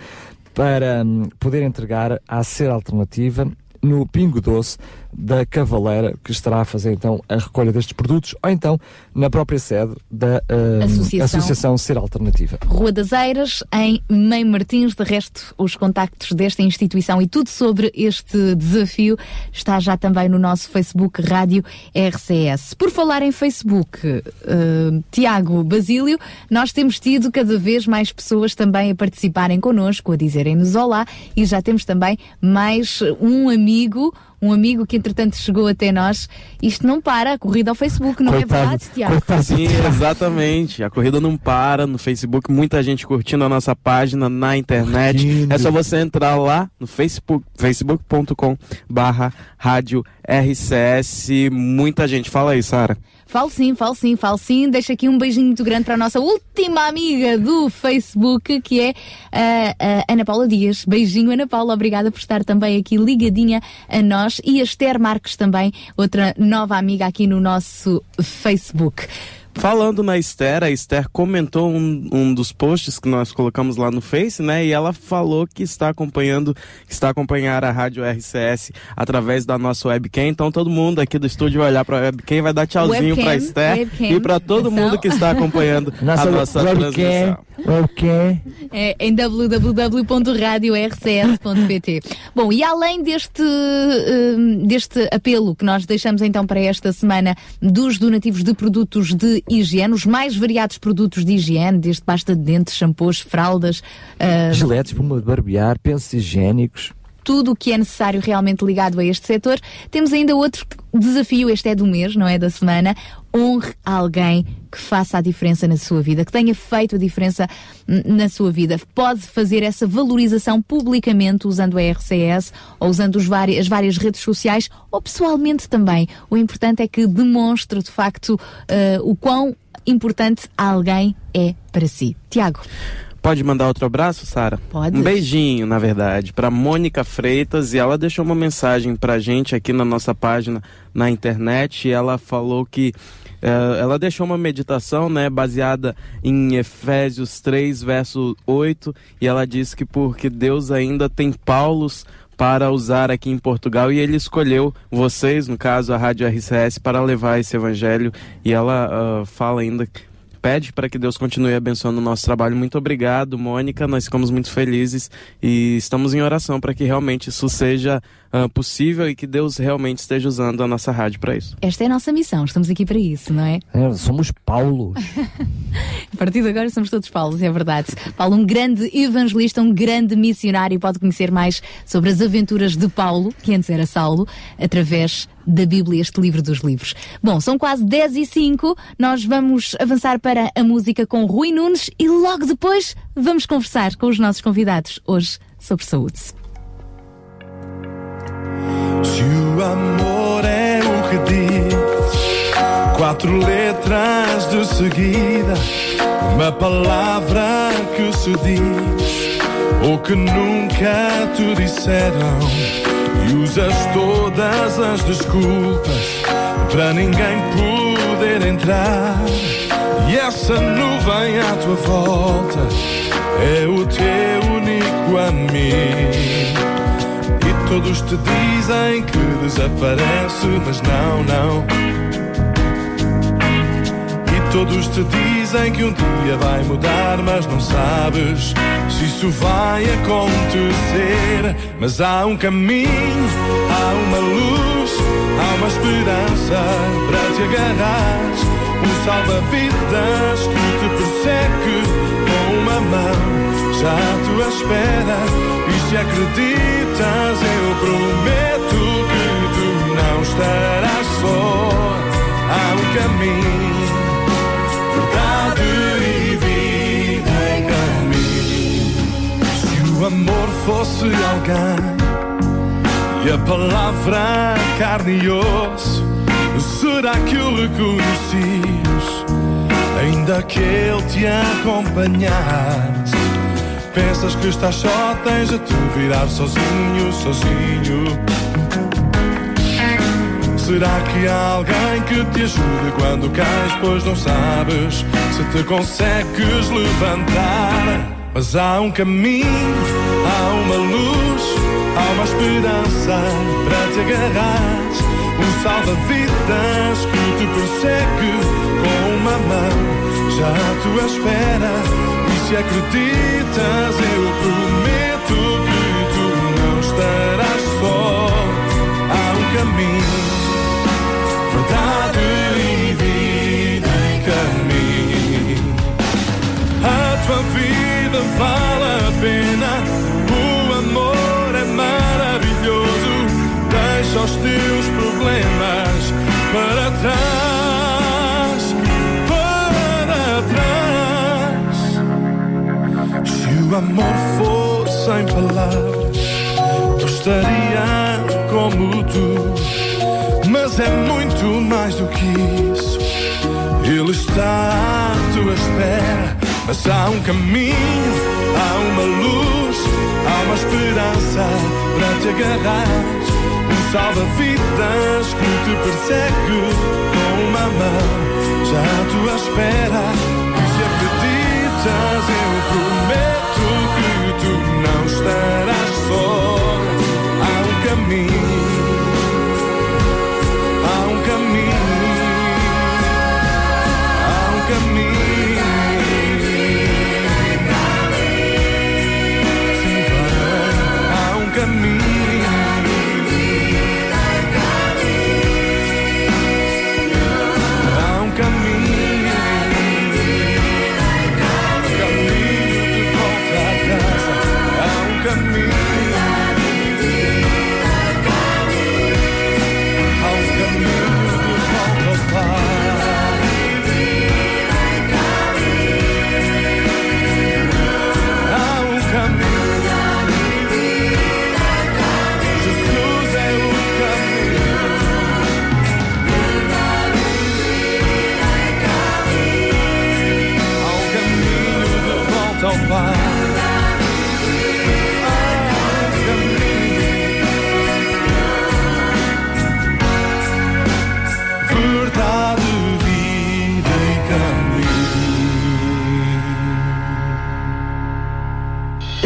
para hum, poder entregar à ser alternativa no Pingo Doce da Cavaleira, que estará a fazer então a recolha destes produtos, ou então na própria sede da hum, Associação. Associação Ser Alternativa. Rua das Eiras, em Meio Martins. De resto, os contactos desta instituição e tudo sobre este desafio está já também no nosso Facebook Rádio RCS. Por falar em Facebook, eh, Tiago Basílio, nós temos tido cada vez mais pessoas também a participarem connosco, a dizerem-nos olá e já temos também mais um amigo. Um amigo que entretanto chegou até nós. Isto não para, a corrida ao Facebook, não é verdade, Tiago? Sim, exatamente. A corrida não para no Facebook, muita gente curtindo a nossa página na internet. É só você entrar lá no Facebook, facebook.com barra rádio RCS. Muita gente. Fala aí, Sara. Falo sim, falo sim, falo sim. Deixa aqui um beijinho muito grande para a nossa última amiga do Facebook, que é a, a Ana Paula Dias. Beijinho, Ana Paula. Obrigada por estar também aqui ligadinha a nós. E a Esther Marques também, outra nova amiga aqui no nosso Facebook. Falando na Esther, a Esther comentou um, um dos posts que nós colocamos lá no Face, né? E ela falou que está acompanhando, que está a acompanhar a Rádio RCS através da nossa webcam. Então todo mundo aqui do estúdio vai olhar para a webcam, vai dar tchauzinho Webcam, para Esther webcam, e para todo mundo que está acompanhando a nossa transmissão. webcam. É em www.radiorcs.pt. Bom, e além deste, hum, deste apelo que nós deixamos então para esta semana dos donativos de produtos de higiene, os mais variados produtos de higiene, desde pasta de dentes, shampoos, fraldas, Giletes, espuma de barbear, pensos higiênicos. Tudo o que é necessário realmente ligado a este setor. Temos ainda outro desafio, este é do mês, não é da semana. Honre alguém que faça a diferença na sua vida, que tenha feito a diferença na sua vida. Pode fazer essa valorização publicamente usando a RCS ou usando vari- as várias redes sociais ou pessoalmente também. O importante é que demonstre de facto eh, o quão importante alguém é para si. Tiago. Pode mandar outro abraço, Sara? Pode. Um beijinho, na verdade, para Mônica Freitas e ela deixou uma mensagem pra gente aqui na nossa página na internet e ela falou que eh, ela deixou uma meditação, né, baseada em Efésios 3, verso 8, e ela disse que porque Deus ainda tem Paulos para usar aqui em Portugal e ele escolheu vocês, no caso a Rádio RCS, para levar esse evangelho e ela ah, fala ainda pede para que Deus continue abençoando o nosso trabalho. Muito obrigado, Mônica. Nós ficamos muito felizes e estamos em oração para que realmente isso seja ah, possível e que Deus realmente esteja usando a nossa rádio para isso. Esta é a nossa missão, estamos aqui para isso, não é? somos Paulos. A partir de agora somos todos Paulos, é verdade. Paulo, um grande evangelista, um grande missionário, pode conhecer mais sobre as aventuras de Paulo, que antes era Saulo, através da Bíblia, este livro dos livros. Bom, são quase 10 e 5, nós vamos avançar para a música com Rui Nunes e logo depois vamos conversar com os nossos convidados, hoje sobre saúde. Amor é o que diz, quatro letras de seguida, uma palavra que se diz, ou que nunca te disseram, e usas todas as desculpas para ninguém poder entrar. E essa nuvem à tua volta é o teu único amigo. Todos te dizem que desaparece, mas não, não. E todos te dizem que um dia vai mudar, mas não sabes se isso vai acontecer. Mas há um caminho, há uma luz, há uma esperança para te agarrar. Um salva-vidas que te persegue com uma mão. já à tua espera. E se acreditas, eu prometo que tu não estarás só. Há um caminho, verdade e vida em caminho. Se o amor fosse alguém e a palavra carne e osso, será que o reconhecias? Ainda que ele te acompanhasse. Pensas que estás só, tens a te virar sozinho, sozinho. Será que há alguém que te ajude quando cais, pois não sabes se te consegues levantar? Mas há um caminho, há uma luz, há uma esperança para te agarrar. Um salva-vidas que te persegue com uma mão, já à tua espera. Se acreditas, eu prometo que tu não estarás só. Há um caminho verdade amor fosse sem palavras, eu estaria como tu. Mas é muito mais do que isso. Ele está à tua espera. Mas há um caminho, há uma luz, há uma esperança para te agarrar. Um salva-vidas que te persegue com uma mão, já à tua espera. Se acreditas, eu prometo estarás só.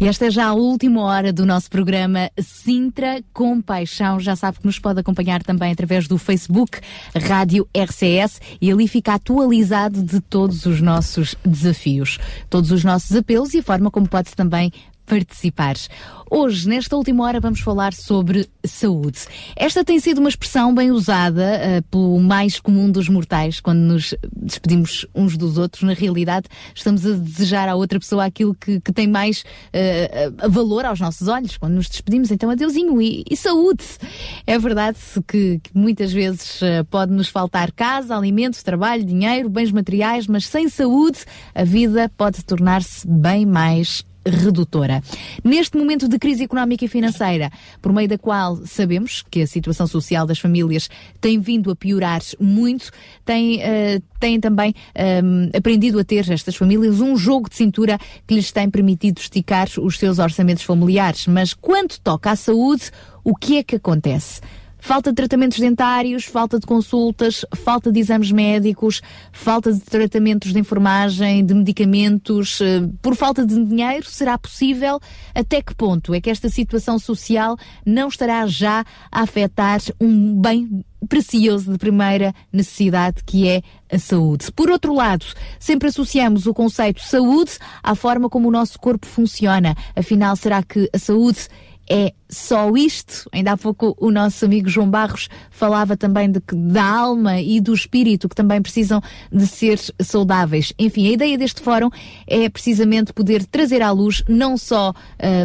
E esta é já a última hora do nosso programa Sintra com Paixão. Já sabe que nos pode acompanhar também através do Facebook Rádio RCS e ali fica atualizado de todos os nossos desafios, todos os nossos apelos e a forma como pode também participar. Hoje, nesta última hora, vamos falar sobre saúde. Esta tem sido uma expressão bem usada uh, pelo mais comum dos mortais quando nos despedimos uns dos outros. Na realidade, estamos a desejar à outra pessoa aquilo que, que tem mais uh, valor aos nossos olhos. Quando nos despedimos, então, adeusinho e, e saúde. É verdade que, que muitas vezes uh, pode nos faltar casa, alimentos, trabalho, dinheiro, bens materiais, mas sem saúde, a vida pode tornar-se bem mais redutora. Neste momento de crise económica e financeira, por meio da qual sabemos que a situação social das famílias tem vindo a piorar muito, tem, uh, têm também um, aprendido a ter estas famílias um jogo de cintura que lhes tem permitido esticar os seus orçamentos familiares. Mas quando toca à saúde, o que é que acontece? Falta de tratamentos dentários, falta de consultas, falta de exames médicos, falta de tratamentos de enfermagem, de medicamentos, eh, por falta de dinheiro, será possível? Até que ponto é que esta situação social não estará já a afetar um bem precioso de primeira necessidade que é a saúde. Por outro lado, sempre associamos o conceito saúde à forma como o nosso corpo funciona. Afinal, será que a saúde é só isto? Ainda há pouco o nosso amigo João Barros falava também de que, da alma e do espírito que também precisam de ser saudáveis. Enfim, a ideia deste fórum é precisamente poder trazer à luz não só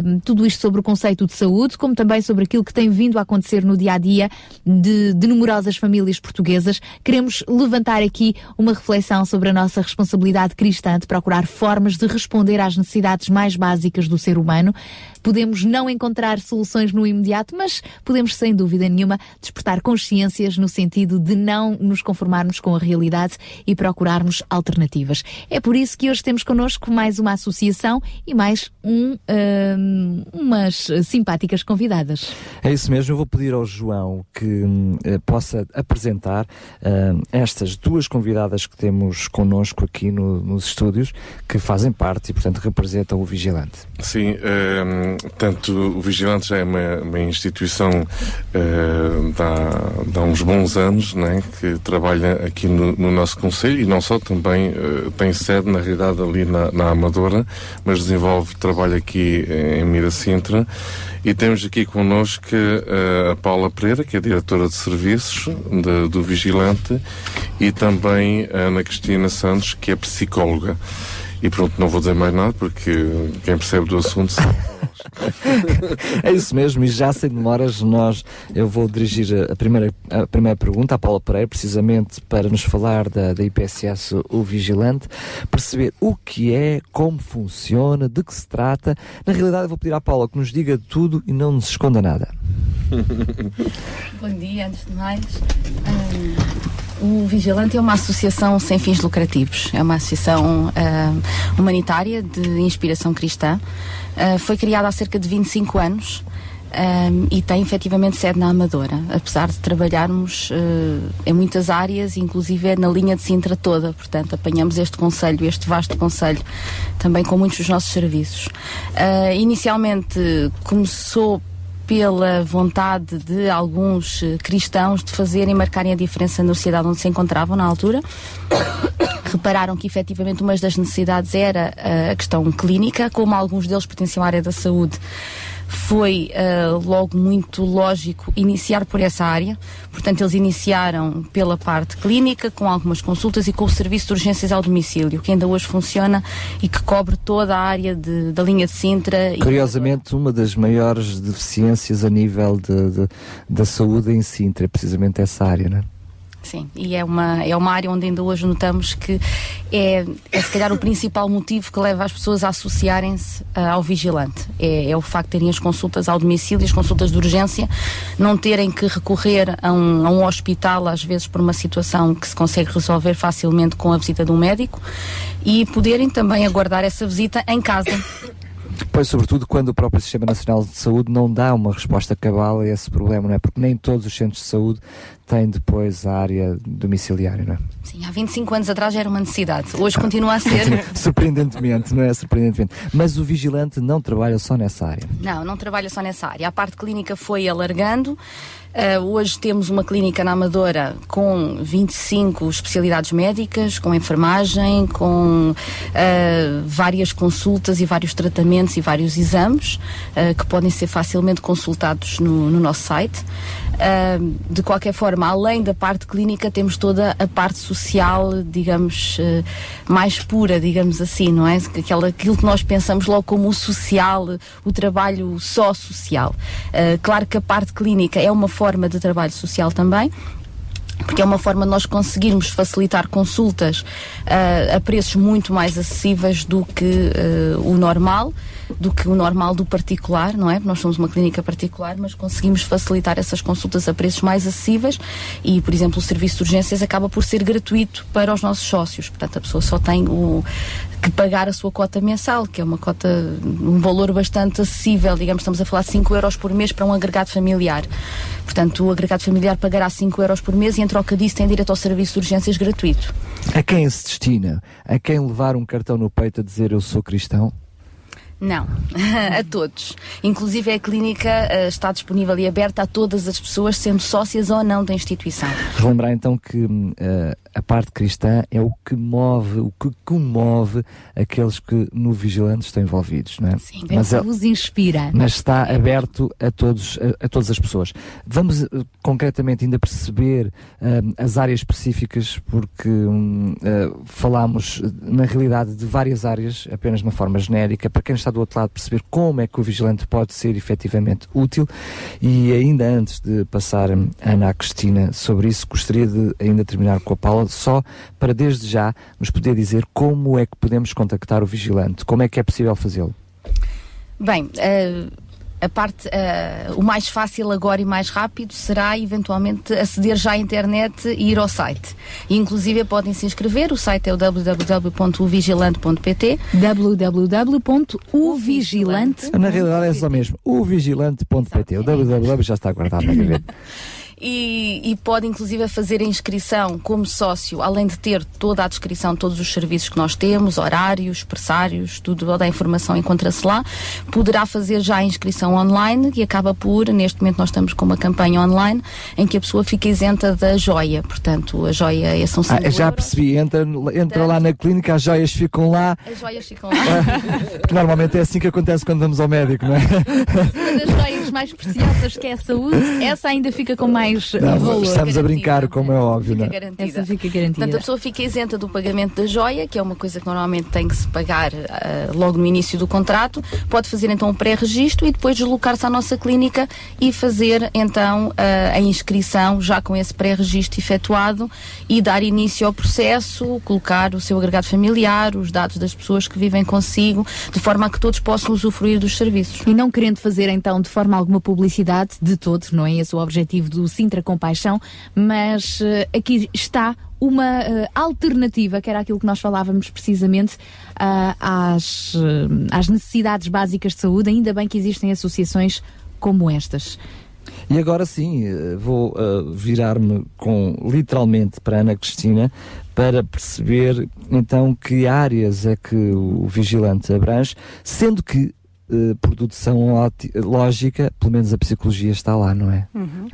hum, tudo isto sobre o conceito de saúde, como também sobre aquilo que tem vindo a acontecer no dia a dia de, de numerosas famílias portuguesas. Queremos levantar aqui uma reflexão sobre a nossa responsabilidade cristã de procurar formas de responder às necessidades mais básicas do ser humano. Podemos não encontrar soluções no imediato, mas podemos, sem dúvida nenhuma, despertar consciências no sentido de não nos conformarmos com a realidade e procurarmos alternativas. É por isso que hoje temos connosco mais uma associação e mais um, hum, umas simpáticas convidadas. É isso mesmo, eu vou pedir ao João que hum, eh, possa apresentar hum, estas duas convidadas que temos connosco aqui no- nos estúdios, que fazem parte e, portanto, representam o Vigilante. Sim, ehm, tanto o Vigilante já é uma, uma instituição eh, de, há, uns bons anos, né, que trabalha aqui no, no nosso Conselho e não só, também eh, tem sede, na realidade, ali na, na Amadora, mas desenvolve trabalho aqui em Miracintra. E temos aqui connosco eh, a Paula Pereira, que é diretora de serviços de- do Vigilante, e também a Ana Cristina Santos, que é psicóloga. E pronto, não vou dizer mais nada porque quem percebe do assunto sabe. é isso mesmo, e já sem demoras, nós, eu vou dirigir a primeira, a primeira pergunta à Paula Pereira, precisamente para nos falar da, da IPSS O Vigilante, perceber o que é, como funciona, de que se trata. Na realidade, eu vou pedir à Paula que nos diga tudo e não nos esconda nada. Bom dia, antes de mais. Hum, o Vigilante é uma associação sem fins lucrativos. É uma associação hum, humanitária de inspiração cristã. Uh, foi criada há cerca de 25 anos. hum, e tem efetivamente sede na Amadora, apesar de trabalharmos uh, em muitas áreas, inclusive é na linha de Sintra toda, portanto apanhamos este conselho, este vasto conselho, também com muitos dos nossos serviços. Uh, inicialmente começou pela vontade de alguns eh, cristãos de fazerem, marcarem a diferença na sociedade onde se encontravam na altura. Repararam que efetivamente uma das necessidades era eh, a questão clínica, como alguns deles pertenciam à área da saúde. Foi eh, logo muito lógico iniciar por essa área. Portanto, eles iniciaram pela parte clínica, com algumas consultas e com o serviço de urgências ao domicílio, que ainda hoje funciona e que cobre toda a área de- da linha de Sintra. Curiosamente, uma das maiores deficiências a nível de, de- da saúde em Sintra é precisamente essa área, não é? Sim, e é uma, é uma área onde ainda hoje notamos que é, é se calhar o principal motivo que leva as pessoas a associarem-se ah, ao vigilante. É, é o facto de terem as consultas ao domicílio, as consultas de urgência, não terem que recorrer a um, a um hospital, às vezes por uma situação que se consegue resolver facilmente com a visita de um médico, e poderem também aguardar essa visita em casa. Pois, sobretudo quando o próprio Sistema Nacional de Saúde não dá uma resposta cabal a esse problema, não é? Porque nem todos os centros de saúde têm depois a área domiciliária, não é? Sim, há 25 anos atrás era uma necessidade, hoje continua a ser. Surpreendentemente, não é? Surpreendentemente. Mas o vigilante não trabalha só nessa área. Não, não trabalha só nessa área. A parte clínica foi alargando. Uh, hoje temos uma clínica na Amadora com 25 especialidades médicas, com enfermagem, com uh, várias consultas e vários tratamentos e vários exames uh, que podem ser facilmente consultados no, no nosso site. De qualquer forma, além da parte clínica, temos toda a parte social, digamos, uh, mais pura, digamos assim, não é? Aquilo que nós pensamos logo como o social, o trabalho só social. Uh, claro que a parte clínica é uma forma de trabalho social também, porque é uma forma de nós conseguirmos facilitar consultas uh, a preços muito mais acessíveis do que uh, o normal. Do que o normal do particular, não é? Nós somos uma clínica particular, mas conseguimos facilitar essas consultas a preços mais acessíveis e, por exemplo, o serviço de urgências acaba por ser gratuito para os nossos sócios. Portanto, a pessoa só tem o, que pagar a sua cota mensal, que é uma cota, um valor bastante acessível, digamos, estamos a falar de 5 euros por mês para um agregado familiar. Portanto, o agregado familiar pagará 5 euros por mês e, em troca disso, tem direito ao serviço de urgências gratuito. A quem se destina? A quem levar um cartão no peito a dizer eu sou cristão? Não, a todos. Inclusive a clínica eh, está disponível e aberta a todas as pessoas, sendo sócias ou não da instituição. Relembrar então que eh, a parte cristã é o que move, o que comove aqueles que no vigilante estão envolvidos, não é? Sim, mas é- vos inspira. mas está aberto a todos a, a todas as pessoas. Vamos eh, concretamente ainda perceber hum, as áreas específicas porque eh, falámos na realidade de várias áreas apenas de uma forma genérica para quem está do outro lado perceber como é que o vigilante pode ser efetivamente útil e ainda antes de passar hum, a Ana à Cristina sobre isso gostaria de ainda terminar com a Paula só para desde já nos poder dizer como é que podemos contactar o vigilante, como é que é possível fazê-lo. Bem, eh, a parte, eh, o mais fácil agora e mais rápido será eventualmente aceder já à internet e ir ao site. E, inclusive podem se inscrever, o site é o www.vigilante.pt www.uvigilante Na realidade é só mesmo o vigilante.pt. O www já está guardado na gaveta. e, e pode inclusive fazer a inscrição como sócio, além de ter toda a descrição, todos os serviços que nós temos, horários, pressários, tudo, toda a informação encontra-se lá. Poderá fazer já a inscrição online e acaba por, neste momento nós estamos com uma campanha online em que a pessoa fica isenta da joia. Portanto, a joia é são 5 Ah, já percebi, entra, entra lá na clínica, as joias ficam lá. As joias ficam lá. normalmente é assim que acontece quando vamos ao médico, não é? Uma das joias mais preciosas que é a saúde, essa ainda fica com mais eh, Não, valor. estamos a brincar, como é óbvio, não é? garantida. Essa fica garantida. Portanto, a pessoa fica isenta do pagamento da joia, que é uma coisa que normalmente tem que se pagar ah, logo no início do contrato. Pode fazer então um pré-registro e depois deslocar-se à nossa clínica e fazer então ah, a inscrição já com esse pré-registro efetuado e dar início ao processo, colocar o seu agregado familiar, os dados das pessoas que vivem consigo, de forma a que todos possam usufruir dos serviços. E não querendo fazer então de forma alguma publicidade de todo, não é esse o objetivo do Sintra Compaixão, mas eh, aqui está uma eh, alternativa, que era aquilo que nós falávamos precisamente ah, às, às necessidades básicas de saúde. Ainda bem que existem associações como estas. E agora sim, vou eh, virar-me com literalmente para Ana Cristina para perceber então que áreas é que o vigilante abrange, sendo que eh, por dedução lógica, pelo menos a psicologia está lá, não é? Uhum.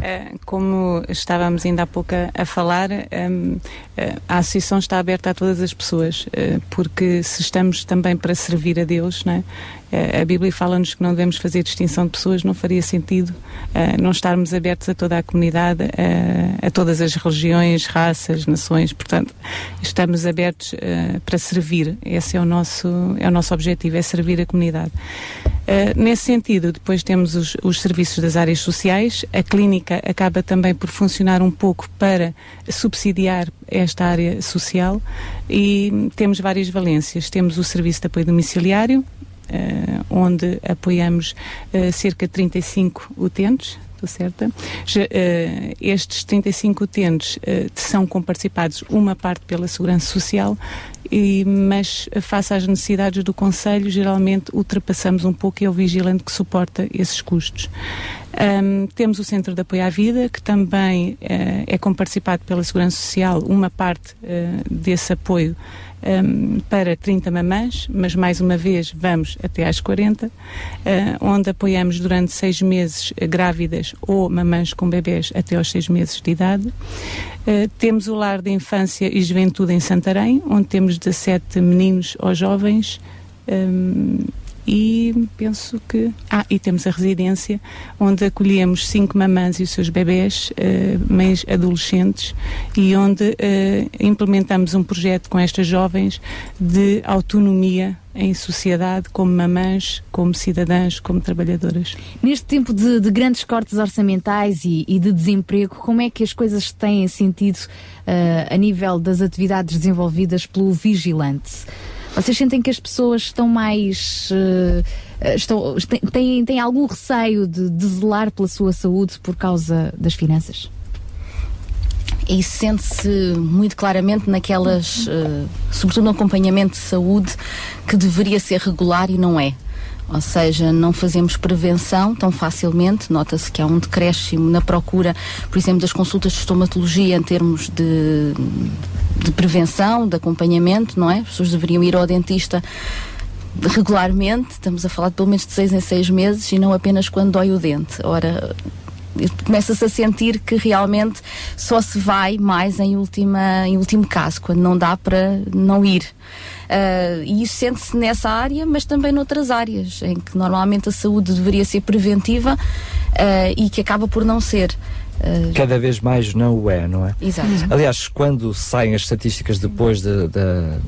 Eh, como estávamos ainda há pouco a, falar, hum, eh, a associação está aberta a todas as pessoas, eh, porque se estamos também para servir a Deus, não é? A Bíblia fala-nos que não devemos fazer distinção de pessoas, não faria sentido eh, não estarmos abertos a toda a comunidade, eh, a todas as religiões, raças, nações, portanto, estamos abertos eh, para servir. Esse é o nosso, é o nosso objetivo, é servir a comunidade. Uh, nesse sentido, depois temos os, os serviços das áreas sociais. A clínica acaba também por funcionar um pouco para subsidiar esta área social e temos várias valências. Temos o serviço de apoio domiciliário, uh, onde apoiamos uh, cerca de 35 utentes. Estou certa? Eh, estes 35 utentes eh, são comparticipados uma parte pela Segurança Social, e, mas eh, face às necessidades do Conselho, geralmente ultrapassamos um pouco e é o vigilante que suporta esses custos. Ahm, temos o Centro de Apoio à Vida, que também eh, é comparticipado pela Segurança Social, uma parte eh, desse apoio um, para 30 mamãs, mas mais uma vez vamos até às 40, uh, onde apoiamos durante seis meses grávidas ou mamãs com bebés até aos seis meses de idade. Uh, temos o Lar de Infância e Juventude em Santarém, onde temos 17 meninos ou jovens. um, e penso que. Ah, e temos a residência, onde acolhemos cinco mamãs e os seus bebés, eh, mães adolescentes, e onde eh, implementamos um projeto com estas jovens de autonomia em sociedade, como mamãs, como cidadãs, como trabalhadoras. Neste tempo de, de grandes cortes orçamentais e, e de desemprego, como é que as coisas têm sentido ah, a nível das atividades desenvolvidas pelo vigilante? Vocês sentem que as pessoas estão mais. eh, estão, têm- têm, algum receio de, de zelar pela sua saúde por causa das finanças? E sente-se muito claramente naquelas, eh, sobretudo no acompanhamento de saúde, que deveria ser regular e não é. Ou seja, não fazemos prevenção tão facilmente. Nota-se que há um decréscimo na procura, por exemplo, das consultas de estomatologia em termos de, de prevenção, de acompanhamento, não é? As pessoas deveriam ir ao dentista regularmente, estamos a falar de pelo menos de seis em seis meses e não apenas quando dói o dente. Ora, começa-se a sentir que realmente só se vai mais em, última, em último caso, quando não dá para não ir. Ah, e isso sente-se nessa área, mas também noutras áreas, em que normalmente a saúde deveria ser preventiva ah, e que acaba por não ser. Ah, Cada vez mais não o é, não é? Exato. Aliás, quando saem as estatísticas depois de- de-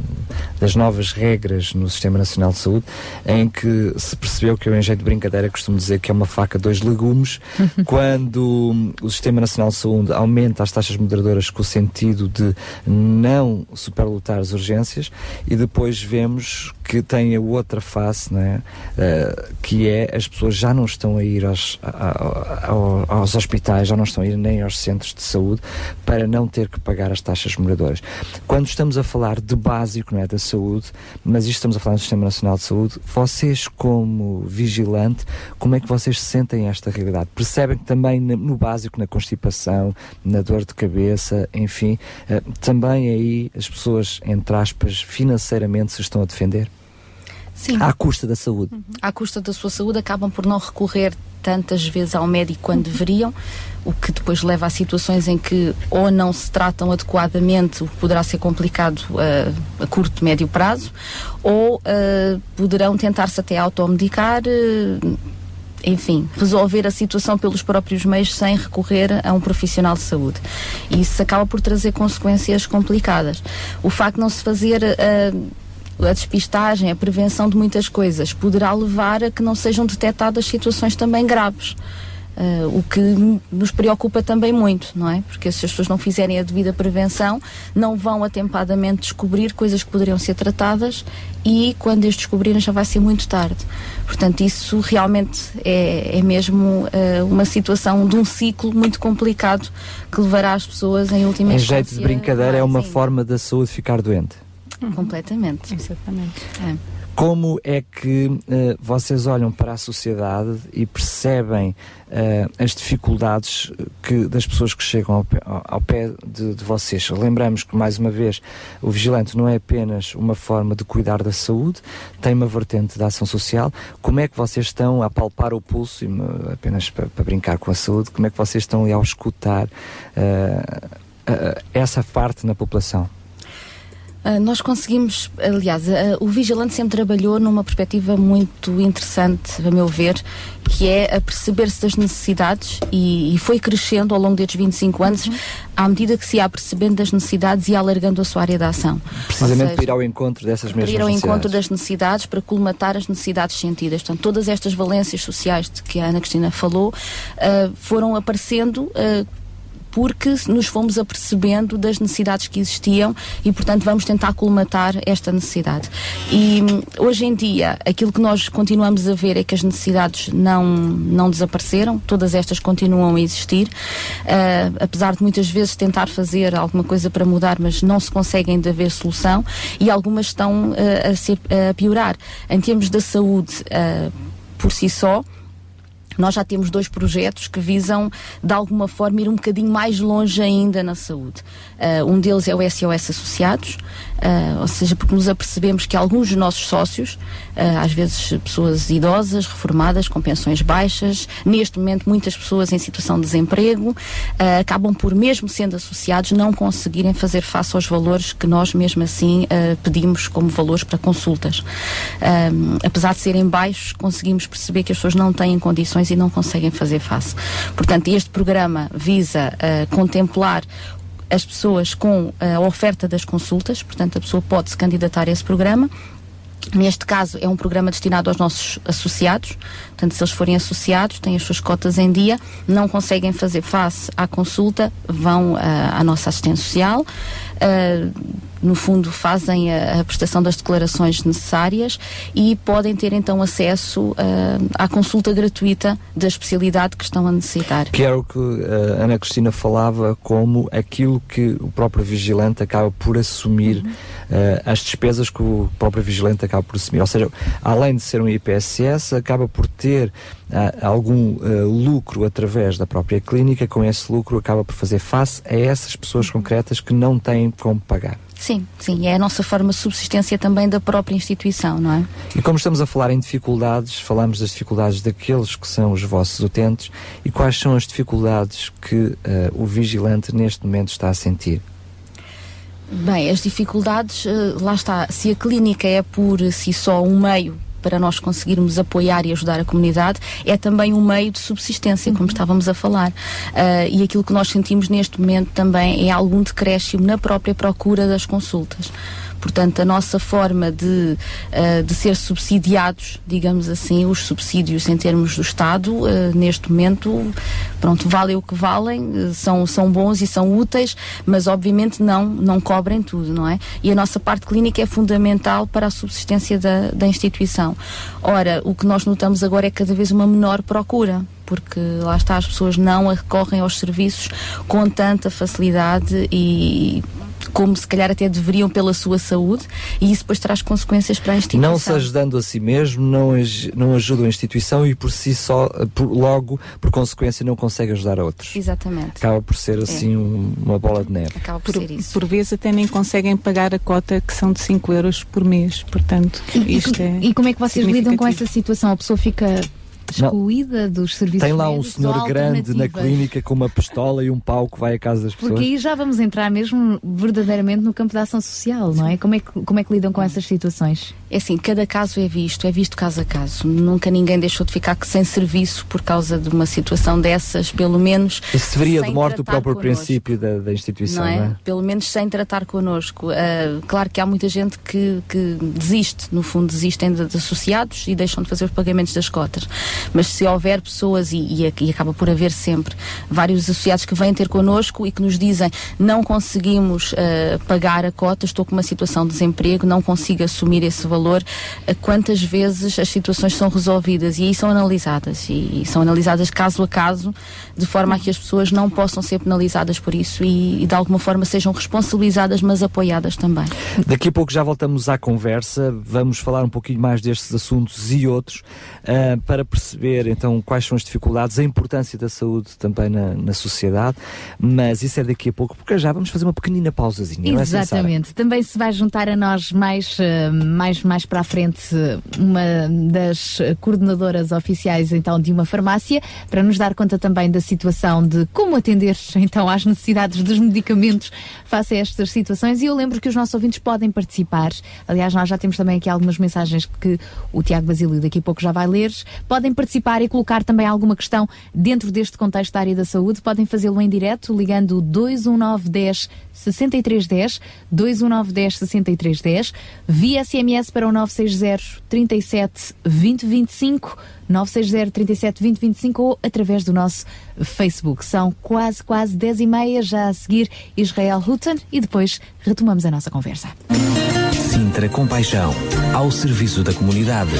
das novas regras no Sistema Nacional de Saúde, em que se percebeu que eu, em jeito de brincadeira, costumo dizer que é uma faca dois legumes, quando hum, o Sistema Nacional de Saúde aumenta as taxas moderadoras com o sentido de não superlotar as urgências, e depois vemos que tem a outra face, não é? Eh, que é as pessoas já não estão a ir aos, a- a- ao- aos hospitais, já não estão a ir nem aos centros de saúde para não ter que pagar as taxas moradoras. Quando estamos a falar de básico, não é, da saúde, mas isto estamos a falar do Sistema Nacional de Saúde, vocês como vigilante, como é que vocês sentem esta realidade? Percebem que também no básico, na constipação, na dor de cabeça, enfim, eh, também aí as pessoas, entre aspas, financeiramente se estão a defender? Sim. À custa da saúde. à custa da sua saúde, acabam por não recorrer tantas vezes ao médico quando deveriam, o que depois leva a situações em que ou não se tratam adequadamente, o que poderá ser complicado eh, a curto, médio prazo, ou eh, poderão tentar-se até automedicar. eh, enfim, resolver a situação pelos próprios meios sem recorrer a um profissional de saúde. E isso acaba por trazer consequências complicadas. O facto de não se fazer eh, a despistagem, a prevenção de muitas coisas, poderá levar a que não sejam detectadas situações também graves. Eh, o que nos preocupa também muito, não é? Porque se as pessoas não fizerem a devida prevenção, não vão atempadamente descobrir coisas que poderiam ser tratadas e quando as descobrirem já vai ser muito tarde. Portanto, isso realmente é, é mesmo eh, uma situação de um ciclo muito complicado que levará as pessoas em última Em instância. jeito de brincadeira, é uma forma da saúde ficar doente. Completamente. Exatamente. É. Como é que eh, vocês olham para a sociedade e percebem eh, as dificuldades que, das pessoas que chegam ao pé, ao- pé de, de vocês? Lembramos que, mais uma vez, o vigilante não é apenas uma forma de cuidar da saúde, tem uma vertente da ação social. Como é que vocês estão a palpar o pulso, e apenas para, para brincar com a saúde, como é que vocês estão ali a escutar eh, essa parte na população? Ah, nós conseguimos, aliás, ah, o Vigilante sempre trabalhou numa perspectiva muito interessante, a meu ver, que é a perceber-se das necessidades e, e foi crescendo ao longo destes 25 anos à medida que se ia percebendo das necessidades e alargando a sua área de ação. Precisamente seja, para ir ao encontro dessas para mesmas ir ao necessidades. encontro das necessidades, para colmatar as necessidades sentidas. Portanto, todas estas valências sociais de que a Ana Cristina falou ah, foram aparecendo. ah, porque nos fomos apercebendo das necessidades que existiam e, portanto, vamos tentar colmatar esta necessidade. E hum, hoje em dia, aquilo que nós continuamos a ver é que as necessidades não, não desapareceram, todas estas continuam a existir, Ah, apesar de muitas vezes tentar fazer alguma coisa para mudar, mas não se consegue ainda ver solução e algumas estão ah, a, a piorar. Em termos da saúde, ah, por si só, nós já temos dois projetos que visam, de alguma forma, ir um bocadinho mais longe ainda na saúde. Ah, um deles é o SOS Associados, ah, ou seja, porque nos apercebemos que alguns dos nossos sócios, ah, às vezes pessoas idosas, reformadas, com pensões baixas, neste momento muitas pessoas em situação de desemprego, ah, acabam por, mesmo sendo associados, não conseguirem fazer face aos valores que nós, mesmo assim, pedimos como valores para consultas. Apesar de serem baixos, conseguimos perceber que as pessoas não têm condições e não conseguem fazer face. Portanto, este programa visa contemplar as pessoas com a oferta das consultas, portanto, a pessoa pode se candidatar a esse programa. Neste caso, é um programa destinado aos nossos associados, Portanto, se eles forem associados, têm as suas cotas em dia, não conseguem fazer face à consulta, vão ah, à nossa assistente social. ah, no fundo, fazem a, a prestação das declarações necessárias e podem ter então acesso ah, à consulta gratuita da especialidade que estão a necessitar. Que era o que a Ana Cristina falava como aquilo que o próprio vigilante acaba por assumir, eh, as despesas que o próprio vigilante acaba por assumir. Ou seja, além de ser um IPSS, acaba por ter ah, algum eh, lucro através da própria clínica, com esse lucro acaba por fazer face a essas pessoas concretas que não têm como pagar. Sim, sim, é a nossa forma de subsistência também da própria instituição, não é? E como estamos a falar em dificuldades, falamos das dificuldades daqueles que são os vossos utentes e quais são as dificuldades que eh, o vigilante neste momento está a sentir? Bem, as dificuldades, lá está, se a clínica é por si só um meio para nós conseguirmos apoiar e ajudar a comunidade, é também um meio de subsistência, como estávamos a falar. Ah, e aquilo que nós sentimos neste momento também é algum decréscimo na própria procura das consultas. Portanto, a nossa forma de, ah, de ser subsidiados, digamos assim, os subsídios em termos do Estado, ah, neste momento, pronto, valem o que valem, eh, são, são bons e são úteis, mas obviamente não, não cobrem tudo, não é? E a nossa parte clínica é fundamental para a subsistência da, da instituição. Ora, o que nós notamos agora é cada vez uma menor procura porque lá está, as pessoas não recorrem aos serviços com tanta facilidade e como se calhar até deveriam pela sua saúde e isso depois traz consequências para a instituição. Não se ajudando a si mesmo, não, não ajuda a instituição e por si só, eh, por- logo, por consequência, não consegue ajudar a outros. Exatamente. Acaba por ser É. assim um- uma bola de neve. Acaba por, Por, ser isso. por vezes até nem conseguem pagar a cota que são de 5 euros por mês. Portanto, isto é. E como é que vocês lidam com essa situação? A pessoa fica excluída dos serviços Tem lá um senhor grande na clínica com uma pistola e um pau que vai à casa das pessoas. Porque aí já vamos entrar mesmo verdadeiramente no campo da ação social, não é? Como é que, como é que lidam com essas situações? É assim, cada caso é visto, é visto caso a caso. Nunca ninguém deixou de ficar sem serviço por causa de uma situação dessas, pelo menos. Isso deveria de morte o próprio connosco. princípio da, da instituição, não não é? é? Pelo menos sem tratar connosco. Ah, claro que há muita gente que, que desiste, no fundo, desistem de, de associados e deixam de fazer os pagamentos das cotas. Mas se houver pessoas, e, e, e acaba por haver sempre, vários associados que vêm ter connosco e que nos dizem não conseguimos ah, pagar a cota, estou com uma situação de desemprego, não consigo assumir esse valor, ah, quantas vezes as situações são resolvidas e aí são analisadas. E, e são analisadas caso a caso, de forma a que as pessoas não possam ser penalizadas por isso e, e de alguma forma sejam responsabilizadas, mas apoiadas também. Daqui a pouco já voltamos à conversa, vamos falar um pouquinho mais destes assuntos e outros, ah, para perceber então quais são as dificuldades, a importância da saúde também na, na sociedade, mas isso é daqui a pouco, porque já vamos fazer uma pequenina pausazinha, é? Exatamente. Também se vai juntar a nós mais, eh, mais, mais para a frente eh, uma das coordenadoras oficiais então de uma farmácia para nos dar conta também da situação de como atender então às necessidades dos medicamentos face a estas situações e eu lembro que os nossos ouvintes podem participar. Aliás, nós já temos também aqui algumas mensagens que o Tiago Basílio daqui a pouco já vai ler. Podem participar e colocar também alguma questão dentro deste contexto da área da saúde. Podem fazê-lo em direto ligando 21910 6310 21910 6310 via SMS para o 960 37 2025 960 37 2025 ou através do nosso Facebook. São quase, quase 10 e meia, já a seguir Israel Houghton e depois retomamos a nossa conversa. Sintra Compaixão, ao serviço da comunidade.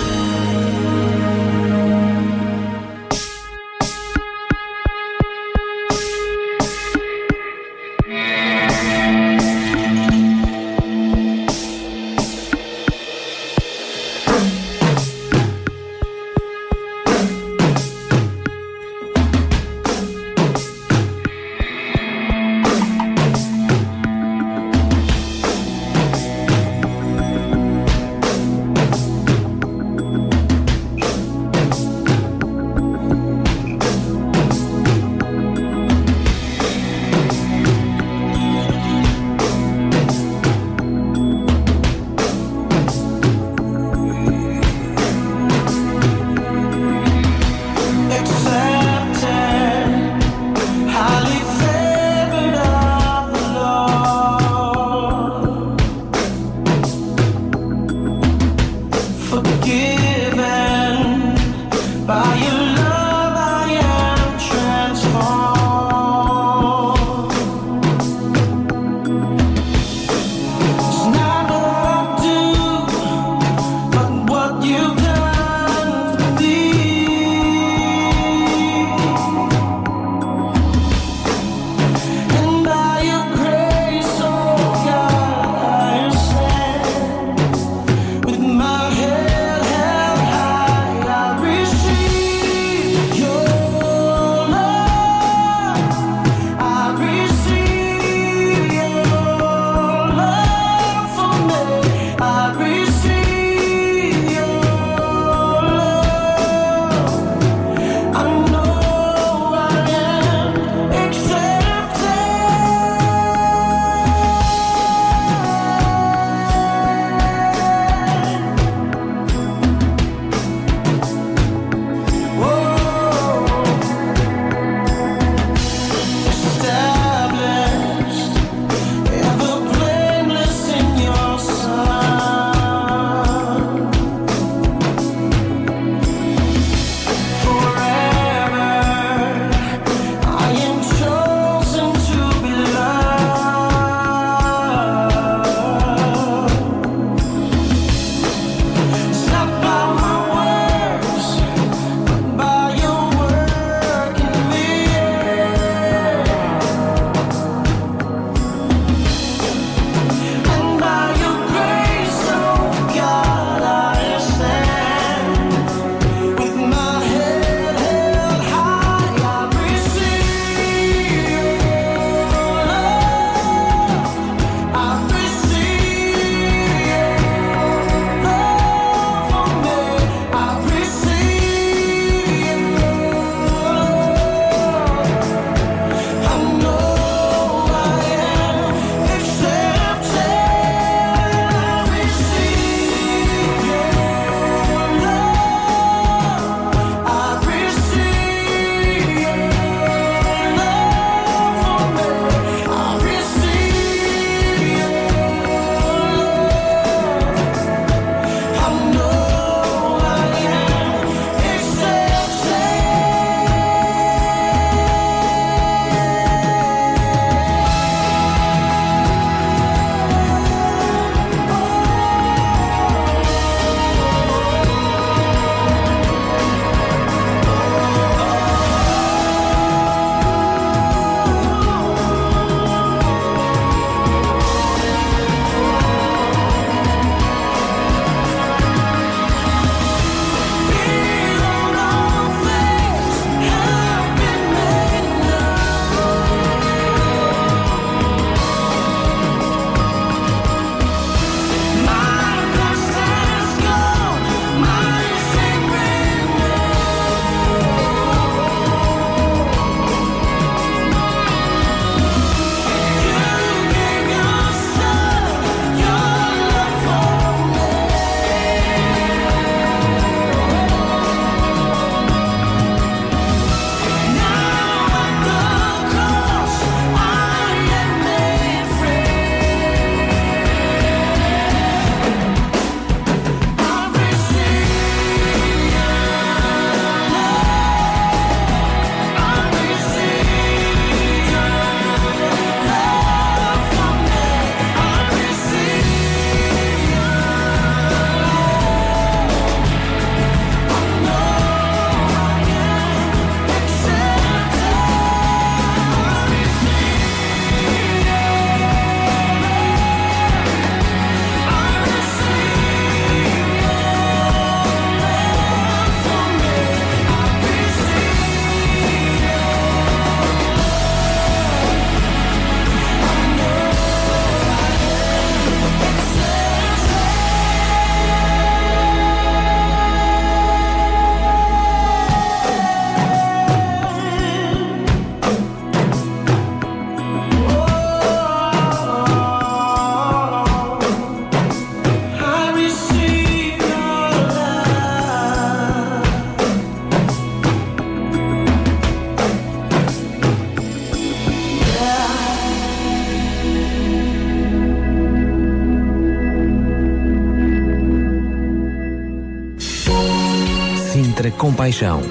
Compaixão.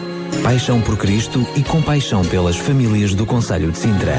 Paixão por Cristo e compaixão pelas famílias do Conselho de Sintra.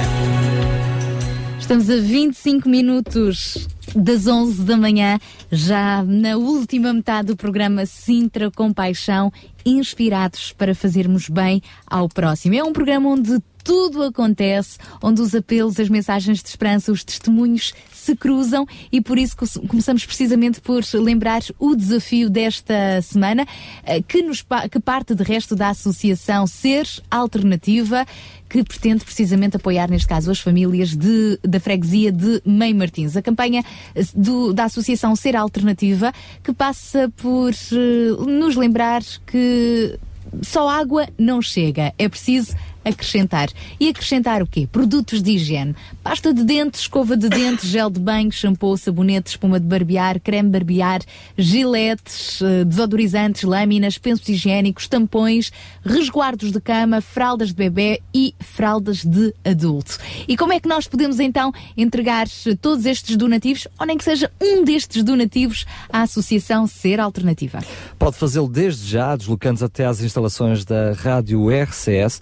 Estamos a 25 minutos das 11 da manhã, já na última metade do programa Sintra Compaixão, inspirados para fazermos bem ao próximo. É um programa onde tudo acontece, onde os apelos, as mensagens de esperança, os testemunhos se cruzam e por isso co- começamos precisamente por lembrar o desafio desta semana, eh, que, nos, que parte de resto da Associação Ser Alternativa, que pretende precisamente apoiar, neste caso, as famílias de- da freguesia de Mãe Martins. A campanha eh, do- da Associação Ser Alternativa, que passa por eh, nos lembrar que só água não chega, é preciso acrescentar. E acrescentar o quê? Produtos de higiene. Pasta de dentes, escova de dentes, gel de banho, shampoo, sabonete, espuma de barbear, creme barbear, giletes, eh, desodorizantes, lâminas, pensos higiênicos, tampões, resguardos de cama, fraldas de bebê e fraldas de adulto. E como é que nós podemos então entregar eh, todos estes donativos, ou nem que seja um destes donativos à Associação Ser Alternativa? Pode fazê-lo desde já, deslocando-se até às instalações da Rádio RCS,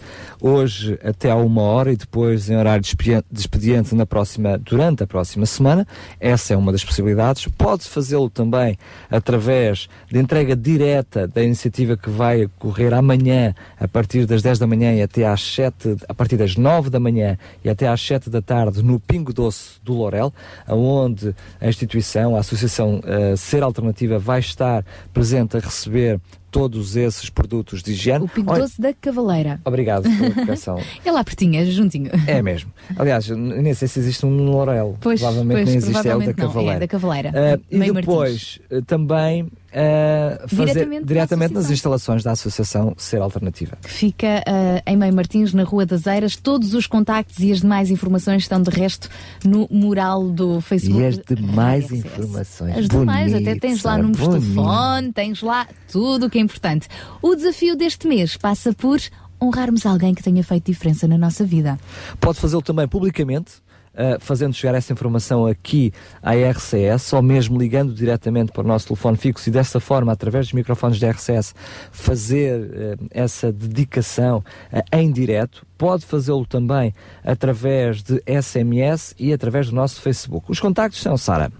hoje até à uma hora e depois em horário de expediente, na próxima, durante a próxima semana. Essa é uma das possibilidades. Pode fazê-lo também através de entrega direta da iniciativa que vai ocorrer amanhã, a partir das 10 da manhã e até às 7, a partir das 9 da manhã e até às 7 da tarde, no Pingo Doce do Lorel, onde a instituição, a Associação eh, Ser Alternativa, vai estar presente a receber todos esses produtos de higiene. O Pingo Olha, Doce da Cavaleira. Obrigado pela correção. É lá pertinho, é juntinho. É mesmo. Aliás, nem sei se existe um no Lorel. Pois, provavelmente pois, nem existe, é o da provavelmente não, Cavaleira. é da Cavaleira. Ah, e depois, eh, também ah, fazer Diretamente diretamente nas instalações da Associação Ser Alternativa. que fica ah, em Meio Martins, na Rua das Eiras. Todos os contactos e as demais informações estão de resto no mural do Facebook. E as demais informações. As demais, até tens lá números de telefone, tens lá tudo o que é importante. O desafio deste mês passa por honrarmos alguém que tenha feito diferença na nossa vida. Pode fazê-lo também publicamente, uh, fazendo chegar essa informação aqui à RCS, ou mesmo ligando diretamente para o nosso telefone fixo e dessa forma, através dos microfones da RCS, fazer uh, essa dedicação uh, em direto. Pode fazê-lo também através de SMS e através do nosso Facebook. Os contactos são, Sara.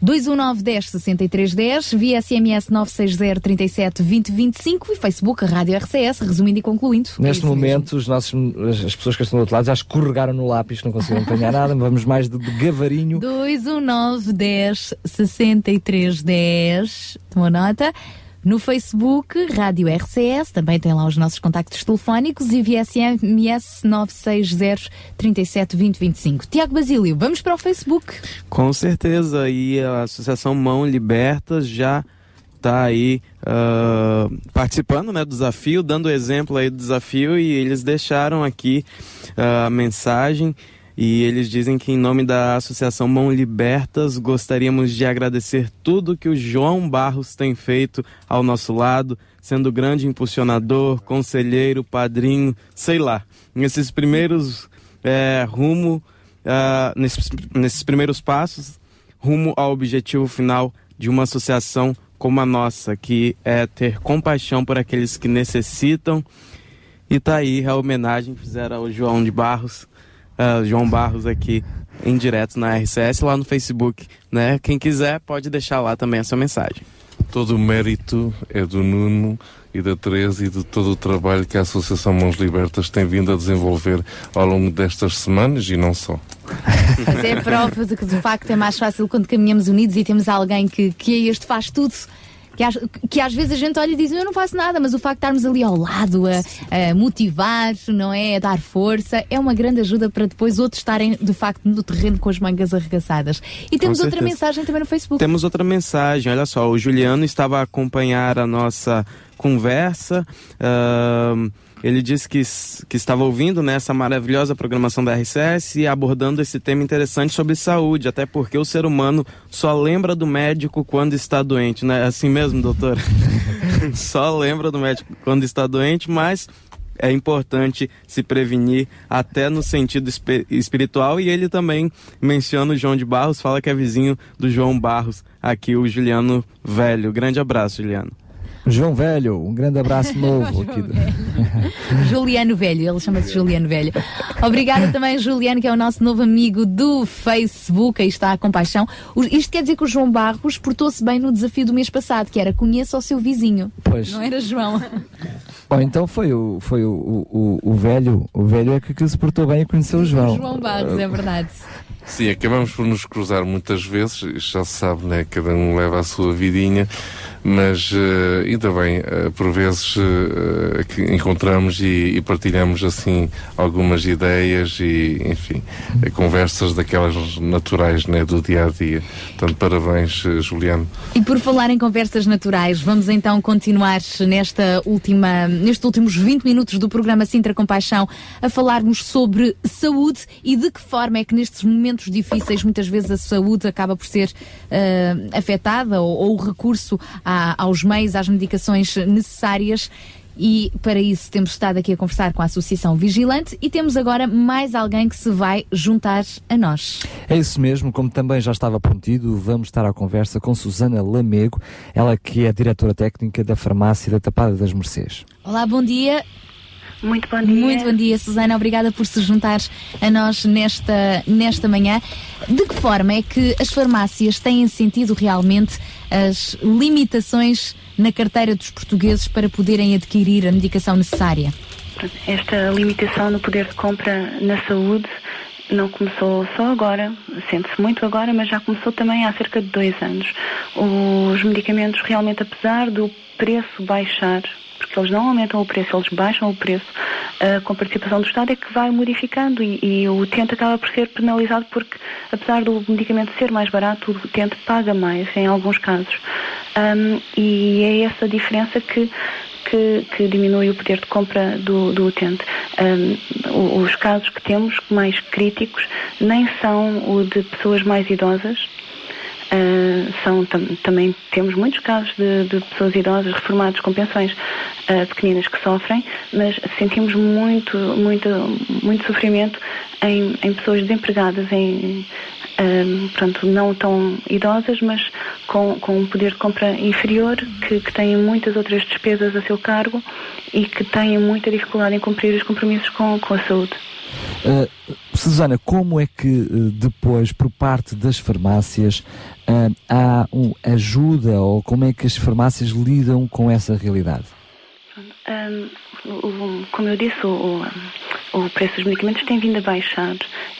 219 10 63 10, via SMS 960 37 20 25 e Facebook Rádio RCS, resumindo e concluindo. É Neste mesmo. momento, os nossos, as pessoas que estão do outro lado já escorregaram no lápis, não conseguiram apanhar nada, vamos mais de, de gavarinho. 219 10 63 10. Tomou nota? No Facebook, Rádio RCS, também tem lá os nossos contactos telefónicos e via SMS 960 37 20 25. Tiago Basílio, vamos para o Facebook. Com certeza, e a Associação Mão Liberta já está aí ah, participando né, do desafio, dando exemplo aí do desafio, e eles deixaram aqui ah, a mensagem. E eles dizem que, em nome da Associação Mão Libertas, gostaríamos de agradecer tudo que o João Barros tem feito ao nosso lado, sendo grande impulsionador, conselheiro, padrinho, sei lá. Nesses primeiros é, rumo, ah, nesses, nesses primeiros passos, rumo ao objetivo final de uma associação como a nossa, que é ter compaixão por aqueles que necessitam. E tá aí a homenagem que fizeram ao João de Barros, ah, João Barros aqui em direto na RCS, lá no Facebook, né? Quem quiser pode deixar lá também essa mensagem. Todo o mérito é do Nuno e da Teresa e de todo o trabalho que a Associação Mãos Libertas tem vindo a desenvolver ao longo destas semanas e não só. Mas é a prova de que de facto é mais fácil quando caminhamos unidos e temos alguém que, que é este faz tudo. Que às, que às vezes a gente olha e diz eu não faço nada, mas o facto de estarmos ali ao lado a, a motivar, não é? A dar força, é uma grande ajuda para depois outros estarem de facto no terreno com as mangas arregaçadas. E temos outra mensagem também no Facebook. Temos outra mensagem, olha só, o Juliano estava a acompanhar a nossa conversa. ahn, ele disse que, que estava ouvindo né, essa maravilhosa programação da RCS e abordando esse tema interessante sobre saúde, até porque o ser humano só lembra do médico quando está doente, né? É Assim mesmo, doutor? só lembra do médico quando está doente, mas é importante se prevenir até no sentido espiritual e ele também menciona o João de Barros, fala que é vizinho do João Barros, aqui o Juliano Velho. Grande abraço, Juliano. João Velho, um grande abraço novo aqui. do- Juliano Velho, ele chama-se Juliano Velho. Obrigada também, Juliano, que é o nosso novo amigo do Facebook, aí está a compaixão. O- Isto quer dizer que o João Barros portou-se bem no desafio do mês passado, que era conheça o seu vizinho. Pois. Não era João? Bom, então foi o, foi o, o, o, o velho, o velho é que, que se portou bem e conheceu o João. João Barros, é verdade. Sim, acabamos por nos cruzar muitas vezes, isto já se sabe, né? Cada um leva a sua vidinha, mas eh, ainda bem, eh, por vezes eh, que encontramos e, e partilhamos assim algumas ideias e, enfim, conversas daquelas naturais, né? Do dia a dia. Portanto, parabéns, Juliano. E por falar em conversas naturais, vamos então continuar nesta última, nestes últimos 20 minutos do programa Sintra Compaixão a falarmos sobre saúde e de que forma é que nestes momentos difíceis muitas vezes a saúde acaba por ser eh, afetada ou, ou o recurso aos meios, às medicações necessárias. E para isso temos estado aqui a conversar com a Associação Vigilante e temos agora mais alguém que se vai juntar a nós. É isso mesmo, como também já estava prometido, vamos estar à conversa com Susana Lamego, ela que é diretora técnica da farmácia da Tapada das Mercês. Olá, bom dia. Muito bom dia. Muito bom dia, Susana. Obrigada por se juntar a nós nesta, nesta manhã. De que forma é que as farmácias têm sentido realmente as limitações na carteira dos portugueses para poderem adquirir a medicação necessária? Esta limitação no poder de compra na saúde não começou só agora, sente-se muito agora, mas já começou também há cerca de dois anos. Os medicamentos realmente, apesar do preço baixar, porque eles não aumentam o preço, eles baixam o preço, ah, com a participação do Estado é que vai modificando e, e o utente acaba por ser penalizado porque, apesar do medicamento ser mais barato, o utente paga mais em alguns casos. Ahm, e é essa diferença que que, que diminui o poder de compra do, do utente. O- os casos que temos mais críticos nem são o de pessoas mais idosas. Ah, são tam- também temos muitos casos de, de pessoas idosas reformadas com pensões ah, pequeninas que sofrem, mas sentimos muito muito muito sofrimento em, em pessoas desempregadas, em ahm, pronto, não tão idosas, mas com, com um poder de compra inferior, que, que têm muitas outras despesas a seu cargo e que têm muita dificuldade em cumprir os compromissos com, com a saúde. Uh, Susana, como é que uh, depois, por parte das farmácias, uh, há um, ajuda ou como é que as farmácias lidam com essa realidade? Ahm, o- o- como eu disse, o, o- preço dos medicamentos tem vindo a baixar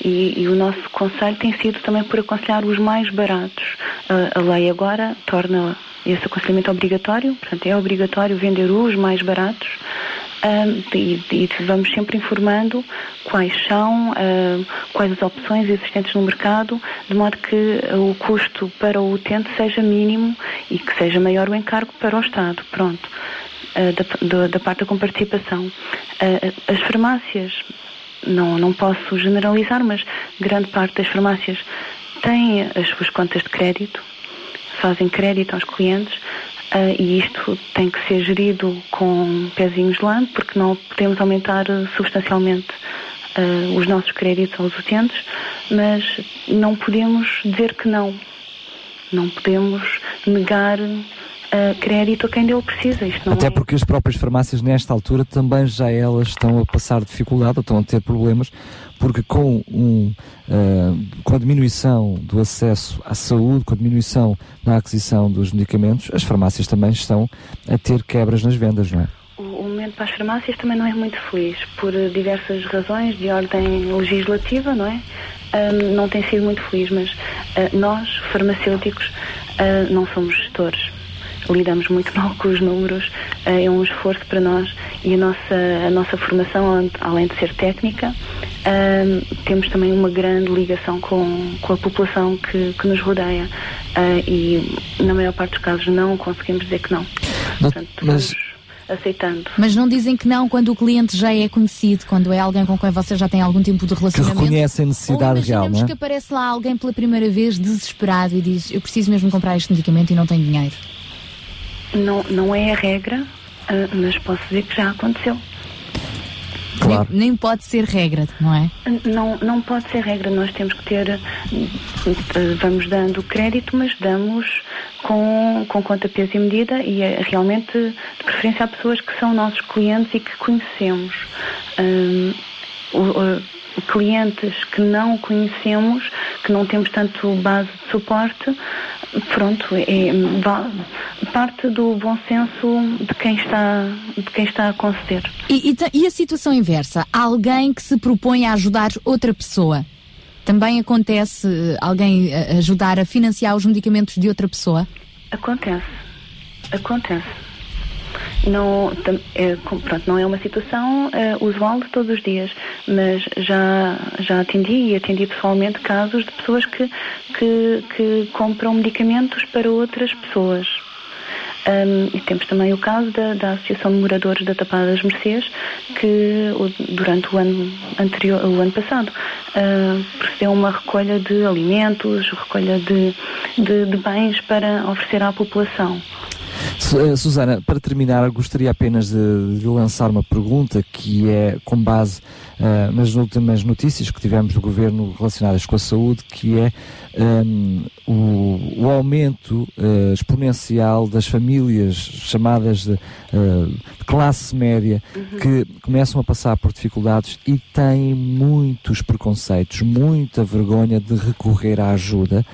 e, e o nosso conselho tem sido também por aconselhar os mais baratos. A lei agora torna esse aconselhamento obrigatório, portanto é obrigatório vender os mais baratos. E, e vamos sempre informando quais são, ahm, quais as opções existentes no mercado, de modo que ah, o custo para o utente seja mínimo e que seja maior o encargo para o Estado. Pronto. Uh, da, do- da parte da comparticipação. Uh, as farmácias, não, não posso generalizar, mas grande parte das farmácias têm as suas contas de crédito, fazem crédito aos clientes uh, e isto tem que ser gerido com pezinhos de lã, porque não podemos aumentar uh, substancialmente uh, os nossos créditos aos utentes, mas não podemos dizer que não. Não podemos negar uh, crédito a quem dele precisa. Isto Até é. porque as próprias farmácias, nesta altura, também já elas estão a passar dificuldade, ou estão a ter problemas, porque com, um, uh, com a diminuição do acesso à saúde, com a diminuição na aquisição dos medicamentos, as farmácias também estão a ter quebras nas vendas, não é? O, momento para as farmácias também não é muito feliz, por diversas razões de ordem legislativa, não é? Não tem sido muito feliz, mas ah, nós, farmacêuticos, ah, não somos gestores. Lidamos muito mal com os números, ah, é um esforço para nós e a nossa, a nossa formação, além- de ser técnica, ahm, temos também uma grande ligação com, com a população que, que nos rodeia Ah, e, na maior parte dos casos, não conseguimos dizer que não. Portanto, Mas aceitando. Mas não dizem que não quando o cliente já é conhecido, quando é alguém com quem você já tem algum tipo de que relacionamento. reconhecem a necessidade Ou real, não é? que aparece lá alguém pela primeira vez desesperado e diz eu preciso mesmo comprar este medicamento e não tenho dinheiro. Não, não é a regra, ah, mas posso dizer que já aconteceu. Claro. Nem, nem pode ser regra, não é? Não, não pode ser regra, nós temos que ter, eh, vamos dando crédito, mas damos com, com conta, peso e medida e é realmente de preferência a pessoas que são nossos clientes e que conhecemos. O- o- clientes que não conhecemos, que não temos tanto base de suporte, pronto, é, parte do bom senso de quem está, de quem está a conceder. E, e e a situação inversa? Alguém que se propõe a ajudar outra pessoa? Também acontece eh, alguém eh, ajudar a financiar os medicamentos de outra pessoa? Acontece. Acontece. Não, é, pronto, não é uma situação eh, usual de todos os dias, mas já, já atendi e atendi pessoalmente casos de pessoas que, que, que compram medicamentos para outras pessoas. Ahm, e temos também o caso da, da Associação de Moradores da Tapada das Mercês, que durante o ano anterior, o ano passado, ah, procedeu uma recolha de alimentos, recolha de, de, de bens para oferecer à população. Eh, Susana, para terminar, gostaria apenas de, de lançar uma pergunta que é com base eh, nas últimas notícias que tivemos do governo relacionadas com a saúde, que é ehm, o, o aumento eh, exponencial das famílias chamadas de, eh, de classe média que começam a passar por dificuldades e têm muitos preconceitos, muita vergonha de recorrer à ajuda.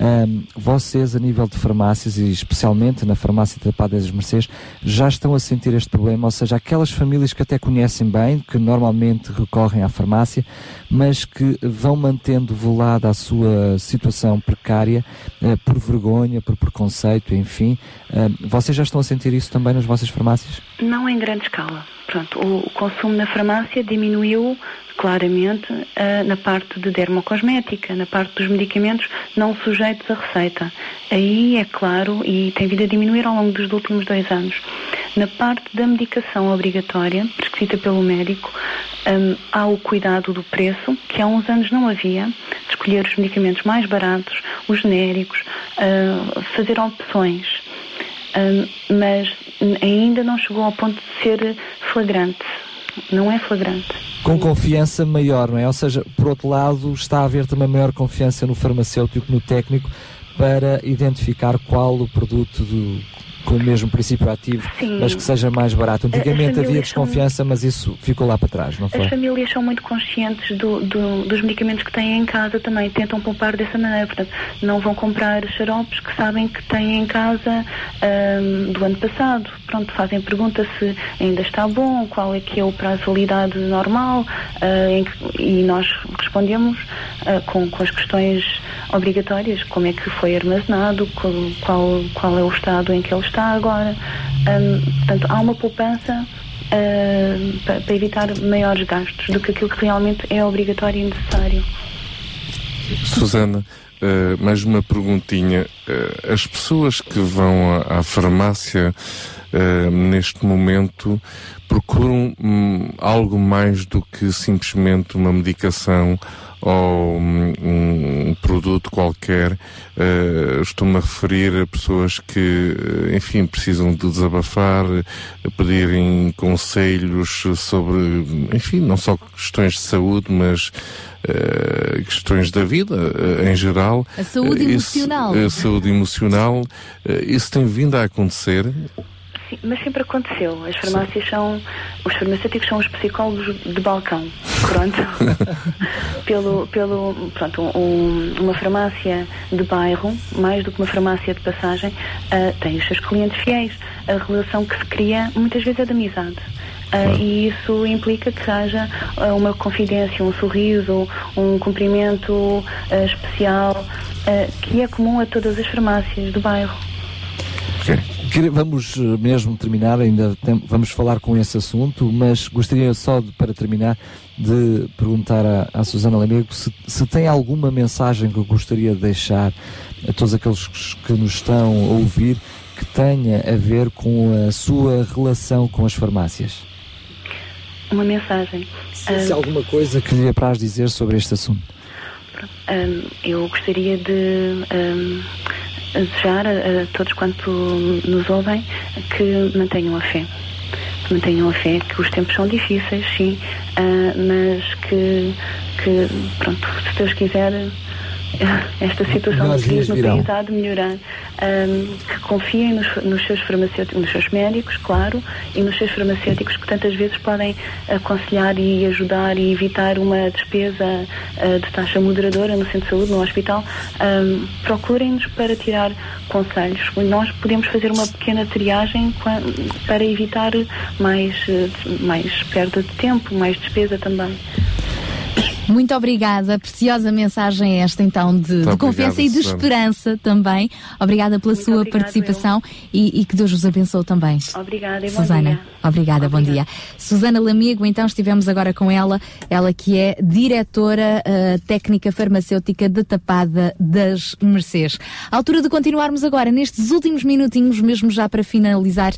Ahm, vocês, a nível de farmácias e especialmente na farmácia da Padre das Mercês, já estão a sentir este problema? Ou seja, aquelas famílias que até conhecem bem, que normalmente recorrem à farmácia, mas que vão mantendo velada a sua situação precária eh, por vergonha, por preconceito, enfim. Ahm, vocês já estão a sentir isso também nas vossas farmácias? Não em grande escala. Pronto, o, o consumo na farmácia diminuiu claramente ah, na parte de dermocosmética, na parte dos medicamentos não sujeitos à receita. Aí é claro, e tem vindo a diminuir ao longo dos últimos dois anos. Na parte da medicação obrigatória, prescrita pelo médico, hum, há o cuidado do preço, que há uns anos não havia, de escolher os medicamentos mais baratos, os genéricos, ah, fazer opções. Hum, mas ainda não chegou ao ponto de ser flagrante. Não é flagrante. Com confiança maior, não é? Ou seja, por outro lado, está a haver também maior confiança no farmacêutico, no técnico, para identificar qual o produto do- com o mesmo princípio ativo, Sim. mas que seja mais barato. Antigamente havia famílias são- desconfiança, mas isso ficou lá para trás, não foi? As famílias são muito conscientes do- do- dos medicamentos que têm em casa também, tentam poupar dessa maneira. Portanto, não vão comprar xaropes que sabem que têm em casa ahm, do ano passado. Pronto, fazem pergunta se ainda está bom, qual é que é o prazo de validade normal, em que- e nós respondemos ah, com, com as questões obrigatórias, como é que foi armazenado, qual, qual é o estado em que ele está agora. Ahm, portanto, há uma poupança uh, pa- para evitar maiores gastos do que aquilo que realmente é obrigatório e necessário. Susana, eh, mais uma perguntinha. Eh, as pessoas que vão à, à farmácia eh, neste momento procuram hum, algo mais do que simplesmente uma medicação ou hum, um, produto qualquer. Eh, Estou-me a referir a pessoas que, eh, enfim, precisam de desabafar, pedirem conselhos sobre, enfim, não só questões de saúde, mas eh, questões da vida eh, em geral. A saúde Eh, isso- emocional. a saúde emocional. eh, isso tem vindo a acontecer. Sim, mas sempre aconteceu. As farmácias são, os farmacêuticos são os psicólogos de balcão. Pronto. pelo, pelo, pronto, um- uma farmácia de bairro, mais do que uma farmácia de passagem, ah, tem os seus clientes fiéis. A relação que se cria muitas vezes é de amizade. Ah, e isso implica que haja ah, uma confidência, um sorriso, um cumprimento ah, especial, que é comum a todas as farmácias do bairro. Vamos eh, mesmo terminar, ainda tem- vamos falar com esse assunto, mas gostaria só de, para terminar de perguntar à, à Susana Lamego se, se tem alguma mensagem que eu gostaria de deixar a todos aqueles que nos estão a ouvir que tenha a ver com a sua relação com as farmácias. Uma mensagem. Se, se Ah, alguma coisa que lhe apraz dizer sobre este assunto. Hum, eu gostaria de desejar a, a todos quanto nos ouvem que mantenham a fé. Que mantenham a fé, que os tempos são difíceis, sim, ah, mas que, que, pronto, se Deus quiser, esta situação virão. país há de melhorar. Ahm, que confiem nos, nos seus farmacêuticos, nos seus médicos, claro, e nos seus farmacêuticos que tantas vezes podem aconselhar e ajudar e evitar uma despesa ah, de taxa moderadora no centro de saúde, no hospital. Ahm, Procurem-nos para tirar conselhos. Nós podemos fazer uma pequena triagem para evitar mais, eh, mais perda de tempo, mais despesa também. Muito obrigada, preciosa mensagem esta então de, de obrigado, confiança e de Susana. esperança também. Obrigada pela sua obrigada, participação e, e que Deus vos abençoe também. Obrigada e bom Susana, dia. obrigada, bom dia. Susana Lamigo, então estivemos agora com ela, ela que é diretora eh, técnica farmacêutica da Tapada das Mercês. À altura de continuarmos agora, nestes últimos minutinhos, mesmo já para finalizar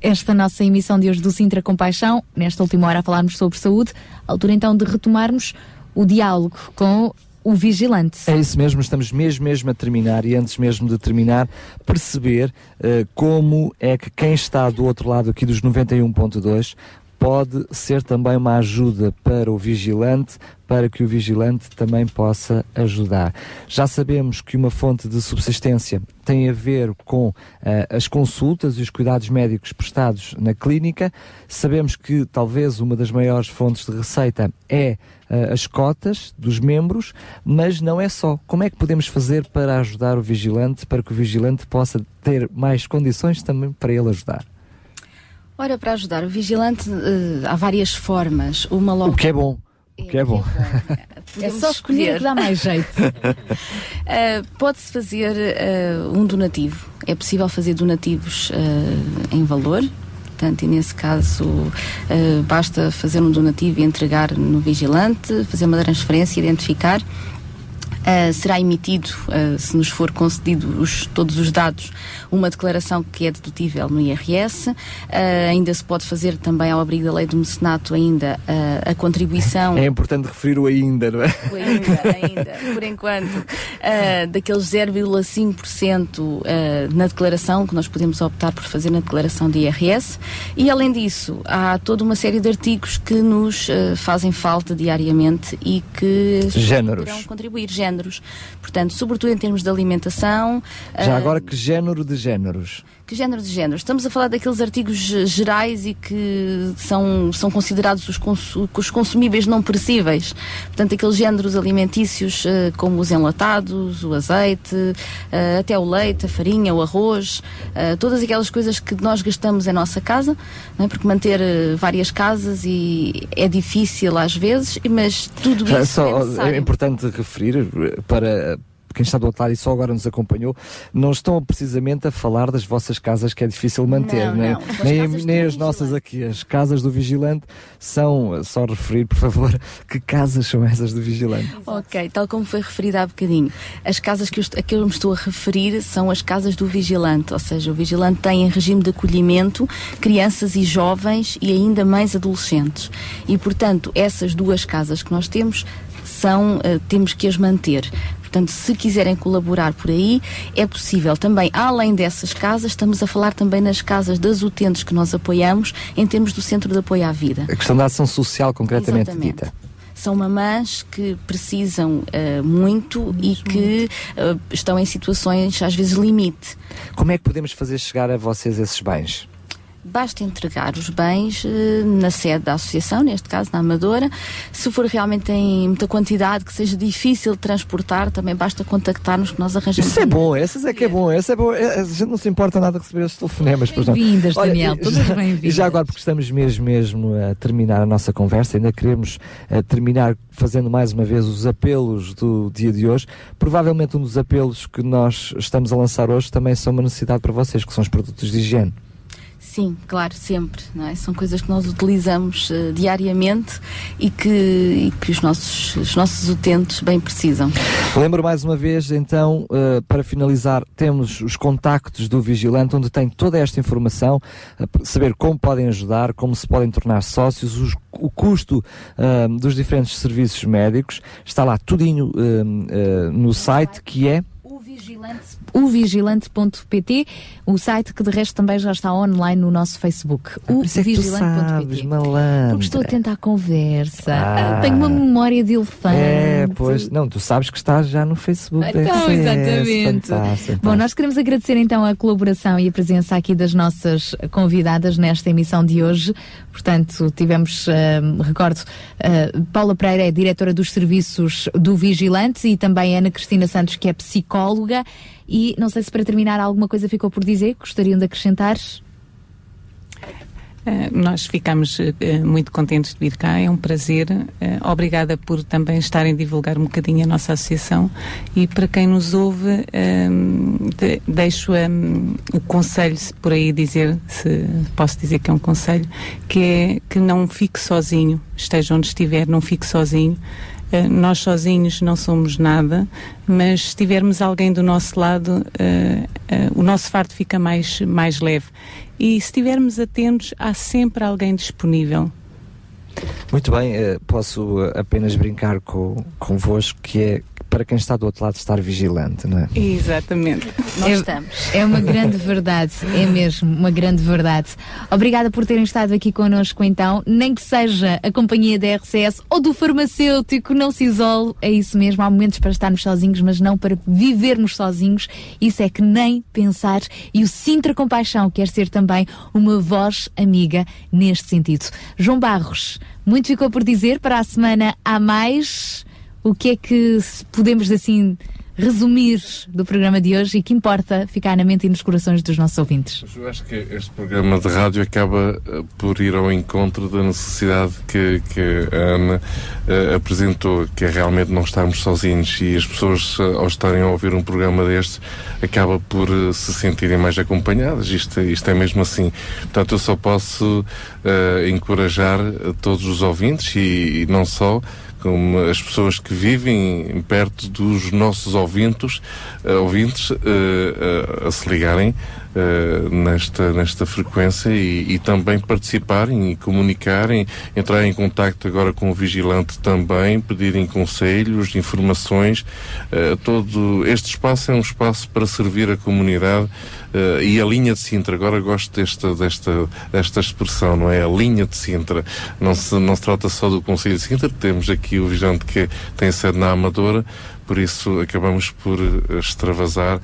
esta nossa emissão de hoje do Sintra Compaixão, nesta última hora a falarmos sobre saúde, à altura então de retomarmos o diálogo com o vigilante. É isso mesmo, estamos mesmo, mesmo a terminar e antes mesmo de terminar, perceber eh, como é que quem está do outro lado aqui dos 91.2 pode ser também uma ajuda para o vigilante, para que o vigilante também possa ajudar. Já sabemos que uma fonte de subsistência tem a ver com eh, as consultas e os cuidados médicos prestados na clínica. Sabemos que talvez uma das maiores fontes de receita é eh, as cotas dos membros, mas não é só. Como é que podemos fazer para ajudar o vigilante, para que o vigilante possa ter mais condições também para ele ajudar? Ora, para ajudar o vigilante, eh, há várias formas. Uma logo. O que é bom. O que é bom. É só escolher que dá mais jeito. Uh, Pode-se fazer uh, um donativo. É possível fazer donativos uh, em valor. Portanto, e nesse caso, uh, basta fazer um donativo e entregar no vigilante, fazer uma transferência, identificar. Uh, será emitido, uh, se nos for concedido os- todos os dados, uma declaração que é dedutível no IRS. Uh, ainda se pode fazer também, ao abrigo da lei do mecenato, ainda uh, a contribuição É importante referir o ainda, não é? ainda, ainda, por enquanto, ah, daqueles 0,5% ah, na declaração, que nós podemos optar por fazer na declaração de IRS. E, além disso, há toda uma série de artigos que nos ah, fazem falta diariamente e que Géneros. poderão contribuir, géneros. Portanto, sobretudo em termos de alimentação. Já ah, agora, que género de géneros? que género de género? Estamos a falar daqueles artigos ge- gerais e que são, são considerados os, consu- os consumíveis não perecíveis. Portanto, aqueles géneros alimentícios eh, como os enlatados, o azeite, eh, até o leite, a farinha, o arroz, eh, todas aquelas coisas que nós gastamos em nossa casa, é? porque manter várias casas e é difícil às vezes, mas tudo isso é só, necessário. é importante referir para quem está do outro lado e só agora nos acompanhou, não estão precisamente a falar das vossas casas que é difícil manter, Não, né? não, as nem, nem as nossas aqui. As casas do vigilante são, só referir, por favor, que casas são essas do vigilante? Ok, tal como foi referido há bocadinho, as casas que eu, a que eu me estou a referir são as casas do vigilante, ou seja, o vigilante tem em regime de acolhimento crianças e jovens e ainda mães adolescentes. E, portanto, essas duas casas que nós temos são, eh, temos que as manter. Portanto, se quiserem colaborar por aí, é possível. Também, além dessas casas, estamos a falar também nas casas das utentes que nós apoiamos em termos do Centro de Apoio à Vida. A questão da ação social concretamente Exatamente. dita. São mamãs que precisam eh, muito e que eh, estão em situações, às vezes, limite. Como é que podemos fazer chegar a vocês esses bens? Basta entregar os bens eh, na sede da associação, neste caso na Amadora. Se for realmente em muita quantidade, que seja difícil de transportar, também basta contactar-nos que nós arranjamos. Isso é bom, essas é que é bom, essa é bom. É, A gente não se importa nada de receber esses telefonemas. Bem-vindas, Daniel, e todas já- bem-vindas. E já agora, porque estamos mesmo, mesmo a terminar a nossa conversa, ainda queremos eh, terminar fazendo mais uma vez os apelos do dia de hoje. Provavelmente um dos apelos que nós estamos a lançar hoje também são uma necessidade para vocês, que são os produtos de higiene. Sim, claro, sempre. É? São coisas que nós utilizamos eh, diariamente e que, e que os, nossos, os nossos utentes bem precisam. Lembro mais uma vez, então, eh, para finalizar, temos os contactos do Vigilante, onde tem toda esta informação, p- saber como podem ajudar, como se podem tornar sócios, os- o custo dos diferentes serviços médicos. Está lá tudinho no site que é. O vigilante.pt, o site que de resto também já está online no nosso Facebook. o isso é malandra. Porque estou atenta à conversa. Ah. Tenho uma memória de elefante. É pois, não, tu sabes que estás já no Facebook Então, RCS, exatamente. fantástico, Bom, nós queremos agradecer então a colaboração e a presença aqui das nossas convidadas nesta emissão de hoje. Portanto, tivemos, eh, recordo, eh, Paula Pereira é diretora dos serviços do Vigilante e também Ana Cristina Santos, que é psicóloga. E não sei se para terminar alguma coisa ficou por dizer, gostariam de acrescentar? Eh, nós ficamos eh, muito contentes de vir cá, é um prazer. Eh, obrigada por também estarem a divulgar um bocadinho a nossa associação e para quem nos ouve, ehm, de- deixo ehm, o conselho, se por aí dizer, se posso dizer que é um conselho, que é que não fique sozinho, esteja onde estiver, não fique sozinho. Eh, nós sozinhos não somos nada, mas se tivermos alguém do nosso lado, eh, eh, o nosso fardo fica mais, mais leve. E se estivermos atentos, há sempre alguém disponível. Muito bem, posso apenas brincar com, convosco que é para quem está do outro lado estar vigilante, não é? Exatamente. Nós estamos. É uma grande verdade, é mesmo uma grande verdade. Obrigada por terem estado aqui connosco então, nem que seja a companhia da RCS ou do farmacêutico, não se isole, é isso mesmo, há momentos para estarmos sozinhos, mas não para vivermos sozinhos, isso é que nem pensar e o Sintra Compaixão quer ser também uma voz amiga neste sentido. João Barros, muito ficou por dizer, para a semana há mais o que é que podemos assim resumir do programa de hoje e que importa ficar na mente e nos corações dos nossos ouvintes? Eu acho que este programa de rádio acaba eh, por ir ao encontro da necessidade que, que a Ana eh, apresentou, que é realmente não estarmos sozinhos e as pessoas, eh, ao estarem a ouvir um programa destes, acaba por eh, se sentirem mais acompanhadas. Isto, isto é mesmo assim. Portanto, eu só posso encorajar todos os ouvintes e, e não só como as pessoas que vivem perto dos nossos ouvintes, eh, ouvintes eh, eh, a se ligarem eh, nesta, nesta frequência e, e também participarem e comunicarem, entrar em contacto agora com o vigilante também, pedirem conselhos, informações. eh, todo este espaço é um espaço para servir a comunidade eh, e a linha de Sintra. Agora gosto desta, desta, desta expressão, não é? A linha de Sintra. Não se, não se trata só do Conselho de Sintra, temos aqui o vigilante que tem sede na Amadora, por isso acabamos por extravasar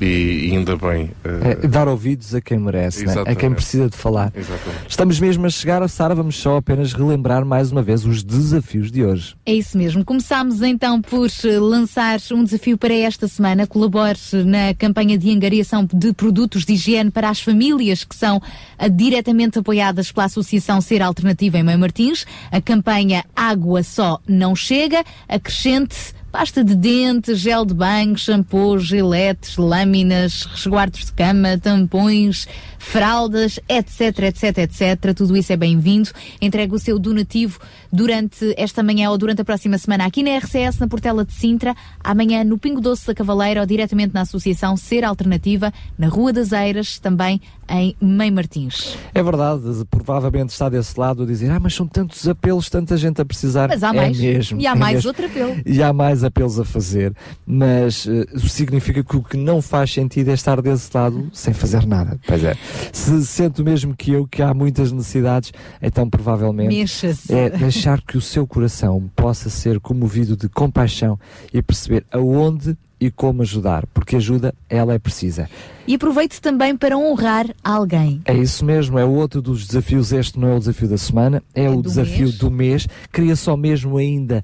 e, e ainda bem. eh, É, dar ouvidos a quem merece, né? a quem precisa de falar. Exatamente. Estamos mesmo a chegar, Sara, vamos só apenas relembrar mais uma vez os desafios de hoje. É isso mesmo. Começámos então por eh, lançar um desafio para esta semana. Colabore na campanha de angariação de produtos de higiene para as famílias que são ah, diretamente apoiadas pela Associação Ser Alternativa em Mãe Martins. A campanha Água Só Não Chega. Acrescente pasta de dente, gel de banho, shampoo, giletes, lâminas, resguardos de cama, tampões, fraldas, etc, etc, etc. Tudo isso é bem-vindo. Entregue o seu donativo durante esta manhã ou durante a próxima semana aqui na RCS, na Portela de Sintra, amanhã no Pingo Doce da Cavaleira ou diretamente na Associação Ser Alternativa, na Rua das Eiras, também em Mãe Martins. É verdade, provavelmente está desse lado a dizer, ah, mas são tantos apelos, tanta gente a precisar. Mas há é mais. Mesmo, e há é mais mesmo. outro apelo. E há mais apelos a fazer, mas isso significa que o que não faz sentido é estar desse lado sem fazer nada. Pois é. Se sente o mesmo que eu que há muitas necessidades, então provavelmente Mexa-se. é deixar que o seu coração possa ser comovido de compaixão e perceber aonde e como ajudar, porque ajuda ela é precisa. E aproveite também para honrar alguém. É isso mesmo, é outro dos desafios. Este não é o desafio da semana, é, o do desafio mês. do mês. Queria só mesmo ainda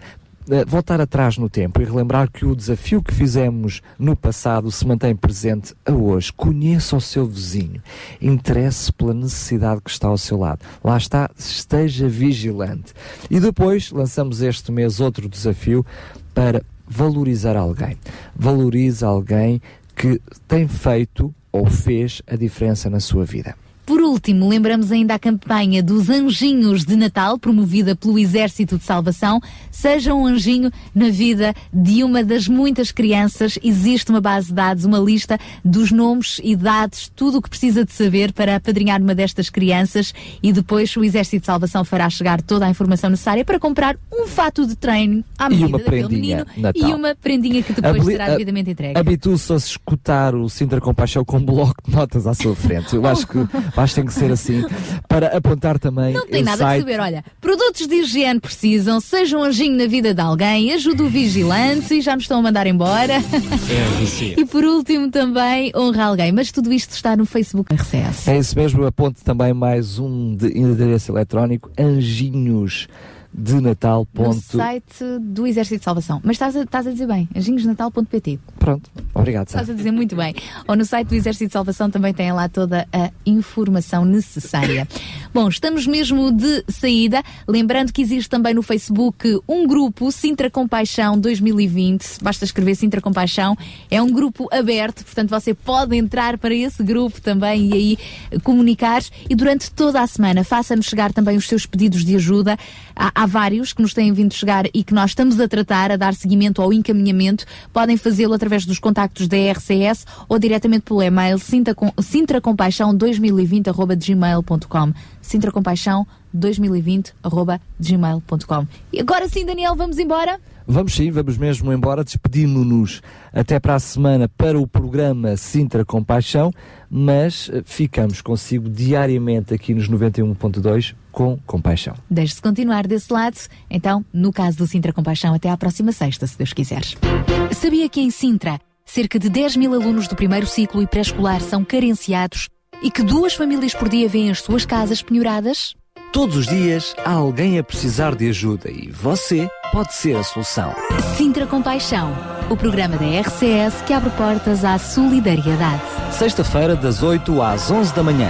eh, voltar atrás no tempo e relembrar que o desafio que fizemos no passado se mantém presente a hoje. Conheça o seu vizinho, interesse pela necessidade que está ao seu lado. Lá está, esteja vigilante. E depois lançamos este mês outro desafio para valorizar alguém. Valorize alguém que tem feito ou fez a diferença na sua vida. Por último, lembramos ainda a campanha dos Anjinhos de Natal, promovida pelo Exército de Salvação. Seja um anjinho na vida de uma das muitas crianças. Existe uma base de dados, uma lista dos nomes, idades, tudo o que precisa de saber para apadrinhar uma destas crianças e depois o Exército de Salvação fará chegar toda a informação necessária para comprar um fato de treino à E medida uma daquele prendinha menino e uma prendinha que depois Habili- será devidamente entregue. Habitue-se a escutar o Sintra Compaixão com um bloco de notas à sua frente. Eu acho que Mas tem que ser assim. Para apontar também. Não tem nada a site. saber. Olha, produtos de higiene precisam, seja um anjinho na vida de alguém, ajuda o vigilante e já nos estão a mandar embora. e por último também honra alguém. Mas tudo isto está no Facebook RCS. É isso mesmo, aponte também mais um de endereço eletrónico, anjinhos de Natal. No site do Exército de Salvação. Mas estás a, estás a dizer bem, anjingosnatal.pt. Pronto, obrigado, Sara. Estás a dizer muito bem. Ou no site do Exército de Salvação também tem lá toda a informação necessária. Bom, estamos mesmo de saída. Lembrando que existe também no Facebook um grupo, Sintra Compaixão 2020. Basta escrever Sintra Compaixão. É um grupo aberto, portanto você pode entrar para esse grupo também e aí comunicar. E durante toda a semana faça-nos chegar também os seus pedidos de ajuda. Há vários que nos têm vindo chegar e que nós estamos a tratar, a dar seguimento ao encaminhamento. Podem fazê-lo através dos contactos da RCS ou diretamente pelo e-mail sintracompaixão2020.gmail.com sintracompaixão 2020.gmail.com E agora sim, Daniel, vamos embora? Vamos sim, vamos mesmo embora. Despedimos-nos até para a semana para o programa Sintra Compaixão, mas eh, ficamos consigo diariamente aqui nos 91.2 com compaixão. Deixe-se continuar desse lado. Então, no caso do Sintra Compaixão, até à próxima sexta, se Deus quiser. Sabia que em Sintra, cerca de 10 mil alunos do primeiro ciclo e pré-escolar são carenciados e que duas famílias por dia vêm as suas casas penhoradas? Todos os dias há alguém a precisar de ajuda e você pode ser a solução. Sintra Compaixão, o programa da RCS que abre portas à solidariedade. Sexta-feira, das 8 às 11 da manhã.